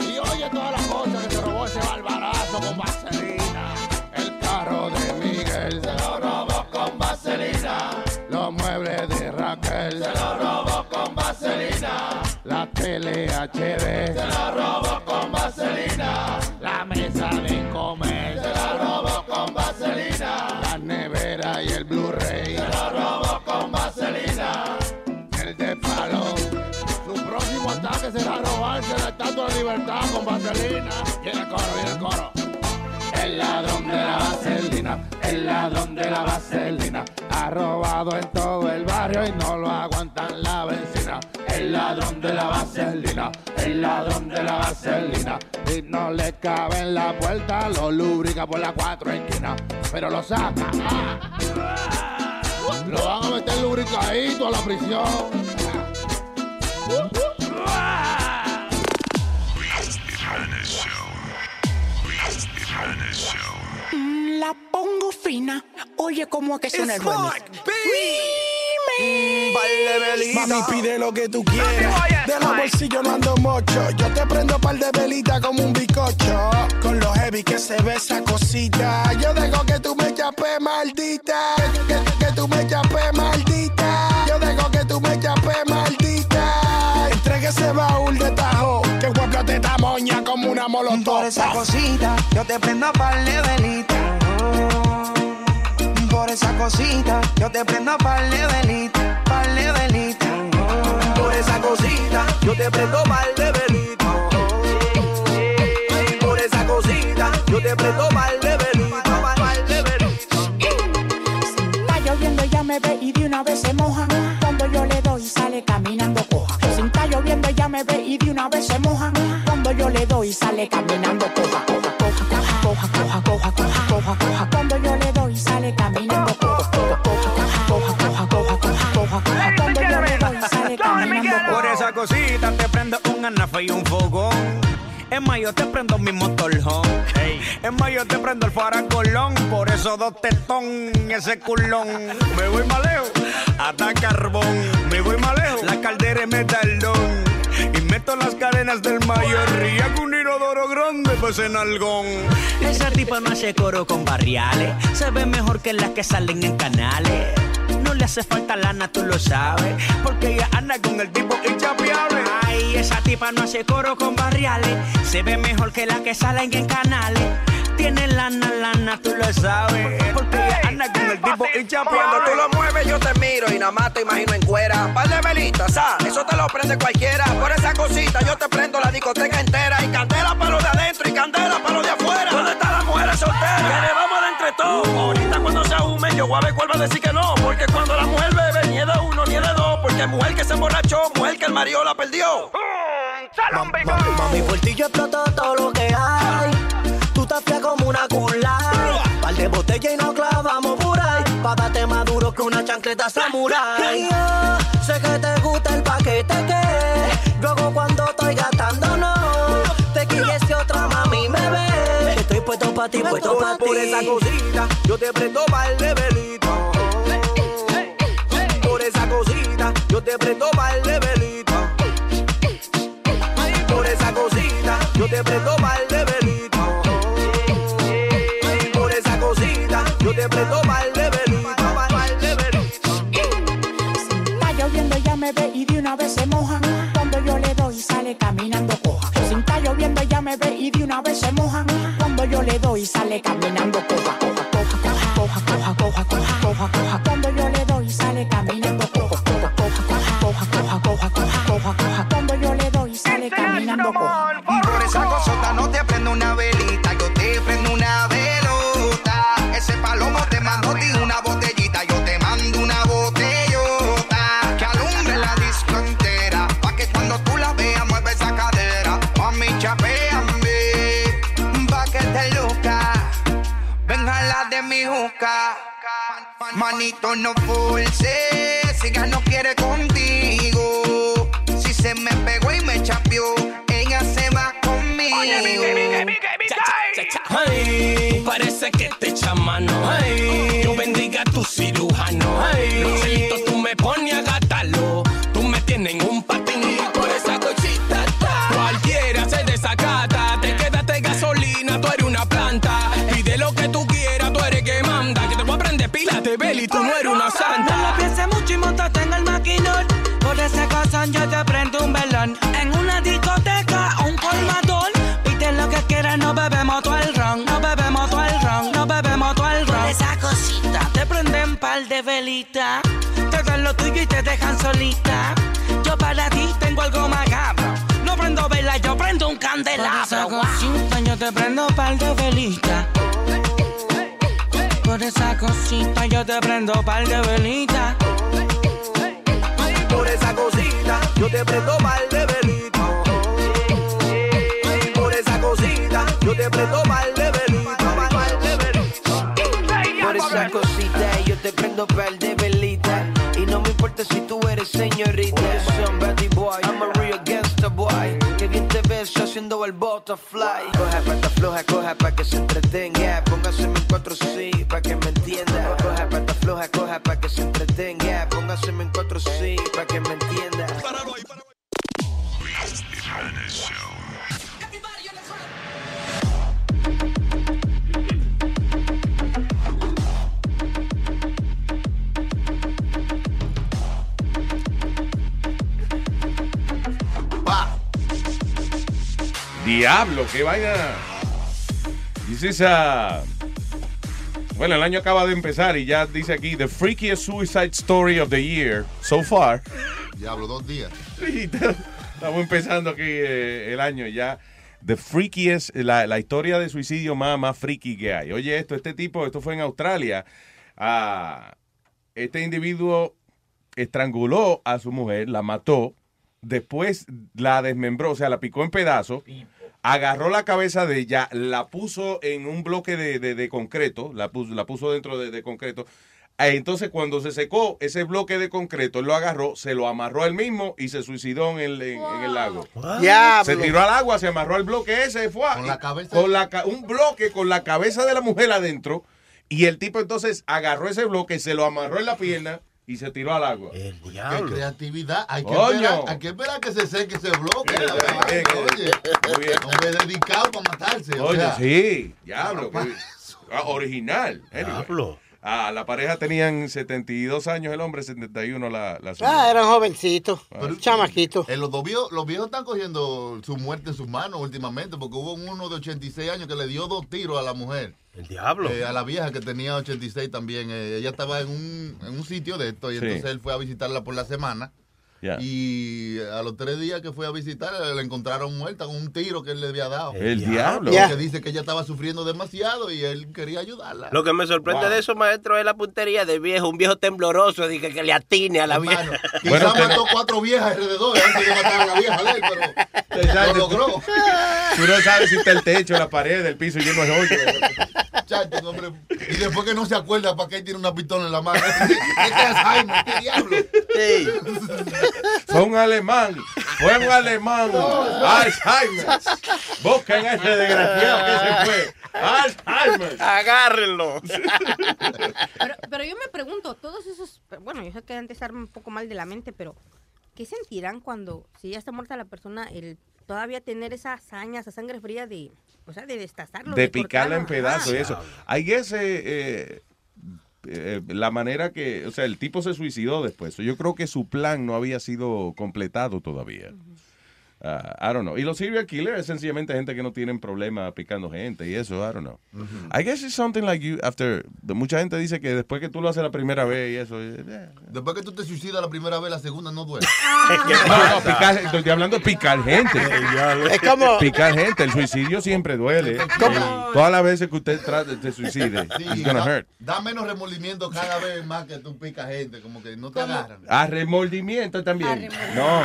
Y oye todas las cosas que se robó ese barbarazo con vaselina. El carro de Miguel se lo robó con vaselina. Los muebles de Raquel se lo robó con vaselina. La tele HD. Se la robo con vaselina. La mesa de comer. Se la robo con vaselina. La nevera y el Blu-ray. Se la robo con vaselina. El de palo. Su próximo ataque será robarse la estatua de libertad con vaselina. Viene el coro, viene el coro. El ladrón de la vaselina, el ladrón de la vaselina, ha robado en todo el barrio y no lo aguantan la vecina. El ladrón de la vaselina, el ladrón de la vaselina, y no le cabe en la puerta, lo lubrica por las cuatro esquinas, pero lo saca. Lo van a meter lubricadito a la prisión. La pongo fina. Oye, ¿cómo es que suena el remix? Mami, pide lo que tú quieras. De los bolsillos no ando mocho. Yo te prendo par de velita como un bicocho. Con lo heavy que se ve esa cosita. Yo dejo que tú me chapes, maldita. Que, que- que tú me chapes, maldita. Yo dejo que tú me chapes, maldita. Entregue ese baúl de tajo. Que guapla te tamoña como una molotov. Por esa cosita, yo te prendo par de velita. Por esa cosita, yo te prendo par de velita, par de velita. Por esa cosita, yo te prendo par de velita. Por esa cosita, yo te prendo par de velita, par de. Está lloviendo, ella me ve y de una vez se moja. Cuando yo le doy, sale caminando coja. Si está lloviendo, ella me ve y de una vez se moja. Cuando yo le doy, sale caminando coja, cosita te prendo un anafe y un fogón. Es más, yo te prendo mi motorhome. Es más, yo te prendo el faracolón. Por eso dos tetón, ese culón. Me voy más lejos, hasta carbón. Me voy más lejos, la caldera es metalón. Y meto las cadenas del mayor. Y hago un inodoro grande, pues en algón. Esa tipa no hace coro con barriales. Se ve mejor que las que salen en canales. Le hace falta lana, tú lo sabes. Porque ella anda con el tipo inchapeable. Ay, esa tipa no hace coro con barriales. Se ve mejor que las que salen en canales. Tiene lana, lana, tú lo sabes. Porque ella anda con el tipo inchapeable. Cuando tú lo mueves yo te miro y nada más te imagino en cuera. Par de velitas, ah, eso te lo prende cualquiera. Por esa cosita yo te prendo la discoteca entera. Y candela para lo de adentro y candela para lo de afuera. ¿Dónde están las mujeres solteras? Que le vamos Ahorita cuando se ahume yo voy a ver cuál va a decir que no. Porque cuando la mujer bebe ni es de uno ni es de dos. Porque mujer que se emborrachó, mujer que el marido la perdió. Mami, mami, por ti yo exploto todo lo que hay. Tú te frías como una cula. Par de botella y nos clavamos por ahí. Pa' darte más duro que una chancleta samurai. Yo sé que pa' ti, puesto pa' ti. Por esa cosita, yo te prendo par de velita. Por esa cosita, yo te prendo par de velita. Por esa cosita, yo te prendo par de velita. Por esa cosita, yo te prendo par de velita. Está lloviendo, ella me ve y de una vez se moja. Cuando yo le doy, sale caminando coja. Si está lloviendo, ella me ve y de una vez se moja. Cuando yo le doy, sale caminando coja. Coja, coja, coja, coja, coja, coja, coja, coja. Cuando yo le doy, sale caminando coja. Coja, coja, coja, coja, coja, coja, coja, coja. Cuando yo le doy, sale caminando coja. Manito, no force, si ella no quiere contigo. Si se me pegó y me chapeó, ella se va conmigo. Ay, parece que te echa mano. Ay, yo bendiga a tu cirujano. Ay, los celitos tú me pones a gastarlo. Tú me tienes en un patín fuiste bélico, no eres una santa. No lo pienses mucho y montate en el maquinón. Por esa cosa yo te prendo un velón. En una discoteca un colmadón. Pide lo que quieras, no bebemos todo el ron. No bebemos todo el ron, no bebemos todo el ron. esa cosita te prenden par de velita. Te dan lo tuyo y te dejan solita. Yo para ti tengo algo más macabro. No prendo vela, yo prendo un candelabro. Por esa cosita yo te prendo par de velita por esa cosita yo te prendo par de velitas. Por esa cosita, yo te prendo mal de velita. Por esa cosita, yo te prendo mal de velita. Mal de velita. Por esa cosita yo te prendo par de velita Y no me importa si tú eres señorita Somebody te haciendo el butterfly. Coja pata floja, coja pa' que se entretenga. Póngaseme en cuatro sí, pa' que me entienda. Coja pata floja, coja pa' que se entretenga. Póngaseme en cuatro sí, pa' que me entienda Diablo, qué vaina. A- Bueno, el año acaba de empezar y ya dice aquí The freakiest suicide story of the year so far. Diablo, dos días. Sí, Estamos empezando aquí eh, el año ya. The freakiest, la, la historia de suicidio más, más freaky que hay. Oye, esto, este tipo, esto fue en Australia. Ah, este individuo estranguló a su mujer, la mató, después la desmembró, o sea, la picó en pedazos, agarró la cabeza de ella, la puso en un bloque de, de- de concreto, la puso, la puso dentro de, de concreto. Eh, Entonces, cuando se secó ese bloque de concreto, él lo agarró, se lo amarró él mismo y se suicidó en el, en, en el lago. Diablo. Se tiró al agua, se amarró al bloque ese, fue con la cabeza. Con la, un bloque con la cabeza de la mujer adentro. Y el tipo entonces agarró ese bloque, se lo amarró en la pierna y se tiró al agua. Qué creatividad. Hay que, esperar, hay que esperar que se seque ese bloque. Bien, Oye, Muy bien. hombre dedicado para matarse. o Oye, sea. sí, diablo. qué- ah, original. Anyway. Ah, la pareja tenían 72 años el hombre, 71 la, la señora. Ah, eran jovencitos, chamaquitos. Eh, los, dos viejos, los viejos están cogiendo su muerte en sus manos últimamente, porque hubo uno de 86 años que le dio dos tiros a la mujer. El diablo. Eh, a la vieja que tenía 86 también. eh, ella estaba en un, en un sitio de esto y Sí. entonces él fue a visitarla por la semana. Y a los tres días que fue a visitarla, la encontraron muerta con un tiro que él le había dado. El diablo. Porque dice que ella estaba sufriendo demasiado y él quería ayudarla. Lo que me sorprende Wow. de eso, maestro, es la puntería del viejo, un viejo tembloroso, dije que le atine a la vieja. Quizá Bueno, te- mató cuatro viejas alrededor antes de matar a la vieja de él, pero Exacto. lo logró. Tú no sabes si está el techo, la pared, el piso lleno de hoyos. Chacho, hombre. Y después que no se acuerda para qué tiene una pistola en la mano. Este Alzheimer, qué diablo. Fue un alemán. Fue un alemán. Alzheimer. Busquen a ese desgraciado que se fue. Alzheimer. Agárrenlo. Pero, pero yo me pregunto, todos esos, bueno, yo sé que antes estar un poco mal de la mente, pero ¿qué sentirán cuando, si ya está muerta la persona, el todavía tener esa hazaña, esa sangre fría de, o sea, de destazarlo? De picarla en pedazos y Ajá. eso. I guess, eh, eh, la manera que, o sea, el tipo se suicidó después. Yo creo que su plan no había sido completado todavía. Ah, I don't know. Y los serial killers es sencillamente gente que no tienen problema picando gente y eso, I don't know. I guess it's something like you after. Mucha gente dice que después que tú lo haces la primera vez y eso. eh, Después que tú te suicidas la primera vez, la segunda no duele. No, no, picar, estoy hablando de picar gente. Es como- Picar gente, el suicidio siempre duele. Y Todas las veces que usted trate de suicide, Sí, it's gonna da, hurt. da menos remordimiento cada vez más que tú picas gente, como que no te agarran. A remordimiento también. No.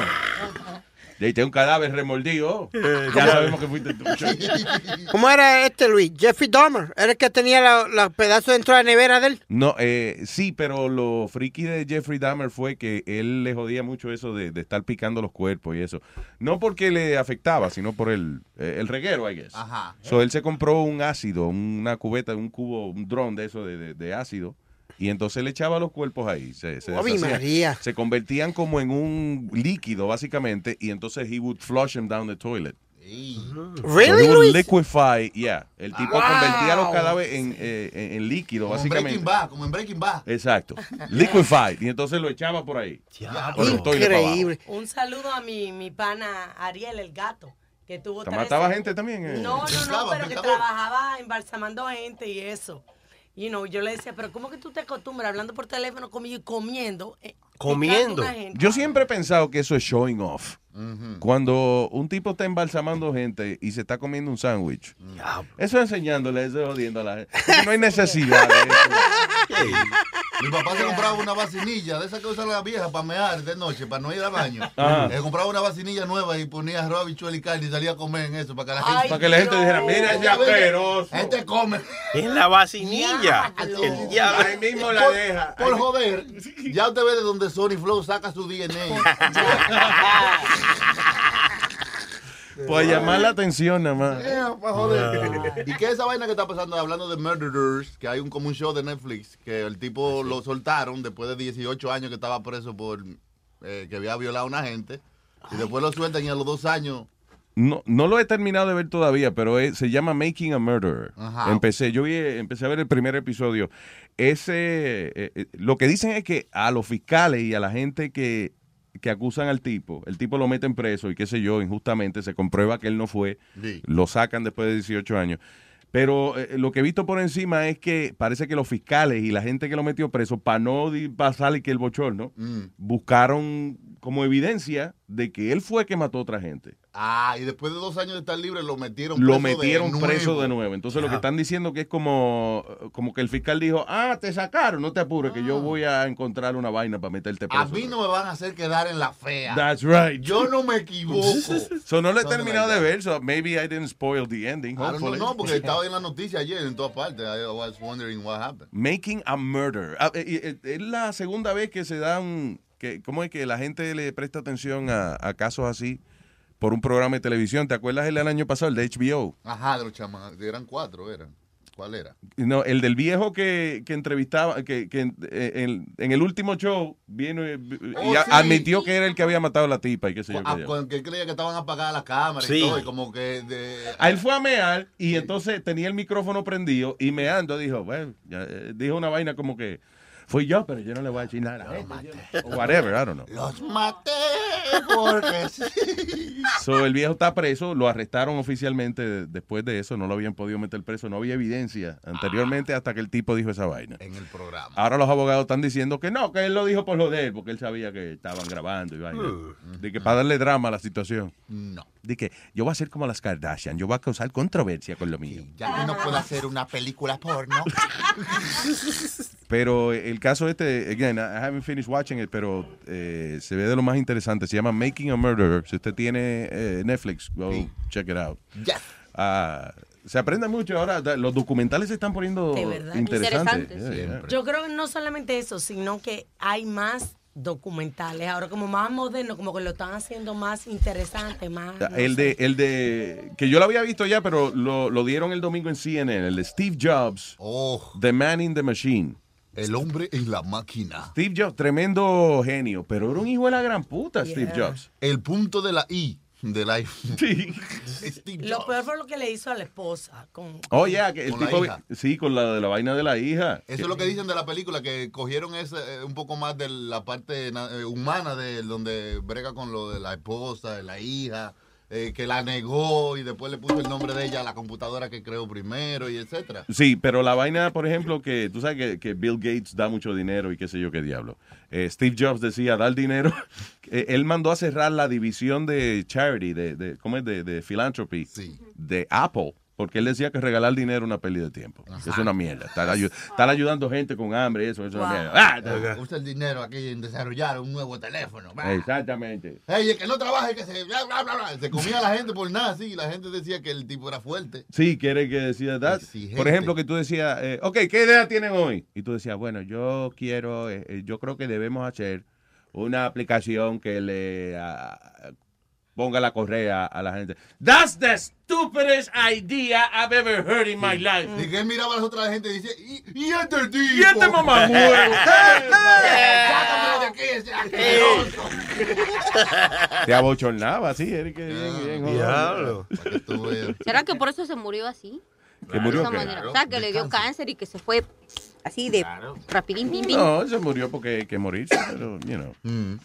De ahí tengo un cadáver remordido. Ya sabemos que fuiste tú. ¿Cómo era este, Luis? Jeffrey Dahmer. Era el que tenía los pedazos dentro de la nevera de él. No, eh, sí, pero lo friki de Jeffrey Dahmer fue que él le jodía mucho eso de, de estar picando los cuerpos y eso. No porque le afectaba, sino por el, eh, el reguero, I guess. Ajá. So, él se compró un ácido, una cubeta, un cubo, un dron de eso de, de- de ácido. Y entonces le echaba los cuerpos ahí. Se, se, convertían como en un líquido, básicamente. Y entonces he would flush them down the toilet. Really, So Luis? liquefy, yeah. El tipo Wow. convertía los cadáveres en, eh, en- en líquido, Como en básicamente. Breaking Bad, como en Breaking Bad. Exacto. Liquefied. Y entonces lo echaba por ahí. Por abajo. Un saludo a mi, mi pana Ariel, el gato, que tuvo ¿Te mataba gente también? eh? No, no, no, pero que trabajaba embalsamando gente y eso. You know, yo le decía, pero ¿cómo que tú te acostumbras hablando por teléfono conmigo y comiendo? eh, Comiendo. Yo siempre he pensado que eso es showing off. Cuando un tipo está embalsamando gente y se está comiendo un sándwich, eso es enseñándole, eso es jodiendo a la gente. No hay necesidad de eso. Mi papá se compraba una vacinilla de esas que usan las viejas para mear de noche, para no ir al baño. Ajá. Le compraba una vacinilla nueva y ponía arroz, habichuela y carne y salía a comer en eso para que la gente, Ay, Para que la gente dijera, mira ese asqueroso. Este come. En la vacinilla. El diablo. Ahí mismo la por, deja. Por joder, ya usted ve de donde Sony Flow saca su DNA. Pues llamar la atención nada más. Yeah, pa' joder. ¿Y qué es esa vaina que está pasando hablando de Murderers? Que hay un como un show de Netflix que el tipo lo soltaron después de 18 años que estaba preso por eh, que había violado a una gente. Y después lo sueltan y a los dos años. No, no lo he terminado de ver todavía, pero es- se llama Making a Murderer. Ajá. Empecé, yo vi, empecé a ver el primer episodio. Ese, eh, eh, lo que dicen es que a los fiscales y a la gente que, que acusan al tipo, el tipo lo meten preso y qué sé yo, injustamente se comprueba que él no fue, Sí. lo sacan después de 18 años. Pero eh, lo que he visto por encima es que parece que los fiscales y la gente que lo metió preso, para no di- pasar y que el bochorno, Mm. buscaron como evidencia de que él fue que mató a otra gente Ah, y después de dos años de estar libre lo metieron lo preso metieron de preso nuevo. de nuevo. Entonces lo que están diciendo que es como, como que el fiscal dijo, ah, te sacaron, no te apures, que yo voy a encontrar una vaina para meterte preso. A mí no me van a hacer quedar en la fea. That's right. Yo no me equivoco. So no lo he terminado de ver, so maybe I didn't spoil the ending, know, hopefully. no, porque estaba en la noticia ayer en todas partes. I was wondering what happened. Making a Murder. Ah, eh, eh, Es la segunda vez que se dan, que, ¿cómo es que la gente le presta atención a, a casos así por un programa de televisión? ¿Te acuerdas el del año pasado, el de HBO? Ajá, de los chamacos. Eran cuatro, eran. ¿Cuál era? No, el del viejo que, que entrevistaba, que, que en, en- en el último show vino y, y Oh, a- sí. admitió que era el que había matado a la tipa y qué sé yo. Ah, con que creía que estaban apagadas las cámaras Sí. y todo, y como que de... A él fue a mear y entonces tenía el micrófono prendido y meando dijo, bueno, ya, eh, dijo una vaina como que fui yo, pero yo no le voy a decir nada. gente, yo- o whatever, I don't know. Los maté porque sí. So, el viejo está preso, lo arrestaron oficialmente después de eso, no lo habían podido meter preso, no había evidencia anteriormente hasta que el tipo dijo esa vaina. En el programa. Ahora los abogados están diciendo que no, que él lo dijo por lo de él, porque él sabía que estaban grabando y vaina. De que para darle drama a la situación. No. De que yo voy a ser como las Kardashian, yo voy a causar controversia con lo mío. Ya que no puedo hacer una película porno. Pero el caso este, again, I haven't finished watching it, pero eh, se ve de lo más interesante. Se llama Making a Murderer. Si usted tiene eh, Netflix, go check it out. Yes. Ah, se aprende mucho ahora. Los documentales se están poniendo interesantes. Interesantes. Yeah, yeah. Yo creo que no solamente eso, sino que hay más documentales ahora como más modernos, como que lo están haciendo más interesante, más... no El sé. de, el de, que yo lo había visto ya, pero lo, lo dieron el domingo en CNN, el de Steve Jobs, The Man in the Machine. El hombre en la máquina. Steve Jobs, tremendo genio, pero era un hijo de la gran puta, Steve. Jobs. El punto de la I de la Sí. Steve Lo peor fue lo que le hizo a la esposa. Con, Oh, yeah, que el Con la tipo, hija. sí, con la de la vaina de la hija. Eso es lo que dicen de la película, que cogieron ese, eh, un poco más de la parte eh, humana de donde brega con lo de la esposa, de la hija, eh, que la negó y después le puso el nombre de ella a la computadora que creó primero y etcétera. Sí, pero la vaina, por ejemplo, que tú sabes que, que Bill Gates da mucho dinero y qué sé yo qué diablo. Eh, Steve Jobs decía, dar dinero. Eh, Él mandó a cerrar la división de charity, de, de ¿cómo es? De, de philanthropy, de Apple. Porque él decía que regalar dinero es una pérdida de tiempo. Es una mierda. Estar, ayu- estar ayudando gente con hambre, eso es una mierda. Ah, Eh, Usa el dinero aquí en desarrollar un nuevo teléfono. Exactamente. Ey, el que no trabaje, que se... Bla, bla, bla, bla. Se comía a la gente por nada, sí, y la gente decía que el tipo era fuerte. Sí, quiere que decía that. Por ejemplo, que tú decías, eh, ok, ¿qué idea tienen hoy? Y tú decías, bueno, yo quiero, eh, eh, yo creo que debemos hacer una aplicación que le ah, ponga la correa a la gente. That's the stupidest idea I've ever heard in my life. Y que él miraba a las otras gente y decía, ¿y, y este tipo? ¿Y este mamahuevo? Sácamelo de aquí, ese asqueroso. Te abochornaba, sí, Eric. Diablo. ¿Será que por eso se murió así? ¿Que De murió esa manera. O sea, que le dio cáncer y que se fue así de rapidín, pim, pim. No, se murió porque hay que morirse, pero, you know,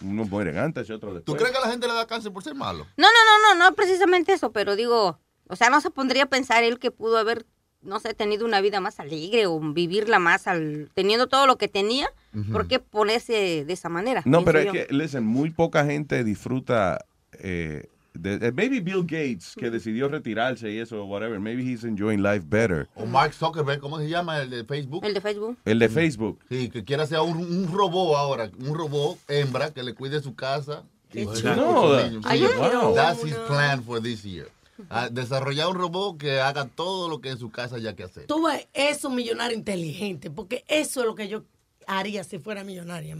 unos mueren antes y otros ¿Tú después. crees que a la gente le da cáncer por ser malo? No, no, no, no, no precisamente eso, pero digo, o sea, no se pondría a pensar él que pudo haber no sé, tenido una vida más alegre o vivirla más al, teniendo todo lo que tenía, ¿por qué ponerse de esa manera? No, pero es que, listen, muy poca gente disfruta. Eh, de- maybe Bill Gates, que decidió retirarse y eso, whatever. Maybe he's enjoying life better. O Mark Zuckerberg, ¿cómo se llama el de Facebook? El de Facebook. El de Facebook. Sí, que quiere hacer un, un robot ahora, un robot hembra que le cuide su casa. Qué y No, Sí, wow. That's his plan for this year. Ah, desarrollar un robot que haga todo lo que en su casa haya que hacer. Tú ves, es un millonario inteligente, porque eso es lo que yo haría si fuera millonaria.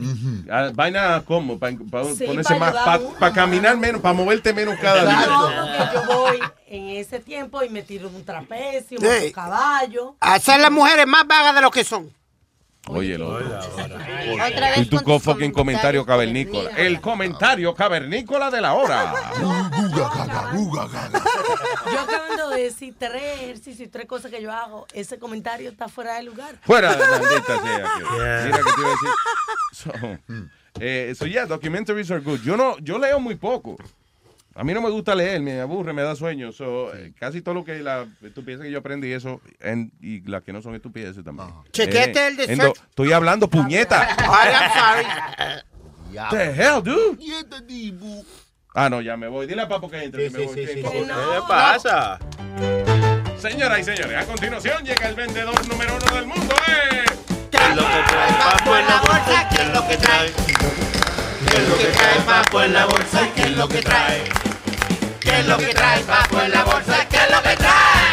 Ah, vaina como, para Sí, ponerse pa más, para caminar menos, para moverte menos cada No, día. porque yo voy en ese tiempo y me tiro de un trapecio, Sí. un caballo. Hacer las mujeres más vagas de lo que son. Oye, lo Otra vez Y tu co fucking comentario cavernícola. El comentario cavernícola de la hora. Yo acabando de decir tres ejercicios y tres cosas que yo hago. Ese comentario está fuera de lugar. Fuera de maldita sea. Yeah. Mira que te iba a decir. So, eh, so yeah, documentaries are good. Yo no, yo leo muy poco. A mí no me gusta leer, me aburre, me da sueño. So, eh, casi todo lo que la estupidez que yo aprendí eso en- y las que no son estupideces también. Chequete el de do- Estoy hablando puñeta. Ay, I'm sorry. The hell, dude? Ah, no, ya me voy. Dile a Papo que entre. que me voy. ¿Qué le pasa? Señoras y señores, a continuación llega el vendedor número uno del mundo, ¿eh? ¿Qué es lo que trae papo en la bolsa? ¿Qué es lo que trae? ¿Qué es lo que trae papo en la bolsa? ¿Qué es lo que trae? ¿Qué es lo que trae papo en la bolsa? ¿Qué es lo que trae?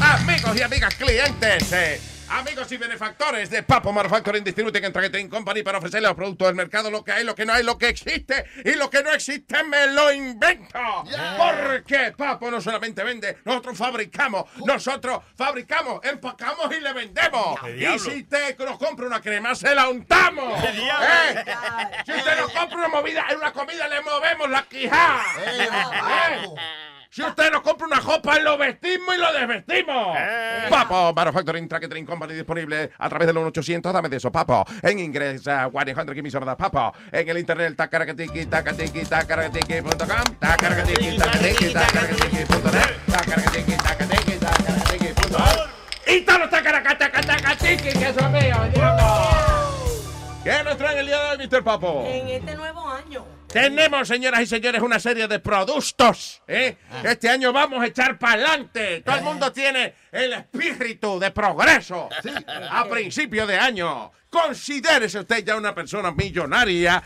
Amigos y amigas clientes, eh, amigos y benefactores de Papo Manufacturing Distributing and Trading Company para ofrecerle los productos del mercado, lo que hay, lo que no hay, lo que existe y lo que no existe me lo invento. Porque Papo no solamente vende, nosotros fabricamos, nosotros fabricamos, empacamos y le vendemos. ¿Qué Y si usted nos compra una crema, se la untamos. ¿Eh? Si usted nos compra una movida, en una comida le movemos la quijada. ¿Eh? Si usted nos compra una copa, lo vestimos y lo desvestimos. Papo Manufacturing Tracking Company disponible a través del 1-800. Dame de eso, papo. En inglés, uh, 100 Give me some of that, papo. En el internet, tacaracatiki, tacatiki, tacaracatiki.com, tacaracatiki, tacatiki, tacaracatiki.net, tacaracatiki, tacatiki, tacaracatiki.com. Y todos los tacaracatacatacatiki que son míos, Diego. ¿Qué nos traen el día de hoy, Mr. Papo? En este nuevo año. Tenemos, señoras y señores, una serie de productos. ¿eh? Este año vamos a echar para adelante. Todo el mundo tiene el espíritu de progreso. A principio de año. Considérese usted ya una persona millonaria.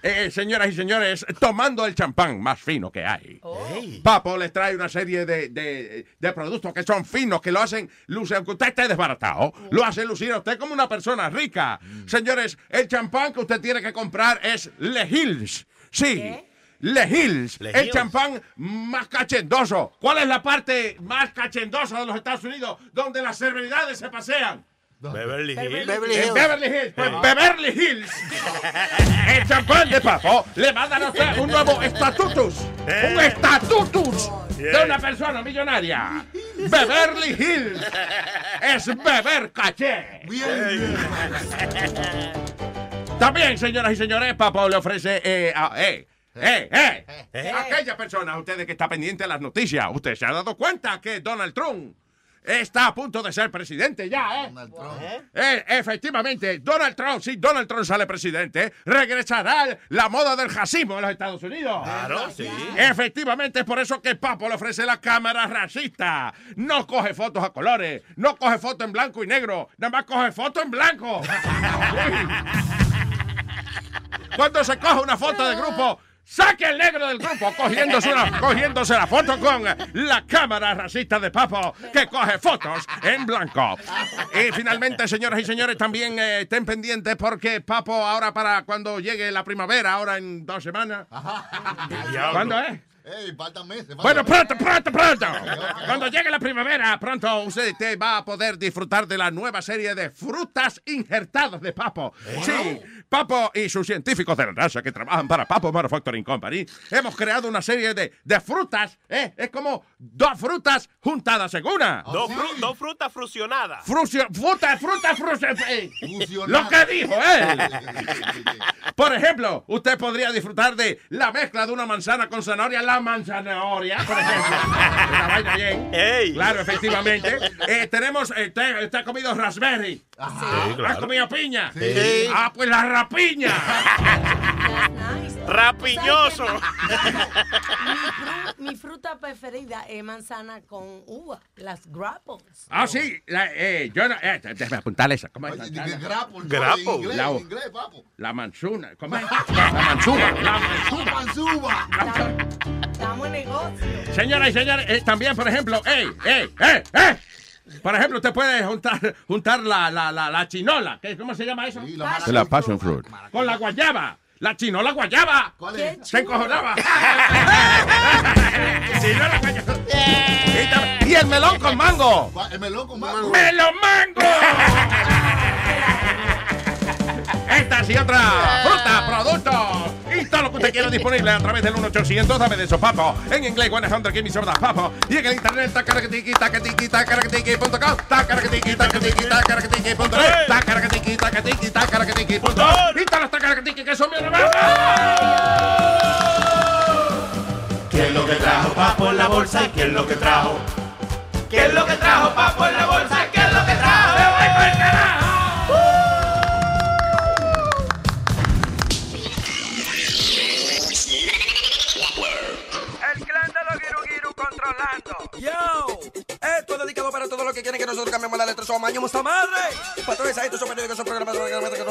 eh, señoras y señores, tomando el champán más fino que hay. Papo les trae una serie de, de- de productos que son finos, que lo hacen lucir, aunque usted esté desbaratado, lo hacen lucir a usted como una persona rica. Señores, el champán que usted tiene que comprar es Le Hills. Sí. Le Hills, Le el Hills. champán más cachendoso. ¿Cuál es la parte más cachendosa de los Estados Unidos donde las celebridades se pasean? Beverly Hills. En Beverly Hills. Pues Beverly Hills. El champán de papo le va a dar a usted un nuevo estatutus. Un estatutus de una persona millonaria. Beverly Hills es beber caché. También, señoras y señores, Papo le ofrece eh, a- eh, eh, eh, aquella persona, ustedes que está pendiente de las noticias, usted se ha dado cuenta que Donald Trump está a punto de ser presidente ya, ¿eh? Eh, efectivamente, Donald Trump, si Donald Trump sale presidente, regresará la moda del racismo en los Estados Unidos. Claro, sí. Efectivamente, es por eso que Papo le ofrece la cámara racista. No coge fotos a colores, no coge fotos en blanco y negro, nada más coge fotos en blanco. Cuando se coge una foto de grupo, saque el negro del grupo cogiéndose, una- cogiéndose la foto con la cámara racista de Papo que coge fotos en blanco. Y finalmente, señoras y señores, también eh, estén pendientes porque Papo ahora para cuando llegue la primavera, ahora en dos semanas. ¿Cuándo es? Ey, faltan meses. faltan Bueno, pronto, pronto, pronto. Cuando llegue la primavera, pronto usted te va a poder disfrutar de la nueva serie de frutas injertadas de Papo. Sí, Papo y sus científicos de la NASA que trabajan para Papo Manufacturing Company hemos creado una serie de, de frutas. ¿eh? Es como dos frutas juntadas en una. Dos, fru- dos frutas fusionadas. Frusio- fruta, fruta, fruta. eh, Lo que dijo él. Por ejemplo, usted podría disfrutar de la mezcla de una manzana con zanahoria, la manzanahoria, por ejemplo. una vaina bien. Claro, efectivamente. Eh, tenemos, eh, ¿usted, usted ha comido raspberry? ¿Ha comido piña? Sí. Ah, pues la rapiña. Rapiñoso. Mi fruta preferida es manzana con uva, las grapples. Ah, sí. La, eh, yo no, eh, déjame apuntarle esa. ¿Cómo es? Grapple. Grapple. Inglés, La- inglés, papo. La manzuna. ¿Cómo es? La manzuba. La manzuba. Manzuba. Estamos en negocio. Señoras y señores, eh, también, por ejemplo, ¡ey, ey, ey, ey! Por ejemplo, usted puede juntar, juntar la, la, la, la chinola. ¿Qué- ¿Cómo se llama eso? La passion fruit. Con la guayaba. La chinola guayaba. es? Se encojonaba. Chinola guayaba. Y el melón con mango. El melón con mango. ¡Melón mango! Estas y otras frutas, productos usted quiera disponible a través del 1800 dame de eso, papo. En inglés, 100 give me some of that, papo. Y en el internet, tacaracatiqui, tacatiqui, tacaracatiqui.com, tacaracatiqui, tacatiqui, tacaracatiqui.net, tacaracatiqui, tacatiqui, tacaracatiqui.com. Y todas las tacaracatiqui que son mi ¿Qué es lo que trajo Papo en la bolsa y qué es lo que trajo? ¿Qué es lo que trajo Papo en la bolsa Yo, esto es dedicado para todos los que quieren que nosotros cambiemos la letra. Somos años, esta madre. Patrones, estos son periódicos, son programas. El hombre de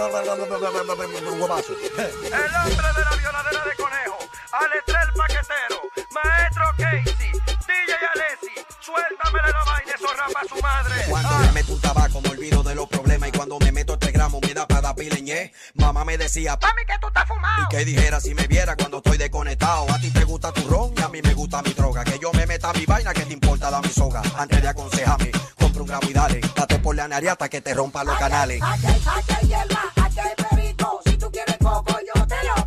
la violadera de conejo. Alestrel Paquetero. Maestro Casey. DJ Alessi. Suéltame la vaina, eso rapa su madre. Cuando me meto un tabaco me olvido de los problemas y cuando me meto este gramo me da para dar pileñé. Mamá me decía, Mami, que tú estás fumado. y que dijera si me viera cuando estoy desconectado. A ti te gusta tu ron y a mí me gusta mi droga. Que yo me meta mi vaina, que te importa la mi soga. Antes de aconsejarme, compra un gramo y dale. Date por la nariz hasta que te rompa los canales. Aquí hay, aquí hay hierba, aquí hay perico. Si tú quieres coco, yo te lo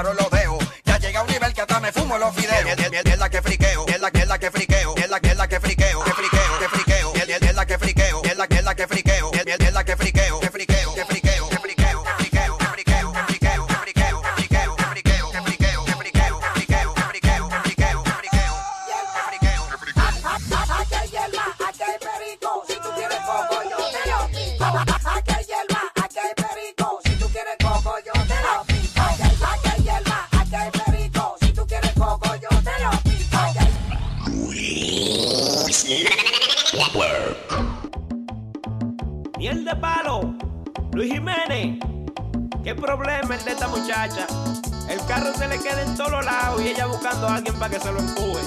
Claro, lo que se lo empuje.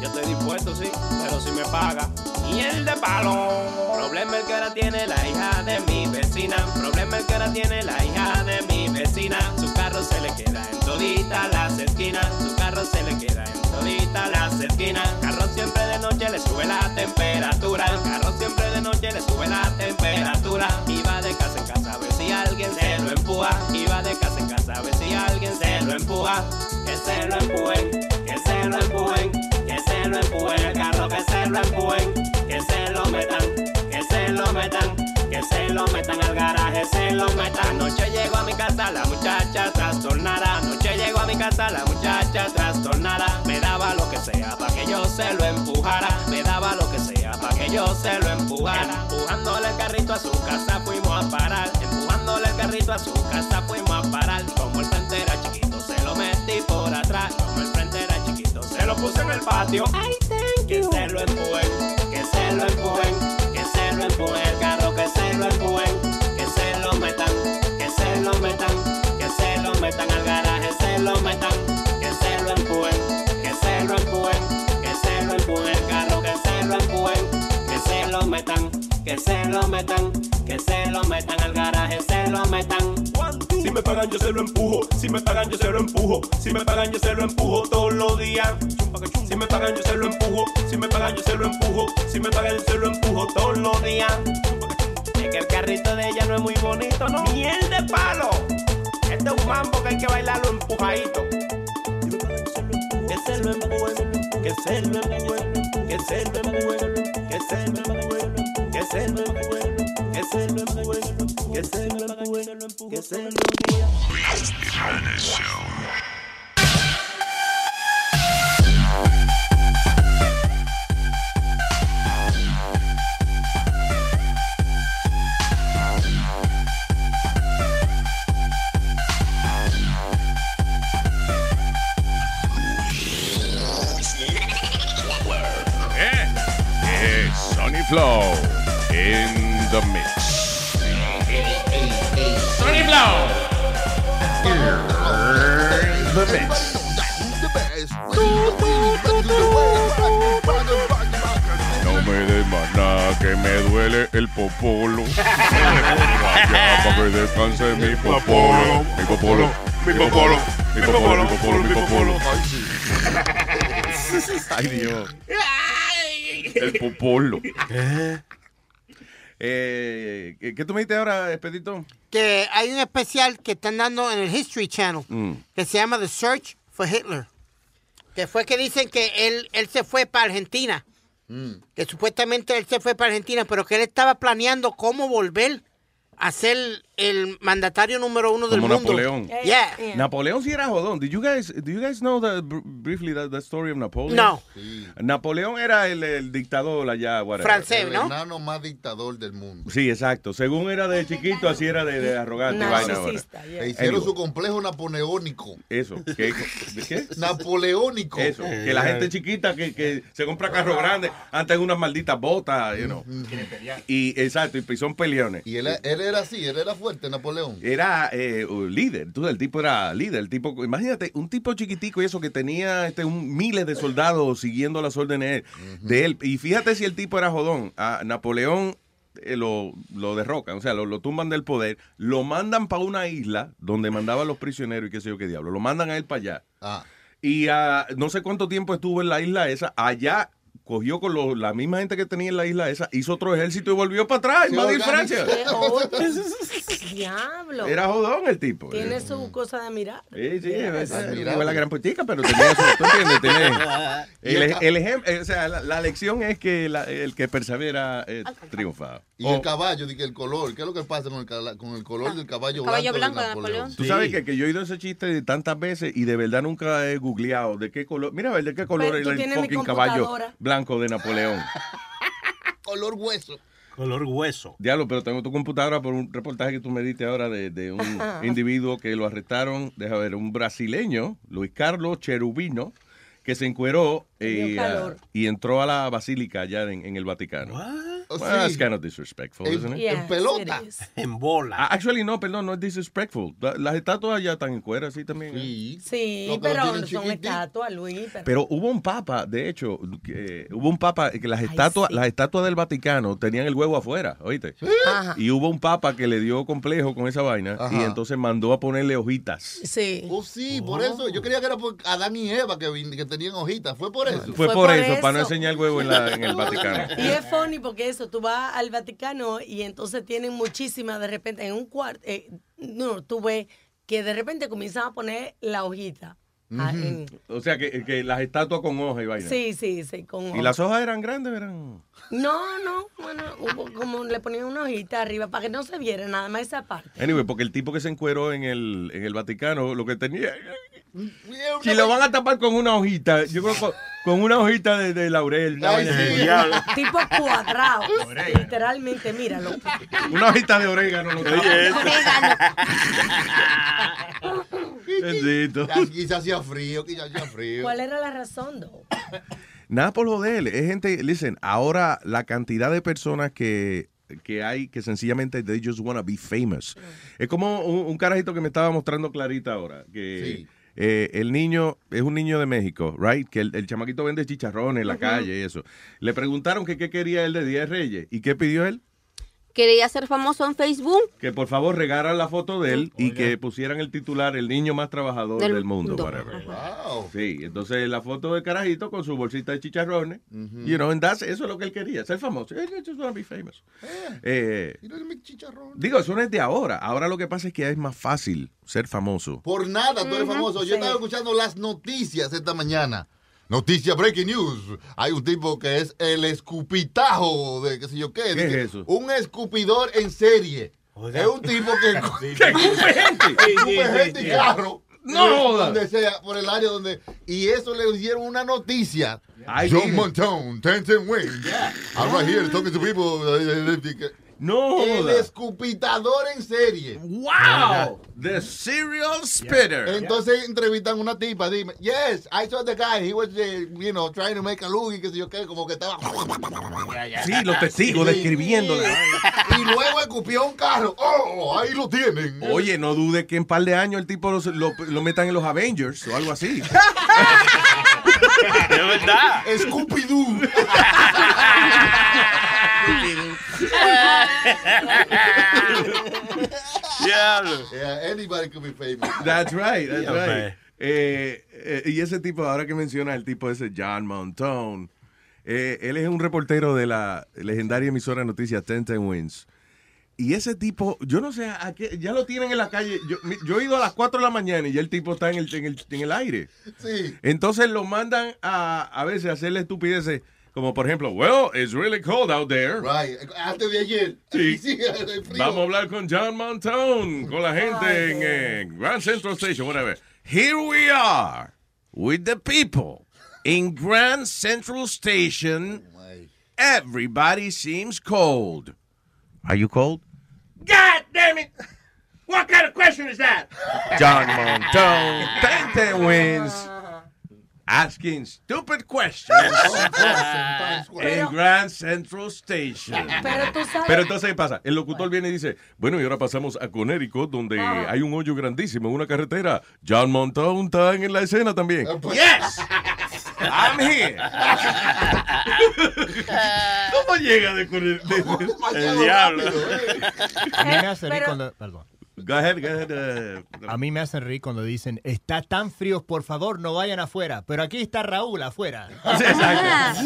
Yo estoy dispuesto, sí, pero si me paga. Miel de palo. Problema el que ahora tiene la hija de mi vecina. Problema el que ahora tiene la hija de mi vecina. Su carro se le queda en todita las esquinas. Su carro se le queda en todita las esquinas. Carro siempre de noche le sube la temperatura. Casa la muchacha trastornada. Anoche llego a mi casa la muchacha trastornada. Me daba lo que sea para que yo se lo empujara. Me daba lo que sea para que yo se lo empujara. Empujándole el carrito a su casa fuimos a parar. Empujándole el carrito a su casa fuimos a parar. Como el frente era chiquito, se lo metí por atrás. Como el frente era chiquito, se lo puse en el patio. que se lo empujen, lo metan, que se lo metan al garaje, se lo metan. Si me pagan yo se lo empujo, si me pagan yo se lo empujo, si me pagan yo se lo empujo todos los días. Si me pagan yo se lo empujo, si me pagan yo se lo empujo, si me pagan yo se lo empujo todos los días. Es que el carrito de ella no es muy bonito, ¿no? Miel de palo. Este es un mambo que hay que bailarlo empujadito. Que se lo empuje, que se lo empuje, que se lo empuje, que se lo empuje, que se lo empuje, que se lo empuje, que se lo empuje, que se lo Yeah. Popolo. Mi popolo. Mi popolo. Mi popolo. Mi popolo. Mi popolo. Ay, Dios. El popolo. Eh, ¿qué- ¿Qué tú me dijiste ahora, Expedito? Que hay un especial que están dando en el History Channel Mm. que se llama The Search for Hitler. Que fue que dicen que él, él se fue para Argentina. Que supuestamente él se fue para Argentina, pero que él estaba planeando cómo volver a ser el mandatario número uno del Como mundo. Napoleón. Yeah. Napoleón sí era jodón. Did you guys, do you guys know the, br- briefly the, the story of Napoleon? No. Napoleón era el, el dictador allá. whatever. El enano más dictador del mundo. Sí, exacto. Según era de chiquito, así era de, de arrogante. y vaina ahora. Le hicieron Anyway, su complejo napoleónico. Eso. ¿Qué? ¿De qué? Napoleónico. Eso. Que la gente chiquita que, que se compra carro grande antes de unas malditas botas, you know. Y exacto, y son peleones. Y él, él era así, él era fuerte, Napoleón. Era eh, un líder, tú, el tipo era líder, el tipo, imagínate, un tipo chiquitico y eso que tenía este, un, miles de soldados siguiendo las órdenes de él. Y fíjate si el tipo era jodón. A Napoleón eh, lo, lo derrocan, o sea, lo, lo tumban del poder, lo mandan para una isla donde mandaban los prisioneros y qué sé yo qué diablo, lo mandan a él para allá. Ah. Y ah, no sé cuánto tiempo estuvo en la isla esa, allá cogió con lo- la misma gente que tenía en la isla esa, hizo otro ejército y volvió para atrás, invadir. Francia. Diablo. Era jodón el tipo. Tiene su cosa de mirar. Sí, sí, es, la gran putica, pero tenía eso, ¿tú entiendes? Tenía- el, el ejemplo, o sea, la, la lección es que la- el que persevera eh, triunfa. Y O- el caballo, que el color, ¿qué es lo que pasa con el, con el color del caballo, Caballo blanco, blanco de de Napoleón? Tú sabes que, que yo he oído ese chiste tantas veces y de verdad nunca he googleado de qué color. Mira, a ver, de qué color era el fucking caballo computadora. Blanco de Napoleón. color hueso. Color hueso. Diablo, pero tengo tu computadora por un reportaje que tú me diste ahora de, de un individuo que lo arrestaron, deja ver, un brasileño, Luis Carlos Cherubino, que se encueró eh, y entró a la basílica allá en, en el Vaticano. Well, sí. that's kind of disrespectful, En- isn't it? en pelota. it En bola. Ah, Actually, no, perdón, no es disrespectful. La- Las estatuas allá están en cuera, sí, también. ¿eh? Sí, lo pero son estatuas, Luis. Pero, Pero hubo un papa, de hecho, que, hubo un papa que las estatuas, las estatuas del Vaticano tenían el huevo afuera, ¿oíste? Ajá. Y hubo un papa que le dio complejo con esa vaina Ajá. y entonces mandó a ponerle hojitas. Sí. Oh, sí, por eso. Yo creía que era por Adán y Eva que, tenían hojitas. Fue por eso. Fue, por, eso, para no enseñar el huevo en, la- en el Vaticano. Y es funny porque eso, tú vas al Vaticano y entonces tienen muchísimas, de repente, en un cuarto, eh, no, tú ves que de repente comienzan a poner la hojita. Ah, O sea, que, que las estatuas con hoja y vaina. sí, sí, sí, con ¿Y hoja. las hojas eran grandes? Eran... No, no, bueno, hubo como le ponían una hojita arriba para que no se viera nada más esa parte. Anyway, porque el tipo que se encueró en el, en el Vaticano, lo que tenía... Si lo van a tapar con una hojita, yo creo que con, con una hojita de, de laurel. Ay, vaina sí. Tipo cuadrado, literalmente, míralo. Una hojita de orégano. Lo tapa. Bendito. Quizás hacía frío, quizás hacía frío. ¿Cuál era la razón, Do? Nada por joder, es gente, listen, ahora la cantidad de personas que, que hay que sencillamente they just wanna be famous. Es como un, un carajito que me estaba mostrando Clarita ahora, que eh, el niño es un niño de México, right? Que el, el chamaquito vende chicharrones en la calle y eso. Le preguntaron que qué quería él de Día de Reyes. ¿Y qué pidió él? Quería ser famoso en Facebook. Que por favor regaran la foto de él y que pusieran el titular El niño más trabajador del, Del mundo. whatever. Sí, entonces la foto del carajito con su bolsita de chicharrones. You know, and that's- eso es lo que él quería, ser famoso. He just wanna be famous. Eh, digo, eso no es de ahora. Ahora lo que pasa es que es más fácil ser famoso. Por nada, tú eres famoso. Yo sí. estaba escuchando las noticias esta mañana. Noticia Breaking News. Hay un tipo que es el escupitajo de qué sé yo qué. ¿Qué es eso? Un escupidor en serie. Es un tipo que, que escupe gente. Escupe Sí, gente sí. y carro. No. Donde sea, por el área donde. Y eso le hicieron una noticia. John. Montone, Ten Ten Wings. I'm right here talking to people. No El joda. escupitador en serie. Wow. The serial spitter. Entonces entrevistan a una tipa, dime, yes, I saw the guy, he was, eh, you know, trying to make a look y que sé yo qué, como que estaba... Sí, los testigos Sí. describiendo. Y luego escupió un carro, oh, ahí lo tienen. Oye, no dude que en par de años el tipo lo, lo- lo metan en los Avengers o algo así. De verdad. Scooby-Doo. Diablo. Yeah, anybody could be famous. That's right, that's Yeah, right. Eh, eh, y ese tipo, ahora que menciona el tipo ese, John Montone, eh, él es un reportero de la legendaria emisora de noticias Ten Ten Wins. Y ese tipo, yo no sé, a qué- ya lo tienen en la calle. Yo he ido a las 4 de la mañana y ya el tipo está en el, en el, en el aire. Sí. Entonces lo mandan a, a veces a hacerle estupideces, como por ejemplo, well, it's really cold out there. Right. Antes de ayer. Sí. Sí, el frío. Vamos a hablar con John Montone, con la gente en eh, Grand Central Station, whatever. Here we are with the people in Grand Central Station. Everybody seems cold. Are you cold? God damn it! What kind of question is that? John Montone, Tente wins. Asking stupid questions en Grand Central Station. Pero tú sabes- Pero entonces, ¿qué pasa? El locutor viene y dice, bueno, y ahora pasamos a Connecticut, donde hay un hoyo grandísimo en una carretera. John Montone está en la escena también. Yes, I'm here. ¿Cómo llega de, Conne- de- El diablo? A mí me hace reír Pero- cuando. Perdón. Go ahead, go ahead, uh, A mí me hacen reír cuando dicen, está tan frío, por favor, no vayan afuera. Pero aquí está Raúl afuera. Sí, exacto.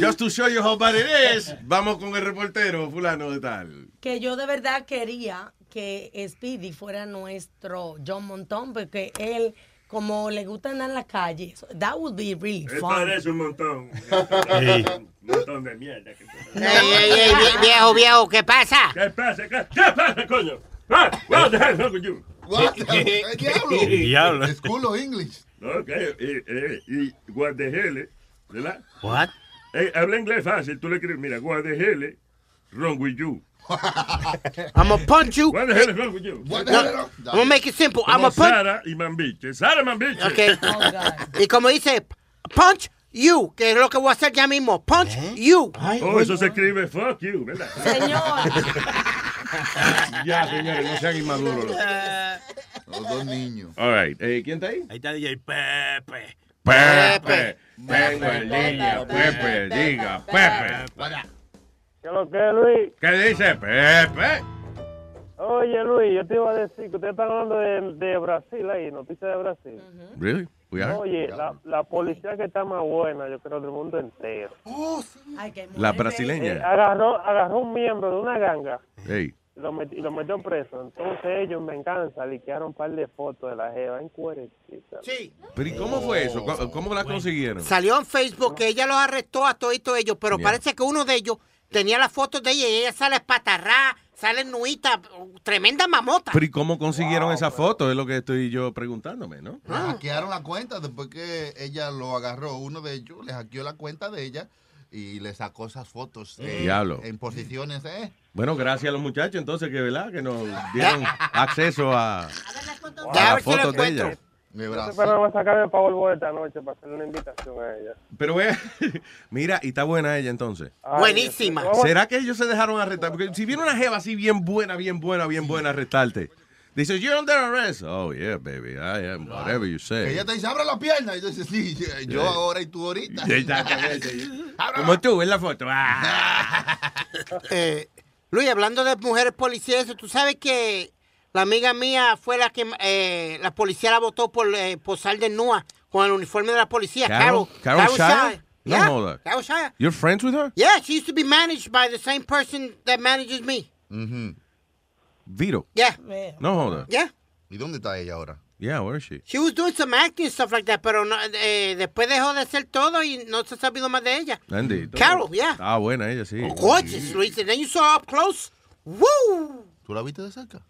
Just to show you how bad it is, vamos con el reportero fulano de tal. que yo de verdad quería que Speedy fuera nuestro John Montón, porque él, como le gusta andar en la calle, so- that would be really fun. parece un montón. Sí. Un montón de mierda. que- Ey, ey, ey, vie- viejo, viejo, ¿qué pasa? ¿Qué pasa? ¿Qué, qué pasa, coño? Ah, what the hell wrong with you? What the- ¿Qué diablo? Diablo. School of English. Ok, eh, eh, y guardejele, ¿verdad? What? Eh, habla inglés fácil, tú le escribes, mira, guardejele, wrong with you. I'm gonna punch you. What the hell is wrong with you? No, I'm gonna make it simple. I'm Como gonna punch. Sara y Mambiche. Sara Mambiche. Okay. y como dice, punch you, que es lo que voy a hacer ya mismo. Punch you. Oh, eso se escribe fuck you, ¿verdad? Ya, señores, no sean inmaduros. Los dos niños. All right, eh, ¿quién está ahí? Ahí está DJ Pepe. Pepe. El niño, Pepe, diga, Pepe. ¿Qué es lo que es, Luis? ¿Qué dice Pepe? Oye, Luis, yo te iba a decir que ustedes están hablando de, de Brasil ahí, noticias de Brasil. Really? We are? Oye, la, la policía que está más buena, yo creo, del mundo entero. La Eh, brasileña. agarró, agarró un miembro de una ganga Hey. Y lo, met- lo metió preso. Entonces ellos, me encanta, liquearon un par de fotos de la jeva en cuerecita. Sí. Pero ¿y cómo fue eso? ¿Cómo- ¿Cómo la consiguieron? Salió en Facebook que ella los arrestó a todos ellos, pero Yeah. parece que uno de ellos tenía las fotos de ella y ella sale espatarrá, sale nuita, tremenda mamota. Pero ¿y cómo consiguieron esa foto? Es lo que estoy yo preguntándome, ¿no? Le hackearon la cuenta después que ella lo agarró. Uno de ellos le hackeó la cuenta de ella y le sacó esas fotos eh, Diablo. en posiciones. Eh. Bueno, gracias a los muchachos entonces que, ¿verdad? Que nos dieron acceso a, las fotos de ella. Pero vamos a sacarme para volver esta noche para hacerle una invitación a ella. Pero ve, mira, y está buena ella entonces. Ay, Buenísima. ¿Será que ellos se dejaron arrestar? Porque si viene una jeva así bien buena, bien buena, bien buena a arrestarte, Dice, you're under arrest. Oh, yeah, baby, I am, whatever you Que say. ella te dice, abra la pierna. Y tú dices, sí, yo Yeah. ahora y tú ahorita. Exactamente. Como tú, en la foto. Ah. Eh, Luis, hablando de mujeres policías, tú sabes que la amiga mía fue la que eh, la policía la votó por eh, posar de nua con el uniforme de la policía. Carol, Carol Shire? No Yeah. Carol Shire. You're friends with her? Yeah, she used to be managed by the same person that manages me. Vito. Yeah. No joda. Yeah. ¿Y dónde está ella ahora? Yeah, where is she? She was doing some acting stuff like that, pero no, eh, después dejó de hacer todo y no se ha sabido más de ella. Bendito. Carol, yeah. Ah, buena ella, sí. Gorgeous, Luis. And then you saw her up close. Woo! ¿Tú la viste de cerca?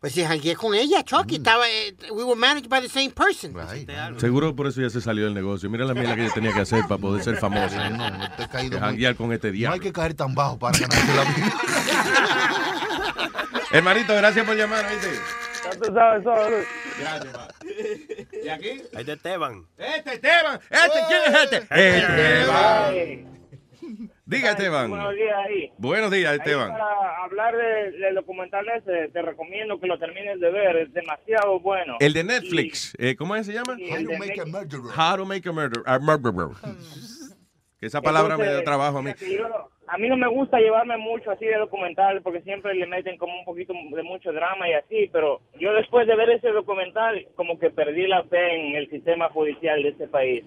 Pues sí, jangué con ella, Chucky. Estaba, eh, we were managed by the same person. Seguro por eso ya se salió del negocio. Mira la mierda que ella tenía que hacer para poder ser famosa. No, no te he caído muy- janguear con este No hay diablo. que caer tan bajo para ganarse la vida. Hermanito, gracias por llamar, ¿viste? Ya tú sabes, solo. Gracias, pa. ¿Y aquí? Ahí está Esteban. Este Esteban. Este, ¿quién es este? Esteban. Diga, Esteban. Buenos días ahí. Buenos días, Ahí Esteban. para hablar de- del documental ese, te recomiendo que lo termines de ver, es demasiado bueno. El de Netflix. eh, ¿Cómo se llama? Y el de Netflix. How to make a murder. a murderer. Que esa palabra me da Entonces, trabajo a mí. A mí no me gusta llevarme mucho así de documental porque siempre le meten como un poquito de mucho drama y así, pero yo después de ver ese documental como que perdí la fe en el sistema judicial de este país.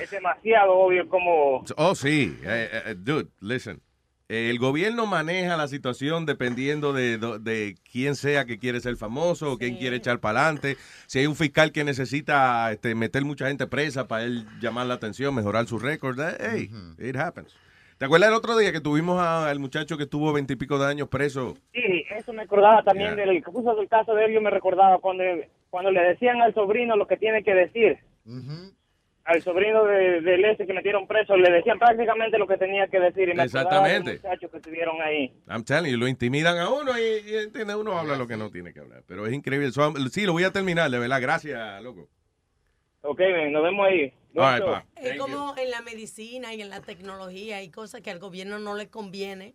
Es demasiado obvio como... Oh, sí. Eh, eh, dude, listen. Eh, El gobierno maneja la situación dependiendo de, de quién sea que quiere ser famoso o quién quiere echar para adelante. Si hay un fiscal que necesita este, meter mucha gente presa para él llamar la atención, mejorar su récord, eh, hey, it happens. ¿Te acuerdas el otro día que tuvimos a- al muchacho que estuvo veintipico de años preso? Sí, eso me acordaba también Yeah. del que puso el caso de él, yo me recordaba cuando, cuando le decían al sobrino lo que tiene que decir. Al sobrino de, del ese que metieron preso, le decían prácticamente lo que tenía que decir. Y me acordaba del Exactamente. muchacho que estuvieron ahí. I'm telling you, lo intimidan a uno y, y, entiende, uno habla lo que no tiene que hablar. Pero es increíble. So, sí, lo voy a terminar, de verdad. Gracias, loco. Ok, nos vemos ahí. All right, pa. Es como en la medicina y en la tecnología, hay cosas que al gobierno no le conviene.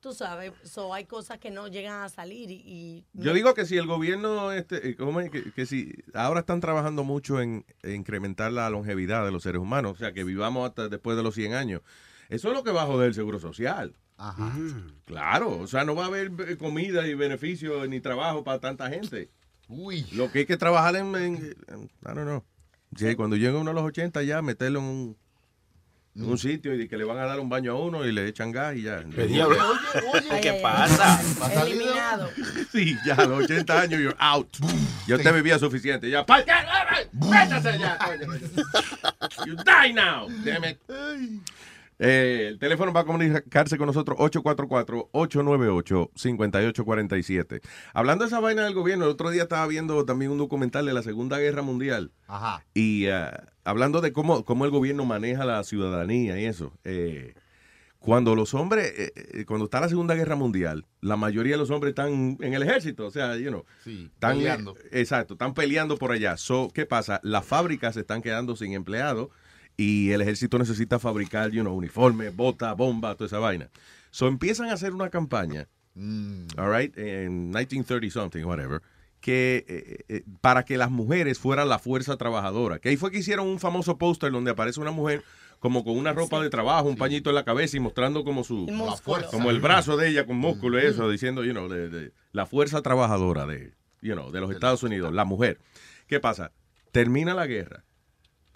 Tú sabes, so, hay cosas que no llegan a salir y... y- Yo digo que si el gobierno, este, eh, ¿cómo es? Que, que si ahora están trabajando mucho en, en incrementar la longevidad de los seres humanos, o sea, que vivamos hasta después de los 100 años, eso es lo que va a joder el seguro social. Ajá. Claro, o sea, no va a haber eh, comida y beneficio ni trabajo para tanta gente. Uy. Lo que hay que trabajar en, en- en- I don't know. Sí, cuando llegue uno a los 80 ya, meterlo en un, en un sitio y que le van a dar un baño a uno y le echan gas y ya. ¿Qué diablo? ¿Qué pasa? Eliminado. Sí, ya a los 80 años you're out. Ya usted vivía suficiente. Ya, ¡pa'l! ¡Métase ya! You die now, damn it. Eh, el teléfono va a comunicarse con nosotros 844-898-5847. Hablando de esa vaina del gobierno, el otro día estaba viendo también un documental de la Segunda Guerra Mundial. Ajá. Y ah, hablando de cómo, cómo el gobierno maneja la ciudadanía y eso. eh, cuando los hombres, eh, eh, cuando está la Segunda Guerra Mundial, la mayoría de los hombres están en el ejército, o sea, you know, Sí, están, peleando. eh, exacto, están peleando por allá. So, ¿Qué pasa? Las fábricas se están quedando sin empleados y el ejército necesita fabricar, you know, uniformes, botas, bombas, toda esa vaina. So empiezan a hacer una campaña, all right, en 1930 something, whatever, que eh, eh, para que las mujeres fueran la fuerza trabajadora. Que ahí fue que hicieron un famoso póster donde aparece una mujer como con una ropa de trabajo, un pañito en la cabeza y mostrando como su como el brazo de ella con músculo y eso, diciendo, you know, de, de- la fuerza trabajadora de, you know, de los Estados Unidos, la mujer. ¿Qué pasa? Termina la guerra.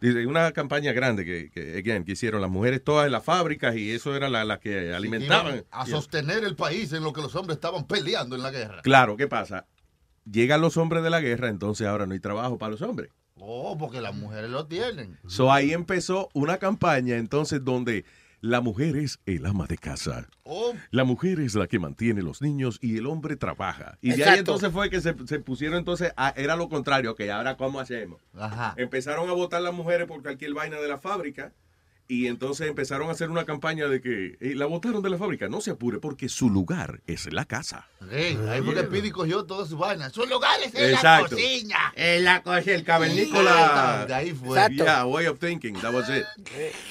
Dice, una campaña grande que, que, again, que hicieron las mujeres todas en las fábricas y eso era la, la que alimentaban. A sostener el país en lo que los hombres estaban peleando en la guerra. Claro, ¿qué pasa? Llegan los hombres de la guerra, entonces ahora no hay trabajo para los hombres. Oh, porque las mujeres lo tienen. So ahí empezó una campaña entonces donde la mujer es el ama de casa. Oh, La mujer es la que mantiene los niños y el hombre trabaja. Y de ahí Exacto. entonces fue que se, se pusieron entonces, a- era lo contrario, que ahora cómo hacemos. ajá. Empezaron a votar las mujeres por cualquier vaina de la fábrica y entonces empezaron a hacer una campaña de que eh, la votaron de la fábrica. No se apure porque su lugar es la casa. Sí, ahí fue que Pidi cogió todas sus vainas. Sus lugares en Exacto. la cocina. En la cosa, el cavernícola. De ahí fue. Yeah, way of thinking, that was it.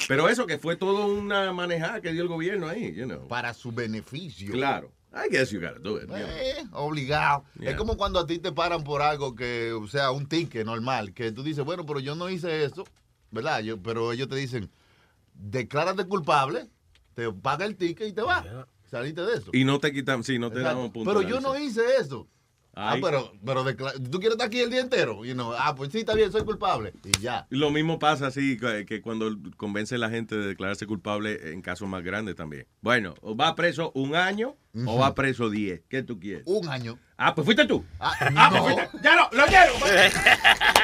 Pero eso que fue todo una manejada que dio el gobierno ahí, you know. Para su beneficio. Claro. I guess you gotta do it. Eh, obligado. Yeah. Es como cuando a ti te paran por algo que, o sea, un ticket normal, que tú dices, bueno, pero yo no hice eso, ¿verdad? Yo, pero ellos te dicen, declárate culpable, te paga el ticket y te vas. Saliste de eso. Y no te quitan, sí, no te dan un punto. Pero yo no hice eso. Ah, Ay. pero, pero decla- tú quieres estar aquí el día entero. Y no, ah, pues sí, está bien, soy culpable. Y ya. Lo mismo pasa así que, cuando convence a la gente de declararse culpable en casos más grandes también. Bueno, o va preso un año o va preso 10. ¿Qué tú quieres? Un año. Ah, pues fuiste tú. Ah, Ah, no. pues fuiste. Ya lo, lo quiero.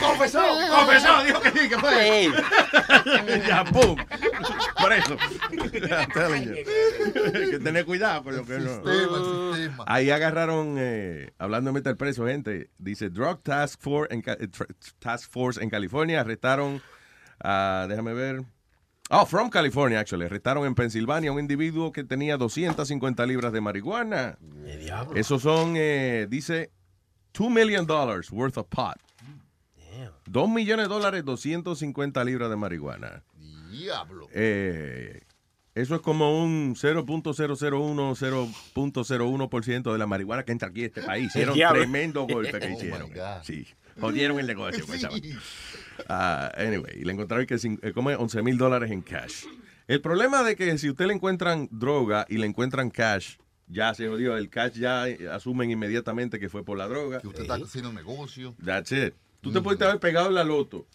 Confesó, confesó, dijo que sí, que fue. ya, pum. Por eso. Hay que tener cuidado con lo que no. Sistema, el sistema. Ahí agarraron, eh, hablando de meter preso, gente. Dice Drug Task Force en, eh, Task Force en California. Arrestaron, a, déjame ver. Oh, from California, actually. Arrestaron en Pensilvania a un individuo que tenía 250 libras de marihuana. Esos son, eh, dice, 2 million dollars worth of pot. 2 millones de dólares, 250 libras de marihuana. Diablo. Eh, eso es como un 0.001, 0.01% de la marihuana que entra aquí a este país. Hicieron tremendo golpe que Oh, hicieron. Sí, jodieron el negocio. Sí. Ah, anyway, y le encontraron que eh, como 11 mil dólares en cash. El problema de que si usted le encuentran droga y le encuentran cash, ya se jodió. El cash ya eh, asumen inmediatamente que fue por la droga. Que usted está haciendo un negocio. That's it. Tú te puedes haber pegado en la loto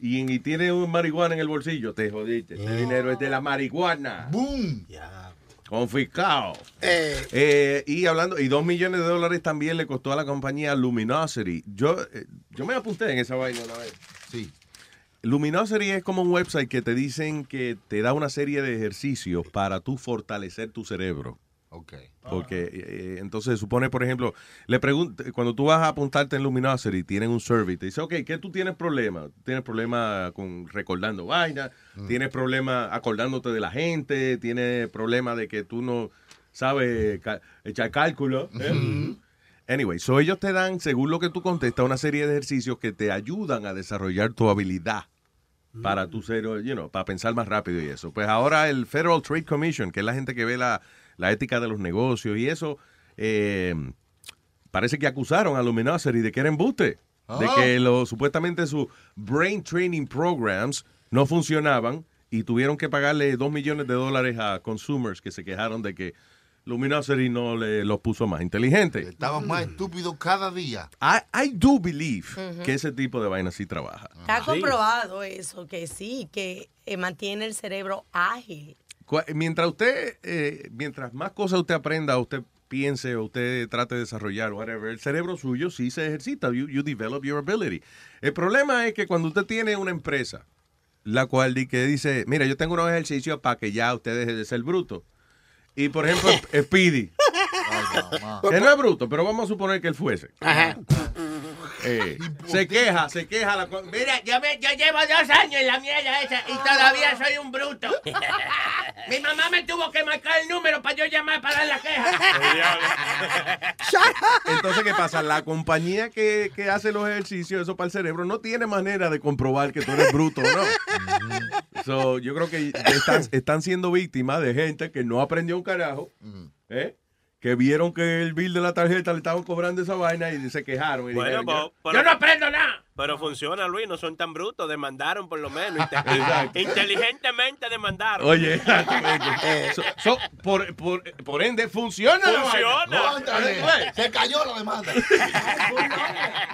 y, y tienes un marihuana en el bolsillo, te jodiste. Ese dinero es de la marihuana. ¡Boom! Confiscado. Eh, y hablando, y dos millones de dólares también le costó a la compañía Luminosity. Yo, eh, yo me apunté en esa vaina una vez. Sí. Luminosity es como un website que te dicen que te da una serie de ejercicios para tú fortalecer tu cerebro. Ok. Porque eh, entonces supone, por ejemplo, le cuando tú vas a apuntarte en Luminosity, tienen un survey, te dice, ok, ¿qué tú tienes problema? ¿Tienes problema con recordando vainas? ¿Tienes problema acordándote de la gente? ¿Tienes problema de que tú no sabes echar cálculo? ¿Eh? Anyway, so ellos te dan, según lo que tú contestas, una serie de ejercicios que te ayudan a desarrollar tu habilidad para tu ser, you know, para pensar más rápido y eso. Pues ahora el Federal Trade Commission, que es la gente que ve la, la ética de los negocios y eso, eh, parece que acusaron a Luminosity de que era embuste, de Ah. que lo, supuestamente sus brain training programs no funcionaban y tuvieron que pagarle dos millones de dólares a consumers que se quejaron de que Luminosity no le los puso más inteligentes. Estaban más estúpidos cada día. I, I do believe Ujú. que ese tipo de vaina sí trabaja. Está comprobado eso, que sí, que eh, mantiene el cerebro ágil. Mientras usted, eh, mientras más cosas usted aprenda, usted piense o usted trate de desarrollar, whatever, el cerebro suyo sí se ejercita. You, you develop your ability. El problema es que cuando usted tiene una empresa, la cual di- que dice, mira, yo tengo unos ejercicios para que ya usted deje de ser bruto. Y por ejemplo, Speedy, que no es bruto, pero vamos a suponer que él fuese. Eh, se queja, se queja la co- Mira, yo, me- yo llevo dos años en la mierda esa y todavía soy un bruto. Mi mamá me tuvo que marcar el número para yo llamar para dar la queja. Entonces, ¿qué pasa? La compañía que, que hace los ejercicios, eso para el cerebro, no tiene manera de comprobar que tú eres bruto o no. So, yo creo que están, están siendo víctimas de gente que no aprendió un carajo, ¿eh? Que vieron que el bill de la tarjeta le estaban cobrando esa vaina y se quejaron. Y Bueno, dijeron, po- yo- pero- yo no aprendo nada. Pero funciona, Luis, no son tan brutos, demandaron por lo menos. Inteligentemente demandaron. Oye, exactamente. So- so, por, por, por ende, funciona. la Funciona. vaina. Se cayó la demanda.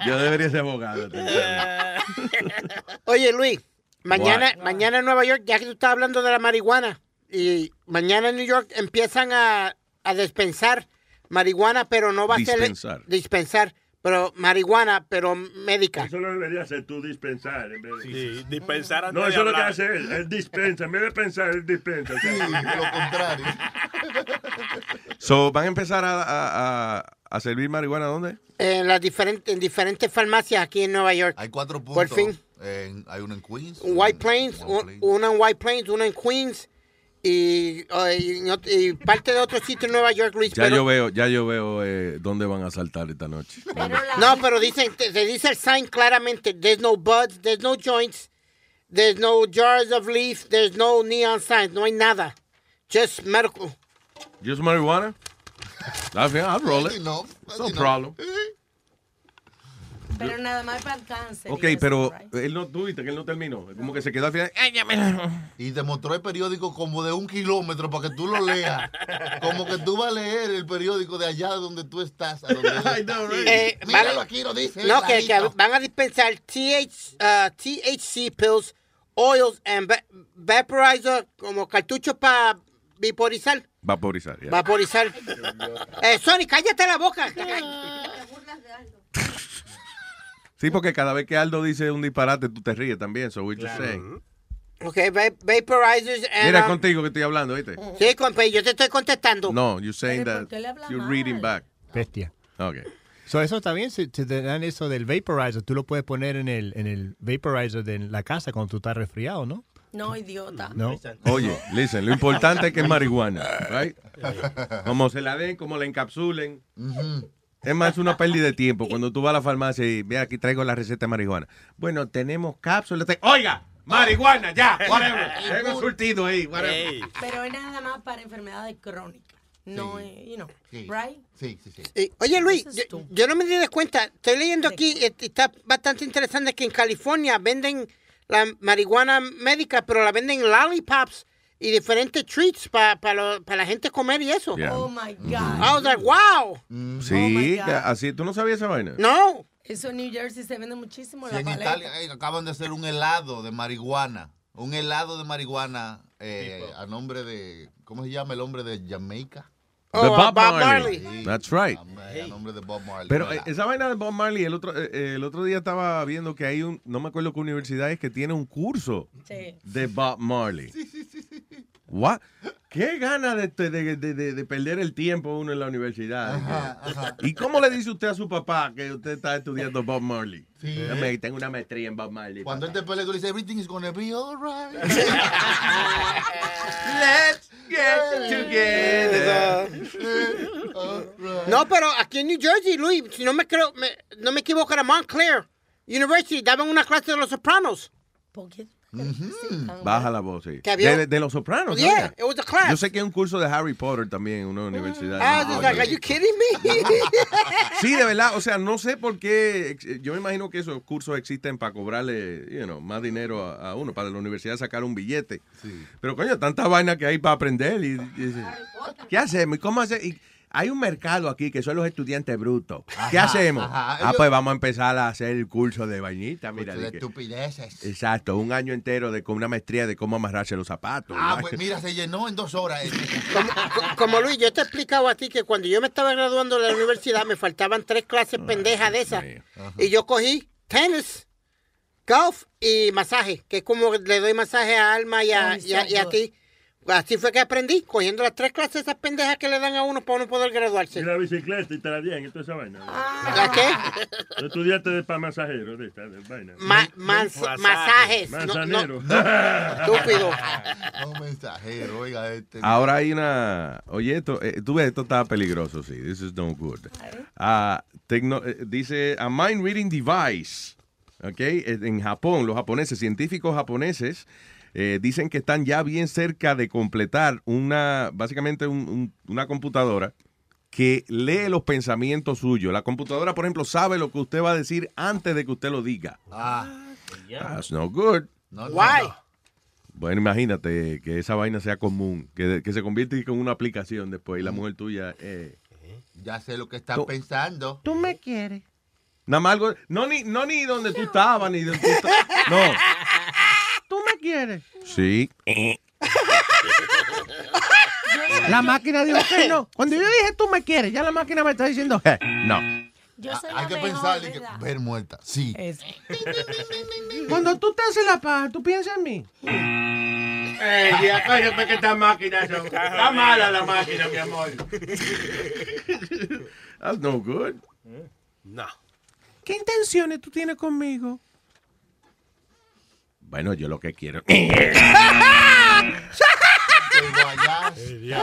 Yo debería ser abogado. Oye, Luis, mañana, What? mañana en Nueva York, ya que tú estás hablando de la marihuana, y mañana en New York empiezan a, a dispensar marihuana, pero no va a Dispensar. ser dispensar, pero marihuana, pero médica. Eso lo debería hacer tú dispensar. En vez de... Sí, dispensar antes No, eso es lo que hace él. Él dispensa. En vez de pensar, él dispensa. O sea, lo contrario. So, ¿Van a empezar a, a- a- a servir marihuana dónde? En las diferentes, en diferentes farmacias aquí en Nueva York. Hay cuatro Por puntos. fin. En- hay uno en Queens. White Plains, un- una en White Plains, una en Queens y, parte de otro sitio en Nueva York, Luis. Ya pero- yo veo, ya yo veo eh, dónde van a saltar esta noche. No, pero dicen, te, te dice el sign claramente, there's no buds, there's no joints, there's no jars of leaf, there's no neon signs, no hay nada. Just medical. Just marijuana? That's I'll roll it. No, No problem. Pero nada más para el cáncer. Ok, eso, pero right? él no, tú viste que él no terminó. Como que se quedó al final. Y te mostró el periódico como de un kilómetro para que tú lo leas. Como que tú vas a leer el periódico de allá donde tú estás. a donde está. Eh, Míralo vale- aquí, lo dice. No, que, que van a dispensar TH, uh, THC pills, oils and va- vaporizer como cartuchos para vaporizar. Vaporizar. ya. Vaporizar. eh, Sony, cállate la boca. Sí, porque cada vez que Aldo dice un disparate, tú te ríes también. So we're just saying. Ok, va- vaporizers and... Mira, um, contigo que estoy hablando, ¿viste? Sí, compa, yo te estoy contestando. No, you're saying that ¿por qué le habla you're reading back. Bestia. Ok. So, eso está bien, si si te dan eso del vaporizer, tú lo puedes poner en el, en el vaporizer de la casa cuando tú estás resfriado, ¿no? No, idiota. No. Oye, listen, lo importante es que es marihuana, right? Como se la den, como la encapsulen. Es más, es una pérdida de tiempo. Cuando tú vas a la farmacia y, mira, aquí traigo la receta de marihuana. Bueno, tenemos cápsulas. de- Oiga, marihuana, ya, whatever. Tengo surtido ahí, whatever. Pero es nada más para enfermedades crónicas. No es, you know, right? Sí, sí, sí. Eh, oye, Luis, yo, yo no me di de cuenta. Estoy leyendo aquí, eh, está bastante interesante que en California venden la marihuana médica, pero la venden en lollipops y diferentes treats para la gente comer y eso. Yeah. Oh my God. I was like, wow. Sí, que así, ¿tú no sabías esa vaina? No. Eso en New Jersey se vende muchísimo. Sí, la en paleta. Italia eh, acaban de hacer un helado de marihuana. Un helado de marihuana eh, a nombre de. ¿Cómo se llama el hombre de Jamaica? De Bob, Marley. That's right. A nombre de Bob Marley. Pero eh, esa vaina de Bob Marley, el otro, eh, el otro día estaba viendo que hay un, no me acuerdo qué universidad es, que tiene un curso Sí. de Bob Marley. What? ¿Qué gana de, de, de, de- de perder el tiempo uno en la universidad? ¿Y cómo le dice usted a su papá que usted está estudiando Bob Marley? Sí. Tengo una maestría en Bob Marley. Cuando él te pelea, tú le dices, everything is gonna be alright. Let's get together. No, pero aquí en New Jersey, Luis, si no me creo, me- no me equivoco, era Montclair University, daban una clase de los sopranos. Baja la voz, sí. Que había- De, de los sopranos. Yeah, ¿sabía? it was a class. Yo sé que hay un curso de Harry Potter también en una universidad. I was just like, are you kidding me? Sí, de verdad, o sea, no sé por qué, yo me imagino que esos cursos existen para cobrarle, you know, más dinero a, a uno, para la universidad sacar un billete. Pero coño, tanta vaina que hay para aprender y, y- ¿qué hacemos? ¿Y cómo hace? Hay un mercado aquí que son los estudiantes brutos. ¿Qué hacemos? ajá. Ah, pues vamos a empezar a hacer el curso de vainita, mira. Curso de que- estupideces. exacto, un año entero de con una maestría de cómo amarrarse los zapatos. Ah, ¿no? pues mira, se llenó en dos horas. Como, co- como Luis, yo te he explicado a ti que cuando yo me estaba graduando de la universidad me faltaban tres clases pendejas de esas. Y yo cogí tenis, golf y masaje, que es como le doy masaje a Alma y a, Ay, y a- so y a good. ti. Así fue que aprendí, cogiendo las tres clases esas pendejas que le dan a uno para uno poder graduarse. Y la bicicleta y te la dieron y toda esa vaina. ¿La qué? Tú estudiaste de para masajero de esta de vaina. Ma- mans- masajes. No, no. Manzanero. Estúpido. Un mensajero, oiga este. Ahora hay una. Oye, esto, eh, tú ves, esto está peligroso, sí. This is no good. Ah, tecno- eh, dice a mind reading device. ¿Ok? Eh, En Japón, los japoneses, científicos japoneses, eh, dicen que están ya bien cerca de completar una, básicamente un- un- una computadora que lee los pensamientos suyos. La computadora, por ejemplo, sabe lo que usted va a decir antes de que usted lo diga. Ah, That's no good. no, Why? Bueno, imagínate que esa vaina sea común, que, que se convierte en una aplicación después y la mujer tuya... Eh, Ya sé lo que estás Tú- pensando. Tú me quieres. Nada más algo... No ni, no ni donde tú estabas, ni donde tú estabas. No. Quieres. Sí. La máquina dijo que no. Cuando yo dije tú me quieres, ya la máquina me está diciendo que no. Yo soy Hay la que mejor, pensar y que ¿verdad? ver muerta. Sí. Eso. Cuando tú te haces la paz, tú piensas en mí. Eh, ya, cállate que esta máquina son- está mala la máquina, mi amor. That's no good. No. ¿Qué intenciones tú tienes conmigo? Bueno, yo lo que quiero.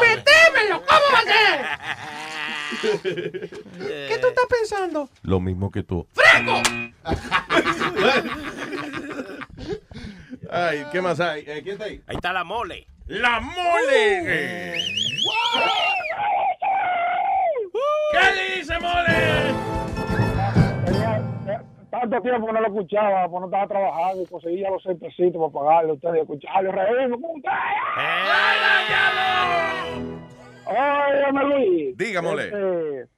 ¡Metémelo! ¿Cómo va a ser? ¿Qué tú estás pensando? Lo mismo que tú. ¡Franco! Ay, ¿qué más hay? Eh, ¿Quién está ahí? Ahí está la mole. ¡La mole! ¿Qué dice mole? Tanto tiempo que no lo escuchaba, pues no estaba trabajando y conseguía los seis pesitos para pagarle a ustedes y escucharlo, reírme con ustedes. Oye, Luis. Dígamole. Este,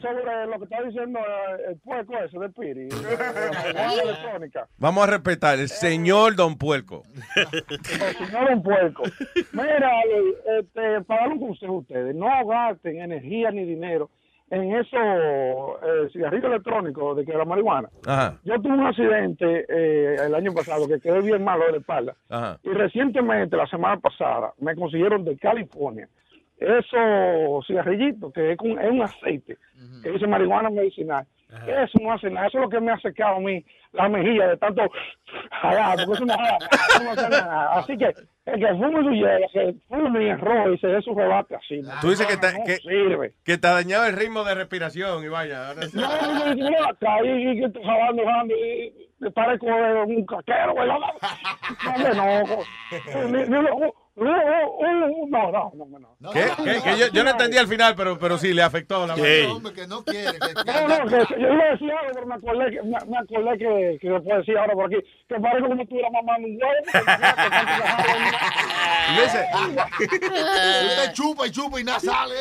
sobre lo que está diciendo eh, el puerco ese de Piri, eh, electrónica. Vamos a respetar el señor Don Puerco. El señor Don Puerco. Mira, Luis, este, para dar un consejo a ustedes, no gasten energía ni dinero en esos eh, cigarrillos electrónicos de que la marihuana. Ajá, Yo tuve un accidente eh, el año pasado que quedé bien malo de la espalda. ajá. Y recientemente, la semana pasada, me consiguieron de California esos cigarrillitos que es, con- es un aceite que dice marihuana medicinal. Eso no hace nada. Eso es lo que me ha secado a mí la mejilla de tanto jalar, porque eso no, eso no hace nada. Así que el que fume su hielo, que fume y enrolle y se dé su rebate así. Tú dices que, te, no que, sirve. que te ha dañado el ritmo de respiración y vaya. ahora sí. No, no, no, no, acá, y, que estoy jalando, jalando, y me parezco un caquero, güey. No, no, no, no, no, no, no, no, no, no. ¿Qué? ¿Qué? Yo, yo no entendí al final, pero, pero sí, le afectó la Sí. vaina. Hombre, que no quiere. Que, No, no, que yo iba a decir algo, pero me acordé que, me, me acordé que, que después decir ahora por aquí, que parece como estuviera mamando un huevo. Usted chupa y chupa y nada sale.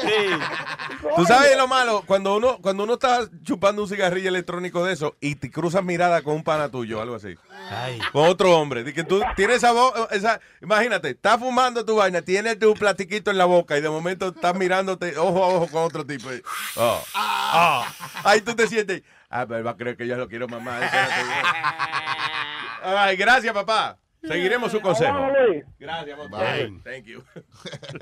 Tú sabes lo malo, cuando uno, cuando uno está chupando un cigarrillo electrónico de eso y te cruzas mirada con un pana tuyo, algo así. Con otro hombre. De que tú tienes esa esa, imagínate, estás fumando tu vaina, tienes tu platiquito en la boca y de momento estás mirándote ojo a ojo con otro tipo. y- oh, ah. Ahí tú te sientes, ah, pero va a creer que yo lo quiero mamar. espérate. Ay, gracias, papá. Seguiremos su consejo. Gracias, papá. Bye. Thank you.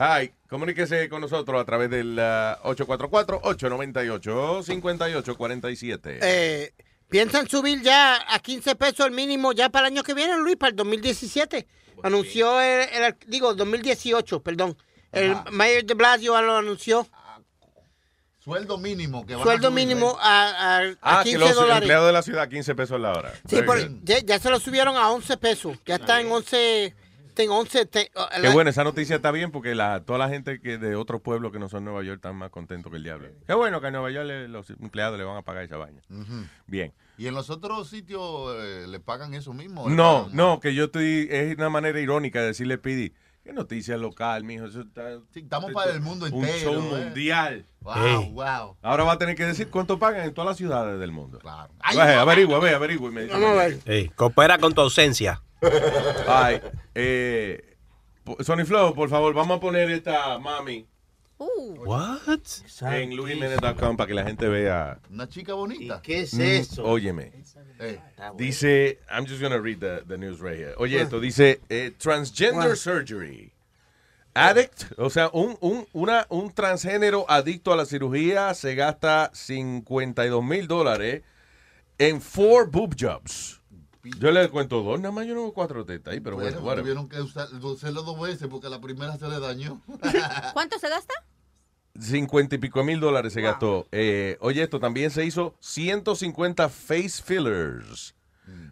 Ay, comuníquese con nosotros a través del ah, 844-898-5847. Eh, ¿Piensan subir ya a 15 pesos el mínimo ya para el año que viene, Luis, para el 2017? Anunció el, el- digo, 2018, perdón. El mayor de Blasio lo anunció. Sueldo mínimo. Que van a Sueldo subir, mínimo a, a- a Ah, que 15 los dólares. empleados de la ciudad 15 pesos la hora. Sí, Very por- ya, ya se lo subieron a 11 pesos. Ya está en 11. En 11 te- oh, Qué la- bueno, esa noticia está bien porque la, toda la gente que de otros pueblos que no son Nueva York están más contentos que el diablo. Qué bueno que en Nueva York le- los empleados le van a pagar esa vaina. Bien. ¿Y en los otros sitios eh, le pagan eso mismo? ¿Le No, pagan? no, que yo estoy, es una manera irónica de decirle, Pidi, qué noticia local, mijo. Eso está, estamos para el mundo Un entero, show eh. mundial. Wow, wow. Ahora va a tener que decir cuánto pagan en todas las ciudades del mundo. Claro. averigua, ve, averigua. y me dice a ver. Ey, coopera con tu ausencia. Ay, eh, Sony Flow, por favor, vamos a poner esta mami What? en luisjimenez.com para que la gente vea. Una chica bonita. ¿Qué es Mm, eso? Óyeme. Eh, Dice, I'm just gonna read the, the news right here. Oye, esto dice eh, transgender surgery. Addict, o sea, un, un, una, un transgénero adicto a la cirugía se gasta 52 mil dólares en four boob jobs. Yo le cuento dos, nada más yo no veo cuatro tetas ahí, pero bueno, bueno, tuvieron que usar- usarlo dos veces porque la primera se le dañó. ¿Cuánto se gasta? 50 y pico mil dólares se gastó. Eh, oye, esto también se hizo 150 face fillers.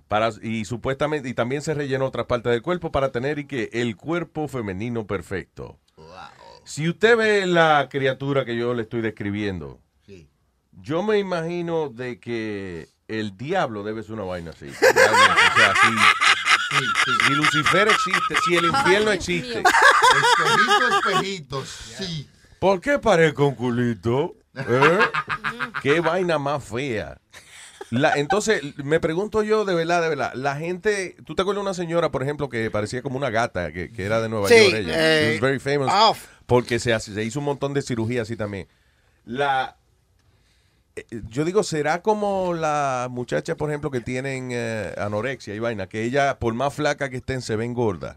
Para, y supuestamente, y también se rellenó otras partes del cuerpo para tener y que el cuerpo femenino perfecto. Si usted ve la criatura que yo le estoy describiendo, yo me imagino de que el diablo debe ser una vaina así. realmente. O sea, si, si Lucifer existe, si el infierno existe. Espejito, espejito, sí. ¿Por qué parezco un culito? ¿Eh? ¿Qué vaina más fea? La- entonces, me pregunto yo, de verdad, de verdad, la gente, ¿tú te acuerdas de una señora, por ejemplo, que parecía como una gata, que, que era de Nueva Sí, York ella? eh, She was very famous Off. porque se, se hizo un montón de cirugía así también. La, eh, yo digo, ¿será como la muchacha, por ejemplo, que tienen eh, anorexia y vaina, que ella, por más flaca que estén, se ven gorda?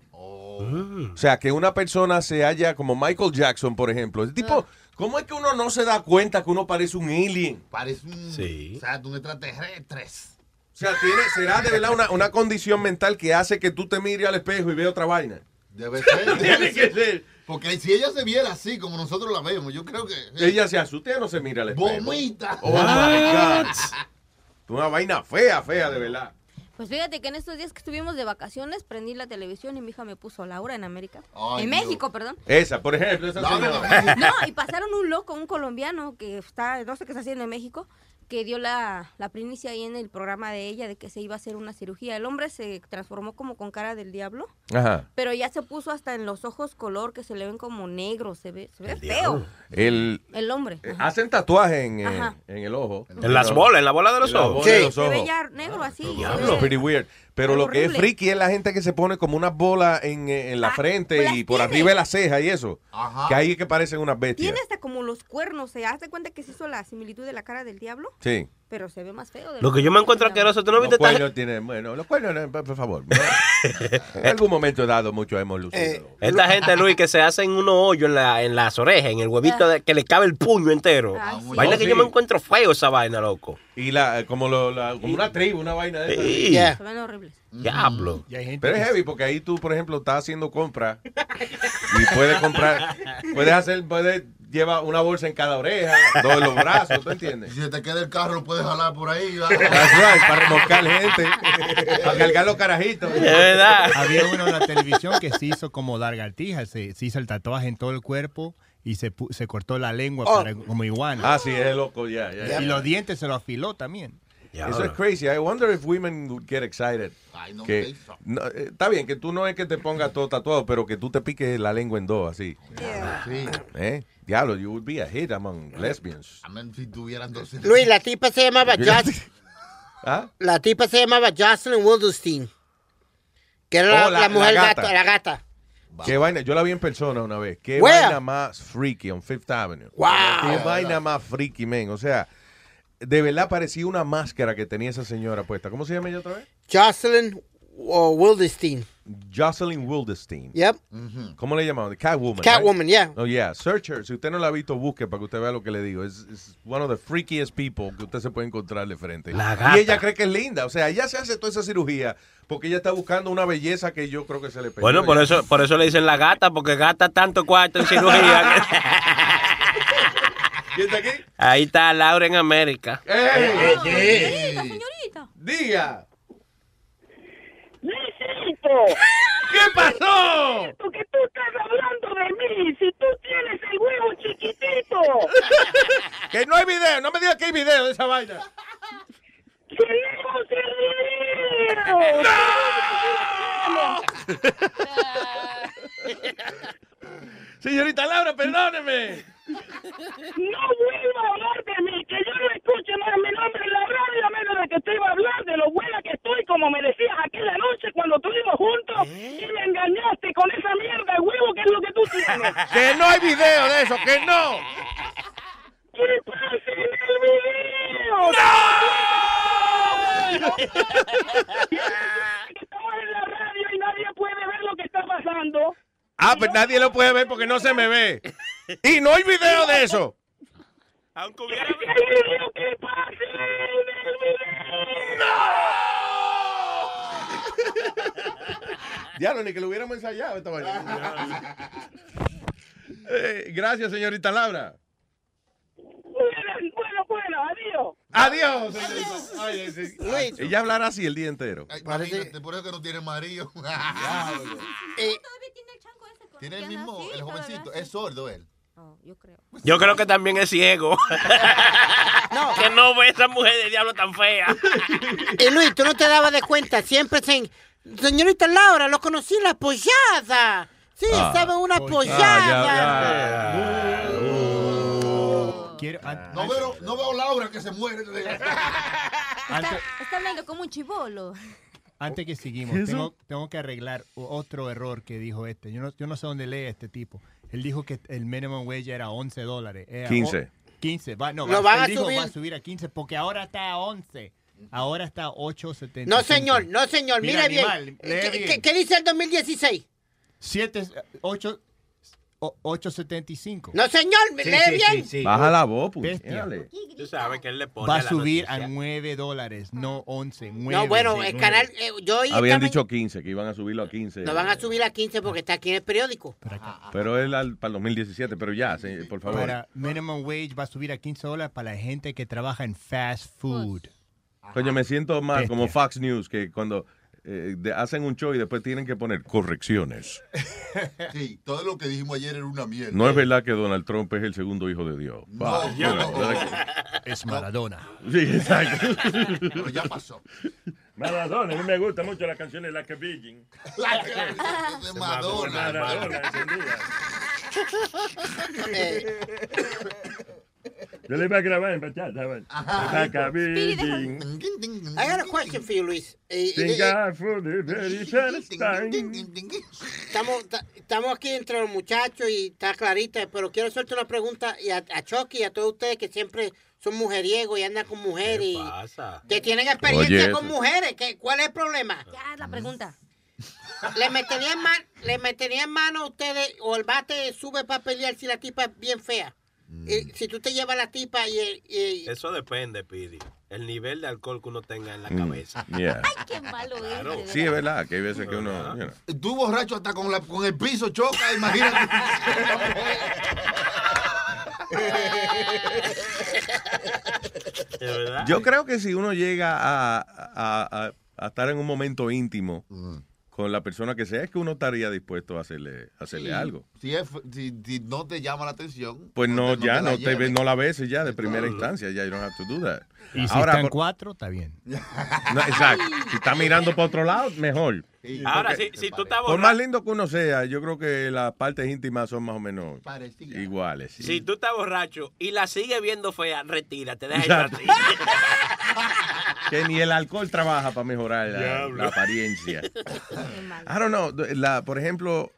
O sea, que una persona se haya, como Michael Jackson, por ejemplo, el tipo, ¿cómo es que uno no se da cuenta que uno parece un alien? Parece un, Sí. o sea, un extraterrestre. O sea, tiene, será de verdad una, una condición mental que hace que tú te mires al espejo y veas otra vaina. Debe ser. Tiene que ser. Porque si ella se viera así como nosotros la vemos, yo creo que. Ella se asusta y no se mira al espejo. Vomita. Oh my God. Una vaina fea, fea, de verdad. Pues fíjate que en estos días que estuvimos de vacaciones, prendí la televisión y mi hija me puso Laura en América. Ay, en Dios. México, perdón. Esa, por ejemplo, esa señora. No, y pasaron un loco, un colombiano que está, no sé qué está haciendo en México, que dio la, la primicia ahí en el programa de ella de que se iba a hacer una cirugía. El hombre se transformó como con cara del diablo, Ajá. pero ya se puso hasta en los ojos color que se le ven como negros, se ve, se ve feo. diablo. El, El hombre. ajá. hacen tatuaje en, eh, en el ojo. En las bolas, en la bola de los En ojos. bola de los Se ve ya negro así. se Diablo, pretty weird. Pero lo que es freaky es la gente que se pone como unas bolas en, eh, en la frente pues y por tiene. arriba de la ceja y eso. Ajá. Que ahí es que parecen unas bestias. Tiene hasta como los cuernos, se hace cuenta que se hizo la similitud de la cara del diablo, Sí. Pero se ve más feo. de Lo que yo me encuentro asqueroso, ¿tú no Los viste esta cuernos tienen, bueno, los cuernos, no, por favor. no. en algún momento dado mucho hemos lucido. Eh, Esta gente, Luis, que se hacen unos hoyos en, la, en las orejas, en el huevito de- que le cabe el puño entero. Ah, vaina sí. que yo me encuentro feo esa vaina, loco. Y la, como, lo, la- como una tribu, una vaina de Sí. esas. Se ven horribles. Diablo. Pero es heavy porque ahí tú, por ejemplo, estás haciendo compras y puedes comprar, puedes hacer, puedes llevar una bolsa en cada oreja, dos en los brazos, ¿tú entiendes? Si se te queda el carro, lo puedes jalar por ahí. right, para remolcar gente, para cargar los carajitos. Había uno en la televisión que se hizo como lagartija, se, se hizo el tatuaje en todo el cuerpo y se, pu- se cortó la lengua Oh. para- como iguana. Ah, sí, es loco, ya, ya, ya. Y los dientes se lo afiló también. Eso es crazy. I wonder if women would get excited. no que, no, eh, está bien que tú no es que te pongas todo tatuado, pero que tú te piques la lengua en dos, así. Sí. ¿Eh? Diablo, you would be a hit among lesbians. Si tuvieran dos. Luis, la tipa se llamaba. Jocelyn. ¿Ah? La tipa se llamaba Jocelyn Wildenstein. Que era la, Oh, la- la mujer la gata. gata. la gata. Qué vaina, yo la vi en persona una vez. Qué Where? vaina más freaky on Fifth Avenue. Wow. Qué vaina más freaky, man. O sea, de verdad parecía una máscara que tenía esa señora puesta. ¿Cómo se llama ella otra vez? Jocelyn uh, Wildenstein. Jocelyn Wildenstein. Yep. ¿Cómo le llamaban? Catwoman. Catwoman, right? yeah. Oh, yeah. Search her. Si usted no la ha visto, busque para que usted vea lo que le digo. Es one of the freakiest people que usted se puede encontrar de frente. La gata. Y ella cree que es linda. O sea, ella se hace toda esa cirugía porque ella está buscando una belleza que yo creo que se le perdió. Bueno, por eso, por eso le dicen la gata, porque gasta tanto cuarto en cirugía. ¿Quién está aquí? Ahí está Laura en América. ¡Ey! señorita. Diga. ¿Qué pasó? ¿Por qué tú estás hablando de mí si tú tienes el huevo chiquitito? Que no hay video. No me digas que hay video de esa vaina. ¡Queremos el video! Señorita Laura, perdóneme. No vuelva a hablar de mí, que yo no escuche más mi nombre en la radio a menos de que te iba a hablar de lo buena que estoy, como me decías aquella noche cuando estuvimos juntos y me engañaste con esa mierda de huevo que es lo que tú tienes. Que no hay video de eso, que no. ¿Qué pasa en el video? Estamos en la radio y nadie puede ver lo que está pasando. Ah, pues nadie lo puede ver porque no se me ve. Y no hay video de eso. Aunque hubiera... Si hay video, ¿qué pasa en el video? Diablo, ni que lo hubiéramos ensayado esta vaina. Eh, gracias, señorita Laura. Bueno, bueno, bueno, adiós. Adiós, señorita. Oye, sí. Ella hablará así el día entero. Imagínate, por eso que no tiene marido. Eh, tiene el mismo, el jovencito. Es sordo él. Yo creo que también es ciego. que no ve esa mujer de diablo tan fea. Y Luis, tú no te dabas de cuenta, siempre se... Señorita Laura, lo conocí en la pollada. Sí, Ah, estaba en una pollada. pollada. Quiero, an- No veo, no veo Laura que se muere. antes, Está hablando como un chivolo. Antes que ¿Qué seguimos, es eso? tengo, tengo que arreglar otro error que dijo este. Yo no, yo no sé dónde lee este tipo. Él dijo que el minimum wage era 11 dólares. Era 15. o- 15. Va, no, Lo va, a dijo, subir. va a subir a 15 porque ahora está a 11. Ahora está a 8.75. No, señor, no, señor, Mira, mire animal, lee ¿Qué, bien. qué- qué dice el 2016? 7, 8, 8.75. No, señor, lee bien. Baja la voz, pues. Tú sabes que él le pone Va a la subir noticia. a 9 dólares, no 11. No, bueno, el canal, eh, yo Habían dicho 15, que iban a subirlo a 15. Lo van a subir a 15 porque está aquí en el periódico. Pero es al- para el 2017, pero ya, sí, por favor. Para minimum wage va a subir a 15 dólares para la gente que trabaja en fast food. Coño, me siento mal Bestia. como Fox News, que cuando eh, de- hacen un show y después tienen que poner correcciones. Sí, todo lo que dijimos ayer era una mierda. No es verdad que Donald Trump es el segundo hijo de Dios. No, no. know, ¿verdad que- Es Maradona. Sí, exacto. Pero ya pasó. Maradona, a mí me gusta mucho la canción de la que Virgin. La canción de Madonna. Maradona, sin duda. Yo le iba a grabar en bachata. bueno. I got a question for you, Luis. Eh, Thank eh, God for the very first time. Estamos, ta- estamos aquí entre los muchachos y está clarita, pero quiero hacerte una pregunta y a, a Chucky y a todos ustedes que siempre son mujeriegos y andan con mujeres y pasa? que tienen experiencia Oye, con mujeres. ¿qué, ¿Cuál es el problema? Ya es la pregunta. ¿Le metería en, man- ¿Le metería en mano a ustedes o el bate sube para pelear si la tipa es bien fea? Y si tú te llevas la tipa y... y- Eso depende, Pidi. El nivel de alcohol que uno tenga en la Mm, cabeza. yeah. Qué malo Claro. es. de Sí, es verdad. que hay veces que uno... you know. Tú borracho hasta con, la, con el piso choca, imagínate. Yo creo que si uno llega a, a- a- a estar en un momento íntimo con la persona que sea, es que uno estaría dispuesto a hacerle, a hacerle Sí. algo. Si, es- si, si no te llama la atención. Pues no, no ya te la no te ve- no la beses ya de primera instancia, ya you don't have to do that. Y si Ahora, están por- cuatro, está bien. no, exacto. Si está mirando para otro lado, mejor. Ahora, Porque- si, si tú estás Por borracho, más lindo que uno sea, yo creo que las partes íntimas son más o menos Parecidas. iguales. sí. si tú estás borracho y la sigues viendo fea, retírate, deja así. Que ni el alcohol trabaja para mejorar la, apariencia. I don't know. La, por ejemplo,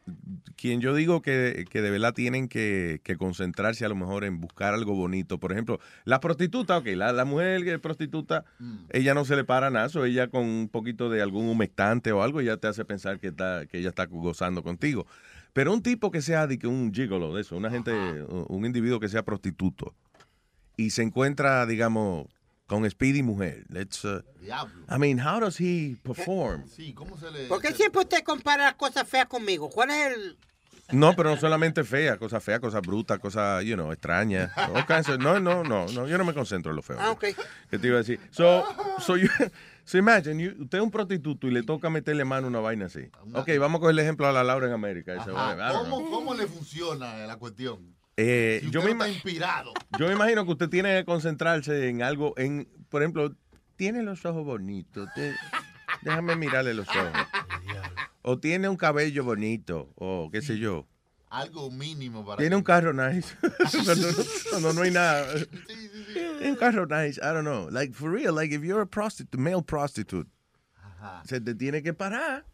quien yo digo que, que de verdad tienen que, que concentrarse a lo mejor en buscar algo bonito. Por ejemplo, la prostituta, ok, la, la mujer que es prostituta, ella no se le para nada, so ella con un poquito de algún humectante o algo ya te hace pensar que, está, que ella está gozando contigo. Pero un tipo que sea de que un gigolo de eso, una gente, un individuo que sea prostituto y se encuentra, digamos, con Speedy mujer. Let's, uh, Diablo. I mean, how does he perform? Sí, ¿cómo se le.? ¿Por qué siempre usted compara las cosas feas conmigo? ¿Cuál es el...? No, pero no solamente fea, cosas feas, cosas brutas, cosas, you know, kinds of- No, no, no, no, yo no me concentro en lo feo. Ah, ok. ¿Qué te iba a decir? So, so, you- so imagine, you- usted es un prostituto y le toca meterle mano a una vaina así. Ok, vamos a coger el ejemplo a la Laura en América. esa. ¿Cómo, ¿Cómo le funciona la cuestión? Eh, Si yo, me no inspirado. yo me imagino que usted tiene que concentrarse en algo, en, por ejemplo, tiene los ojos bonitos. te- déjame mirarle los ojos. O tiene un cabello bonito, o qué sé yo. Algo mínimo para. Tiene un carro nice. cuando, cuando no hay nada. Tiene un carro nice. I don't know. Like, for real, like, if you're a prostitute, male prostitute, se te tiene que parar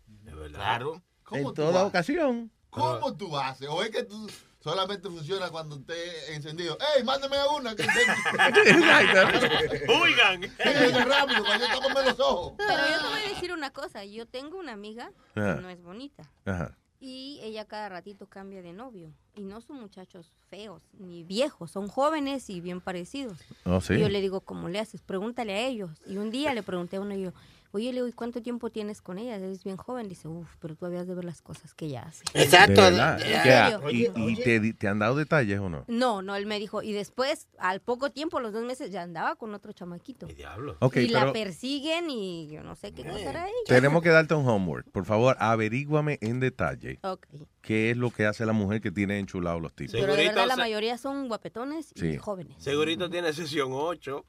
Claro. en ¿Cómo tú toda ocasión. ¿Cómo tú haces? ¿O es que tú solamente funciona cuando esté encendido? ¡Ey, mándame a una! Que Oigan. Sígueme rápido, para yo taparme los ojos. Pero yo te voy a decir una cosa. Yo tengo una amiga que Ajá. no es bonita. Ajá. Y ella cada ratito cambia de novio. Y no son muchachos feos ni viejos, son jóvenes y bien parecidos. Oh, sí. Y yo le digo, ¿cómo le haces? Pregúntale a ellos. Y un día le pregunté a uno y yo, oye, le digo, ¿y cuánto tiempo tienes con ella? Eres bien joven. Dice, uff, pero tú habías de ver las cosas que ella hace. ¿De verdad? ¿En ¿Qué serio? ¿Y, y te, te han dado detalles o no? No, no, él me dijo, y después, al poco tiempo, los dos meses, ya andaba con otro chamaquito. Diablo. Ok, y la persiguen y yo no sé qué cosa era ella. Tenemos que darte un homework. Por favor, averíguame en detalle Ok. Qué es lo que hace la mujer que tiene enchulados los tipos. Pero de verdad la mayoría son guapetones y Sí. jóvenes. Segurito tiene sesión 8.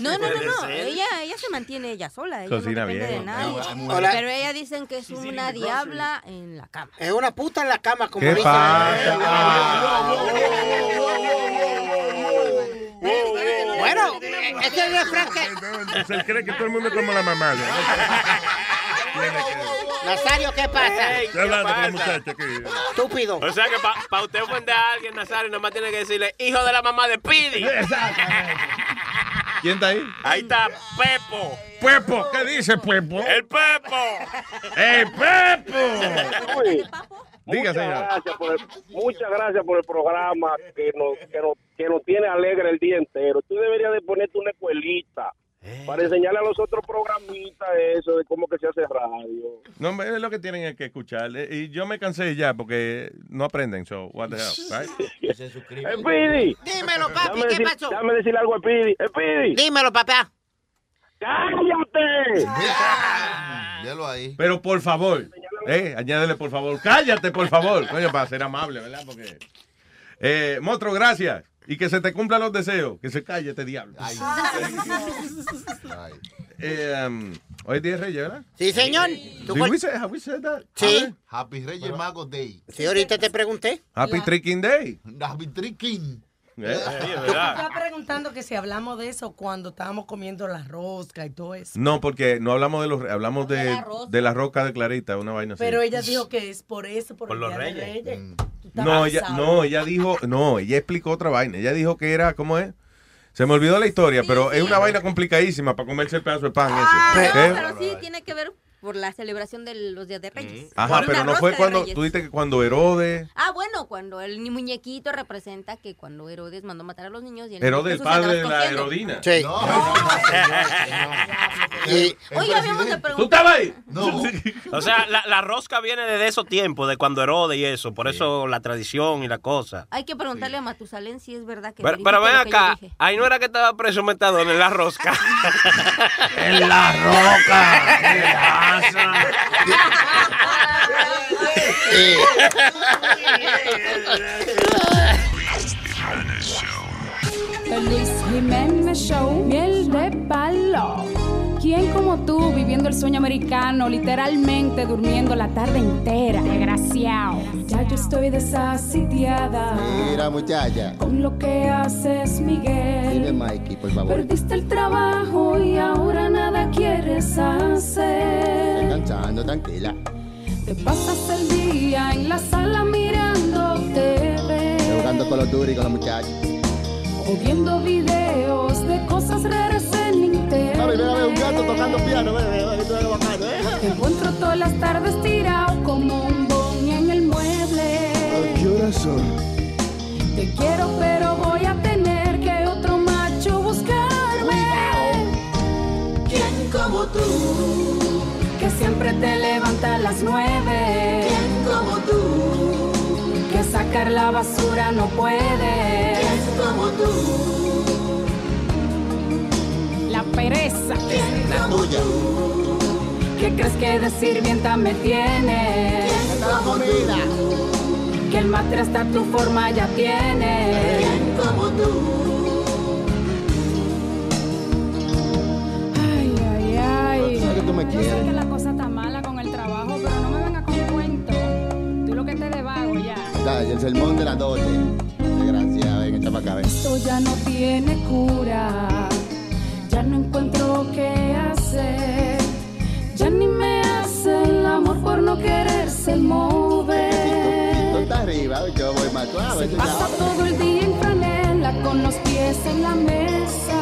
No, no, no, no. Ella, ella se mantiene ella sola. Ella Cocina no depende bien. de nadie. Hola. Pero ella dicen que es una diabla en la cama. Es una puta en la cama, como ¿Qué dicen. pasa? Bueno, ese es el refrán que... Se cree que todo el mundo es como la mamá. Nazario, ¿qué pasa? Ey, Estoy hablando con la ¿qué pasa? muchacha aquí. Estúpido. O sea que para usted ofender a alguien, Nazario, nomás tiene que decirle, hijo de la mamá de Pidi. ¿Quién está ahí? Ahí está Pepo. Pepo, ¿qué dice Pepo? El Pepo. ¡Ey, Pepo! Uy, Diga, muchas señor. gracias, por el, muchas gracias por el programa que nos, que, nos, que nos tiene alegre el día entero. Tú deberías de ponerte una escuelita para enseñarle a los otros programitas eso de cómo que se hace radio. No, hombre, es lo que tienen es que escuchar. Eh, Y yo me cansé ya porque no aprenden. So, what the hell, right? Speedy, Dímelo, papi, ¿qué decir- pasó? déjame decirle algo a Speedy. Speedy, Dímelo, papá. cállate. Ahí. Pero por favor, eh, añádele por favor. Cállate, por favor. Coño, para ser amable, ¿verdad? Porque. Eh, Motro, gracias. Y que se te cumplan los deseos. Que se calle este diablo. Eh, um, hoy es día de Reyes, ¿verdad? Sí, señor. ¿Tú Did we say- have we said that? Sí. Happy Reyes Magos Day. Sí, ahorita te pregunté. Happy Tricking Day. Happy Tricking. Eh. Estás preguntando que si hablamos de eso cuando estábamos comiendo la rosca y todo eso. No, porque no hablamos de los hablamos de, de la roca de Clarita, una vaina así. Pero ella dijo que es por eso, por, Por los Reyes. Reyes. Mm. No, ella, no, ella dijo, no, ella explicó otra vaina. Ella dijo que era, ¿cómo es? Se me olvidó la historia, pero es una vaina complicadísima para comerse el pedazo de pan Ah, ese. no, ¿Qué? pero sí tiene que ver por la celebración de los días de Reyes. Ajá, Por pero no fue de cuando, tú dijiste que cuando Herodes, Ah, bueno, cuando el muñequito representa que cuando Herodes mandó matar a los niños y el Herodes, Jesús padre de la. Herodina. Sí. Oye, habíamos de ¿Tú preguntar. estabas ahí? No. O sea, la, la rosca viene desde esos tiempos, de cuando Herodes y eso. Por eso la tradición y la cosa. Hay que preguntarle a Matusalén si es verdad que Pero, pero ven acá, ahí no era que estaba preso Metadona en la rosca. En la roca. ¿Qué El Luis Jiménez Show, miel de palo. ¿Quién como tú viviendo el sueño americano, literalmente durmiendo la tarde entera? Desgraciado. Ya yo estoy desasitiada Mira, muchacha. con lo que haces, Dime, Miguel. Mikey, por favor. Perdiste el trabajo y ahora nada quieres Estoy hacer. cansando, tranquila. Te pasas el día en la sala mirando TV. Jugando con los duros y con los muchachos. O viendo videos de cosas raras en internet. Mami, ven a ver un gato tocando piano. Bacano, ¿eh? Te encuentro todas las tardes tirado como un boni en el mueble. ¿Qué horas son? Te quiero, pero voy a tener que otro macho buscarme. ¿Quién como tú? Que siempre te levanta a las nueve. ¿Quién como tú? Que sacar la basura no puede. ¿Quién como tú? La pereza. La tuya. ¿Qué crees que de sirvienta me tiene? La comida. Que el matre hasta tu forma ya tiene. como tú? Me Yo sé que la cosa está mala con el trabajo, pero no me vengas con cuento. Tú lo que te debago ya. Dale, el sermón de las 12. Desgraciada, ven, echa para acá, ven. Esto ya no tiene cura. Ya no encuentro qué hacer. Ya ni me hace el amor por no quererse mover. Tú estás arriba, yo voy más suave. Pasa todo el día en franela con los pies en la mesa.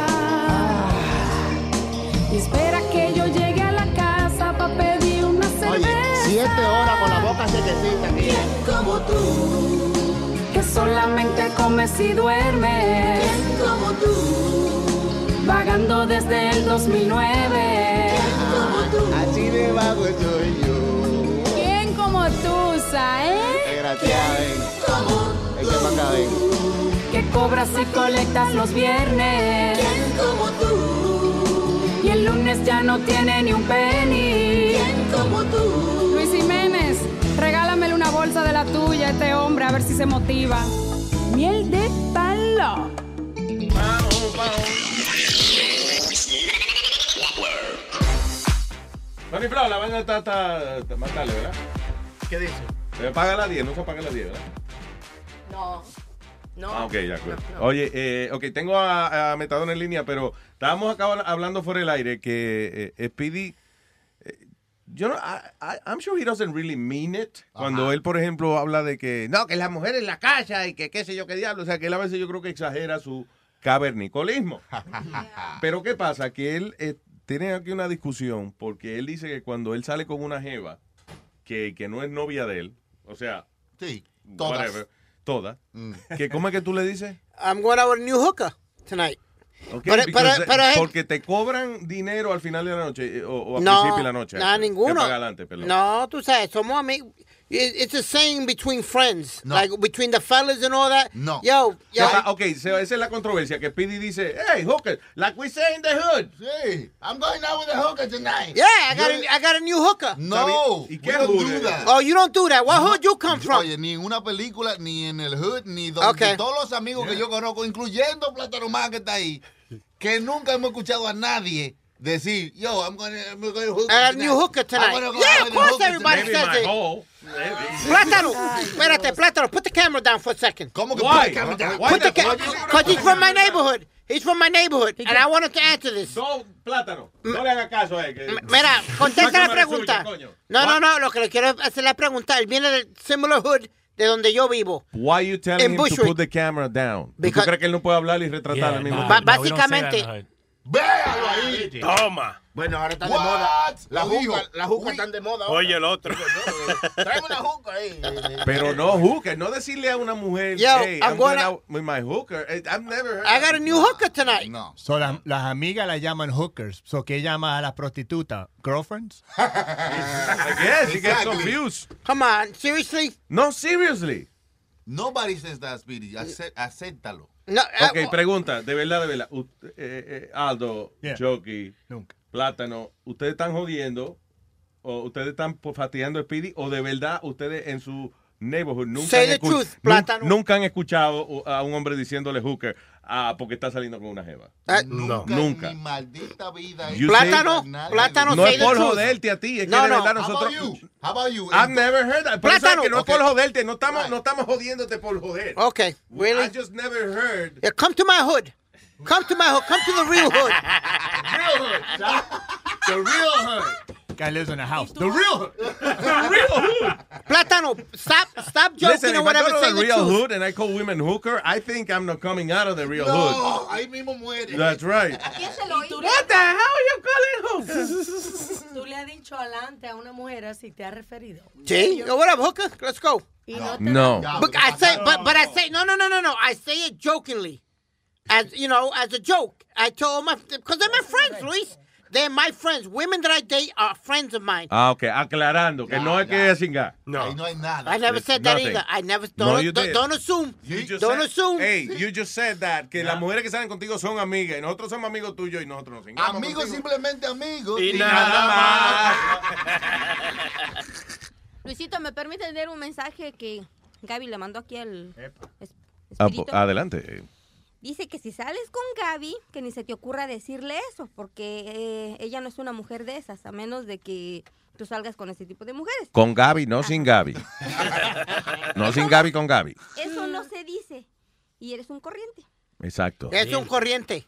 Y espera que yo llegue a la casa para pedir una cerveza. Oye, siete horas con la boca sequecita aquí. como tú, que solamente comes y duermes. como tú, vagando desde el 2009. Así de vago soy yo. ¿Quién como tú, Sae? Desgraciada, ven. Echa para acá, ven. Que cobras y colectas los viernes. ¿Quién como tú? Y el lunes ya no tiene ni un penny. ¿Quién como tú? Luis Jiménez, regálamele una bolsa de la tuya a este hombre a ver si se motiva. Miel de palo. Tony Flow, la vaina está, está, está más tarde, ¿verdad? ¿Qué dice? Se paga a las 10, no se paga a las 10, ¿verdad? No. No. Ah, ok, ya, claro. Oye, eh, ok, tengo a, a Metadona en línea, pero estábamos acá hablando fuera del aire que eh, Speedy, eh, yo no, I, I- I'm sure he doesn't really mean it. Cuando él, por ejemplo, habla de que, no, que las mujeres en la casa y que qué sé yo qué diablo, o sea, que él a veces yo creo que exagera su cavernicolismo. Pero ¿qué pasa? Que él eh, tiene aquí una discusión porque él dice que cuando él sale con una jeva que, que no es novia de él, o sea, sí, todas. whatever, todas, que ¿cómo es que tú le dices? I'm going out with a new hooker tonight. Ok, Pero- because, pero- eh, pero es- porque te cobran dinero al final de la noche eh, o, o al no, principio de la noche. Nada, Que ninguno. adelante. No, tú sabes, somos amigos. It- It's a saying between friends, like between the fellas and all that. No. Yo, yo. Esa- ok, so esa es la controversia, que Speedy dice, hey, hooker, like we say in the hood. Sí, I'm going out with a hooker tonight. Yeah, I got, a, I got a new hooker. No, ¿Y we qué don't hood do that. Oh, you don't do that. What hood you come from? Oye, ni en una película, ni en el hood, ni donde Okay. todos los amigos que yo conozco, incluyendo Plátano Man que está ahí, que nunca hemos escuchado a nadie decir, yo, I'm going to I'm gonna hook a new hooker tonight. Yeah, of course everybody says it. hole. Plátano, espérate, Plátano, put the camera down for a second. ¿Cómo que Why? put the camera down? Why Put the the- Because he's from my neighborhood. He's from my neighborhood, and I wanted to answer this. No, plátano. No le haga caso a él. que- Mira, contesta la pregunta. No, no, no, lo que le quiero hacer la pregunta. Él viene del similar hood de donde yo vivo. Why you telling In him to Bushwick. put the camera down? Because- ¿Tú crees que él no puede hablar y retratar al mismo tiempo? básicamente, Véalo ahí. Toma. Bueno, ahora está de What? moda. La Lo dijo. juca, la juca están de moda. ahora. Oye, el otro. Tráeme una juca ahí. Pero no hooker, no decirle a una mujer, Yo, hey, I'm I'm going gonna- out with my hooker. Eh, I've never heard I got a new hooker tonight. No. So, las, las amigas la llaman hookers. So, ¿qué llama a las prostitutas? ¿Girlfriends? I guess he gets confused. Come on, seriously? No, seriously. Nobody says that, Speedy. Acé- Acéptalo. No, uh, Ok, pregunta, de verdad, de verdad. U- eh, eh, Aldo, Yeah. Chucky, Nunca. Plátano, ¿ustedes están jodiendo o ustedes están po- fastidiando a Speedy o de verdad ustedes en su neighborhood nunca, Say han, the escu- truth, nunca han escuchado a un hombre diciéndole hooker ah, porque está saliendo con una jeva? Uh, No. Nunca. En mi maldita vida. You Plátano, plátano, No es por truth. joderte a ti, es que No, de verdad How nosotros... about you? How about you? I've never heard that. Por eso es Plátano. que no es Okay. por joderte, no estamos, no estamos jodiéndote por joder. Okay, really? I just never heard. Yeah, come to my hood. Come to my hood. Come to the real hood. Real hood. The real hood. Guy lives in a house. The real hood. The real hood. Plátano, stop, stop joking Listen, or if I whatever. go Say to the the real truth. hood and I call women hooker, I think I'm not coming out of the real hood. No, ahí mismo muere. That's right. ¿Quién se lo ¿Y tú hizo? le- What the hell are you calling hooker? Tú le has dicho adelante a una mujer así, te ha referido. Sí, yo, what up, hooker? Let's go. Y no No. But I say, but but I say, no, no, no, no, no. I say it jokingly, as you know, as a joke. I told my because they're my friends, Luis. They're my friends. Women that I date are friends of mine. Ah, ok, aclarando, que no es que singar. Ahí No. no hay nada. I never said that nothing. either. I never No, don't you don't, did. don't assume. You just don't said- assume. Hey, you just said that, que las mujeres que salen contigo son amigas y nosotros somos amigos tuyos y nosotros nos singamos Amigos, contigo. simplemente amigos. Y nada Luisito, ¿me permite leer un mensaje que Gaby le mandó aquí al es- Ah, adelante. Dice que si sales con Gaby, que ni se te ocurra decirle eso, porque eh, ella no es una mujer de esas, a menos de que tú salgas con ese tipo de mujeres. Con Gaby, no sin Gaby. No sin Gaby, con Gaby. Eso no se dice. Y eres un corriente. Exacto. Es un corriente.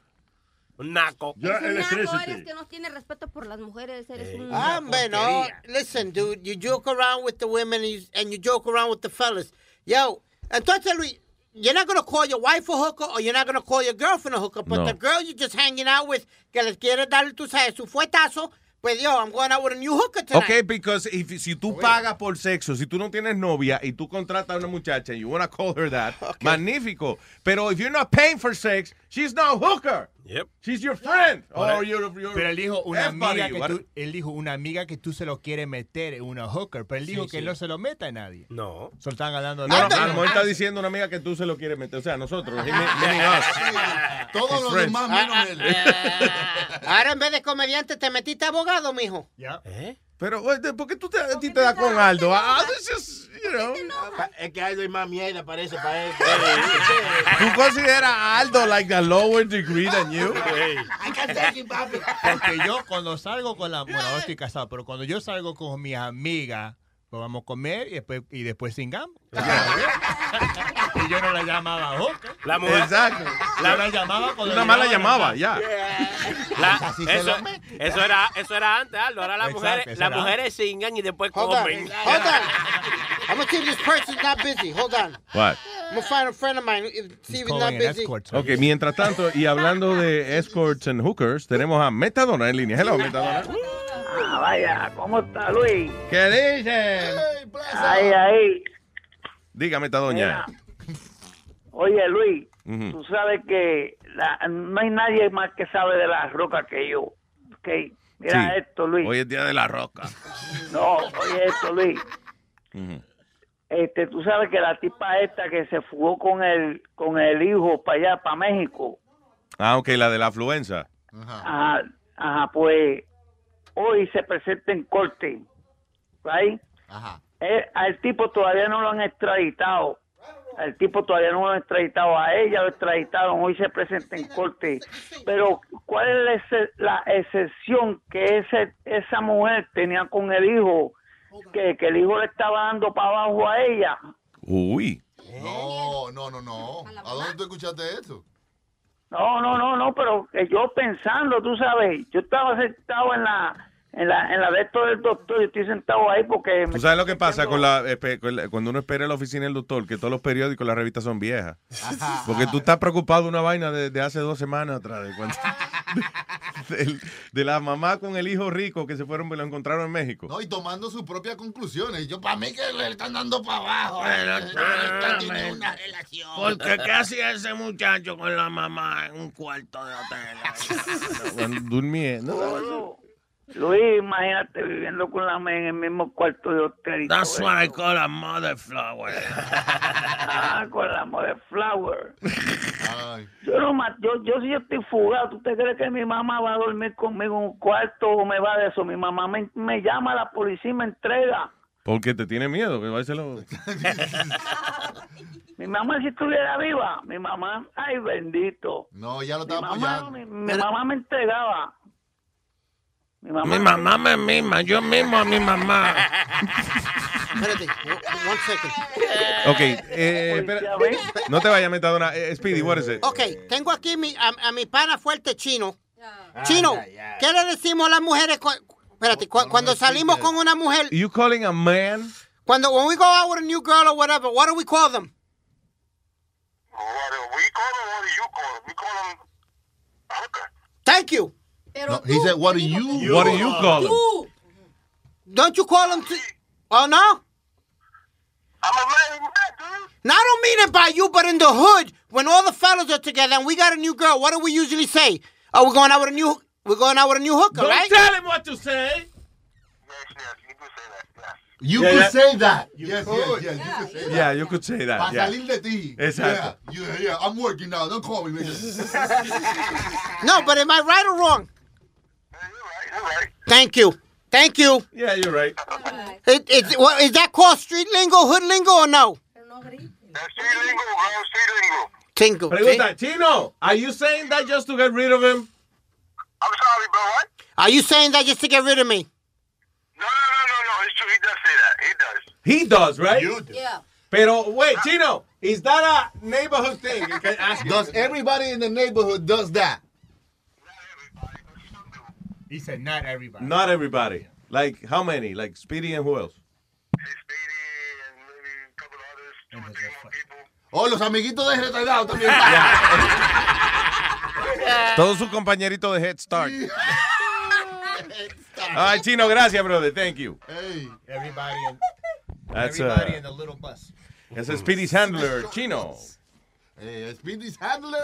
Un naco. Eres un naco, eres que no tiene respeto por las mujeres, eres un... Ah, man, no. Listen, dude, you joke around with the women and you, and you joke around with the fellas. Yo, entonces, Luis, you're not going to call your wife a hooker or you're not going to call your girlfriend a hooker, but No. the girl you're just hanging out with, que les quiere dar, tú sabes, su fuetazo, pues yo, I'm going out with a new hooker tonight. Ok, because if, si tú pagas por sexo, si tú no tienes novia y tú contratas a una muchacha and you want to call her that, magnífico. Pero if you're not paying for sex, she's not a hooker. Yep. She's your friend. Your pero él dijo una everybody. amiga que tú, él dijo una amiga que tú se lo quieres meter en una hooker, pero él dijo Sí, que sí. no se lo meta a nadie. No. Solo están hablando de No, no, está diciendo una amiga que tú se lo quieres meter. O sea, nosotros. Todos los friends. demás menos él. Ahora en vez de comediante te metiste abogado, mijo. Ya. ¿Eh? Pero, ¿por qué tú te, a ti te das con Aldo? Ah, Es que Aldo hay más mierda, parece, para él. ¿Tú consideras a Aldo like a lower degree than you? I can take it, papi. Porque yo cuando salgo con la... Bueno, ahora estoy casado, pero cuando yo salgo con mis amigas, pues vamos a comer y después, y después singamos. y yo no la llamaba hooker. La mujer. Exacto. La, la llamaba cuando Una mala llegaba llamaba, la- ya. La- se eso, eso era, eso era antes, Aldo. Ahora las Exacto, mujeres, las mujeres singan y después Hold on. comen. Hold on. I'm going to see if this person's not busy. Hold on. What? I'm going to find a friend of mine. if- See if he's not busy. escort. Ok, mientras tanto, y hablando de escorts and hookers, tenemos a Metadona en línea. Hello, Metadona. Ah, vaya, ¿cómo está Luis? ¿Qué dicen? Ahí, ahí. Diga, Metadoña. Mira. Oye, Luis, Ujú. tú sabes que la- no hay nadie más que sabe de las rocas que yo. Ok, mira Sí. esto, Luis. Hoy es día de la roca. No, oye esto, Luis. Este, tú sabes que la tipa esta que se fugó con el, con el hijo para allá, para México, Ah, ok, la de la afluenza. ajá, ajá, pues hoy se presenta en corte, right? Ajá. Eh, al tipo todavía no lo han extraditado. Al tipo todavía no lo han extraditado. A ella lo extraditaron. Hoy se presenta en corte. Pero, ¿cuál es la, ex- la excepción que ese, esa mujer tenía con el hijo? Que, que el hijo le estaba dando para abajo a ella. Uy. No, no, no, no. ¿A dónde tú escuchaste eso? No, no, no, no, pero yo pensando, tú sabes, yo estaba sentado en la, en la, en la de esto del doctor, yo estoy sentado ahí porque... me ¿Tú sabes lo que pasa con la, espe- con la- cuando uno espera en la oficina del doctor? Que todos los periódicos, las revistas son viejas. Porque tú estás preocupado de una vaina de, de hace dos semanas atrás. De, cuando- del- de la mamá con el hijo rico que se fueron, lo encontraron en México. No, y tomando sus propias conclusiones. Yo, para mí que le están dando para abajo. Una relación. Porque ¿qué hacía ese muchacho con la mamá en un cuarto de hotel? Cuando Durmiendo. Luis, imagínate viviendo con la men en el mismo cuarto de hotel. y That's what I call a mother flower. Ah, con la mother flower. Yo no yo, yo si yo estoy fugado, ¿tú te crees que mi mamá va a dormir conmigo en un cuarto o me va de eso? Mi mamá me, me llama a la policía y me entrega. Porque te tiene miedo, que va a ser lo... Mi mamá si estuviera viva, mi mamá, ay bendito. No, ya lo Mi estaba mamá, apoyando. mi, mi mamá me entregaba. Mi mamá, Mi mamá me mima, yo mismo a mi mamá. Espérate, one second. Ok, eh, espera. No te vayas, Metadona. Eh, Speedy, what is it? Ok, tengo aquí mi, a, a mi pana fuerte chino. Chino, ¿qué le decimos a las mujeres? cu- espérate, cu- cuando salimos con una mujer, You calling a man? cuando when we go out with a new girl or whatever, what do we call them? Thank you. No, he said, what do you? What do you call them? Don't you call him? T- oh no. I'm a man, Now I don't mean it by you, but in the hood, when all the fellas are together and we got a new girl, what do we usually say? Oh, we're going out with a new, we're going out with a new hooker, Don't right? tell him what to say. You Yeah, could yeah. say that. yes, yes, yes, you could say that. Yeah, you could say that. Para yeah. salir de ti. Exacto. Yeah, yeah, yeah, I'm working now. Don't call me, nigga. No, but am I right or wrong? Thank you. Thank you. Yeah, you're right. It, it's, what, is that called street lingo, hood lingo, or no? That's street lingo, bro. Street lingo. Tingle. Pregunta, Chino, are you saying that just to get rid of him? I'm sorry, bro. What? Are you saying that just to get rid of me? No, no, no, no, no. It's true. He does, say that. He does. He does, right? You do. Yeah. Pero, wait, Chino, is that a neighborhood thing? You can ask Does everybody in the neighborhood does that? He said not everybody. Not everybody. Like, how many? Like, Speedy and who else? Oh, los amiguitos de retardado también. Todos sus compañeritos de Head Start. Ay, Chino, gracias, brother. Thank you. Hey. Everybody in, That's, everybody uh, in the little bus. Ese es Speedy's handler, Chino. Eh.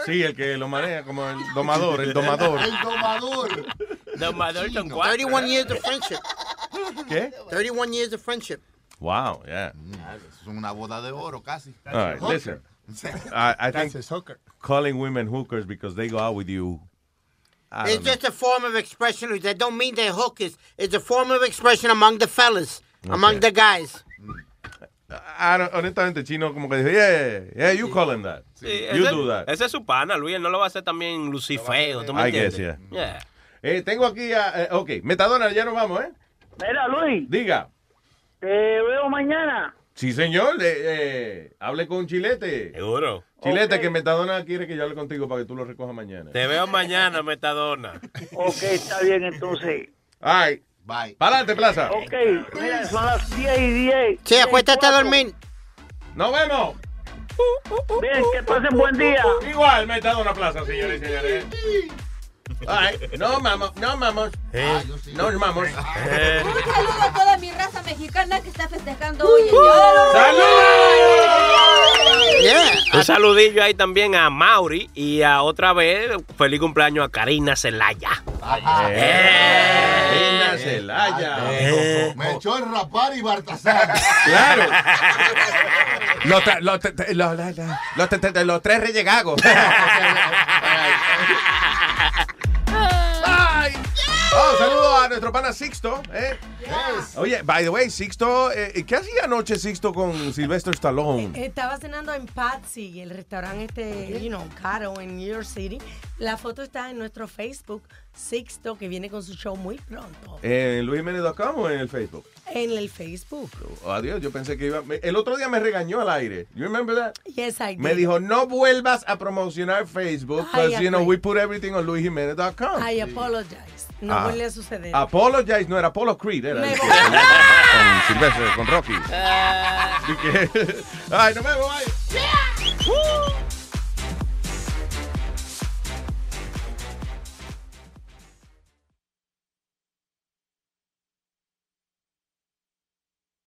Sí, el que lo maneja como el domador, el domador. El domador. Domador con cuatro. 31 years of friendship. ¿Qué? 31 years of friendship. Wow, yeah. Es una boda de oro casi. All right, listen. I, I think That's his hooker. calling women hookers because they go out with you. I It's know. just a form of expression. That don't mean they're hookers. It's a form of expression among the fellas, among the guys. I don't- honestamente, Chino como que dijo, yeah, yeah, you call him that. Sí, you ese, do that. ese es su pana, Luis. Él no lo va a hacer también lucifeo. ¿Tú me I guess, entiendes? yeah. Eh, tengo aquí a... eh, ok, Metadona, ya nos vamos, ¿eh? Mira, Luis, Diga. te veo mañana. Sí, señor. eh, eh, hable con Chilete. Seguro. Chilete, que Metadona quiere que yo hable contigo para que tú lo recojas mañana. Te veo mañana, Metadona. Ok, está bien entonces. Ay. Bye. Para adelante, Plaza. Ok, mira, son las 10 y 10. Sí, acuéstate a dormir. Nos vemos. Bien, que pasen buen día. Igual, Metadona Plaza, señores y señores. Ay, no, vamos, no, vamos. Eh. No, vamos. Eh. Un saludo a toda mi raza mexicana que está festejando hoy el Día de los ¡Salud! Un saludillo ahí también a Mauri y a otra vez, feliz cumpleaños a Karina Celaya. Karina Celaya. Eh. Me echó el rapar y Bartasar. Claro. Los, los, los, los tre- tre- los tres reyes gagos. Ay. Oh, saludo a nuestro pana Sixto. ¿eh? Oye, by the way, Sixto, eh, ¿qué hacía anoche Sixto con Sylvester Stallone? Estaba cenando en Patsy, el restaurante este, you know, caro en New York City. La foto está en nuestro Facebook, Sixto, que viene con su show muy pronto. ¿En luisjimenez.com o en el Facebook? En el Facebook. Oh, adiós, yo pensé que iba. me- El otro día me regañó al aire. You remember that? Yes, I Me did. dijo, no vuelvas a promocionar Facebook, I because, you know, we put everything on luisjimenez.com. I apologize. No Ah. vuelve a suceder. Apologize, no era Apollo Creed, era. Me con Silvestre, con Rocky. Ah. Así que- Ay, no me voy.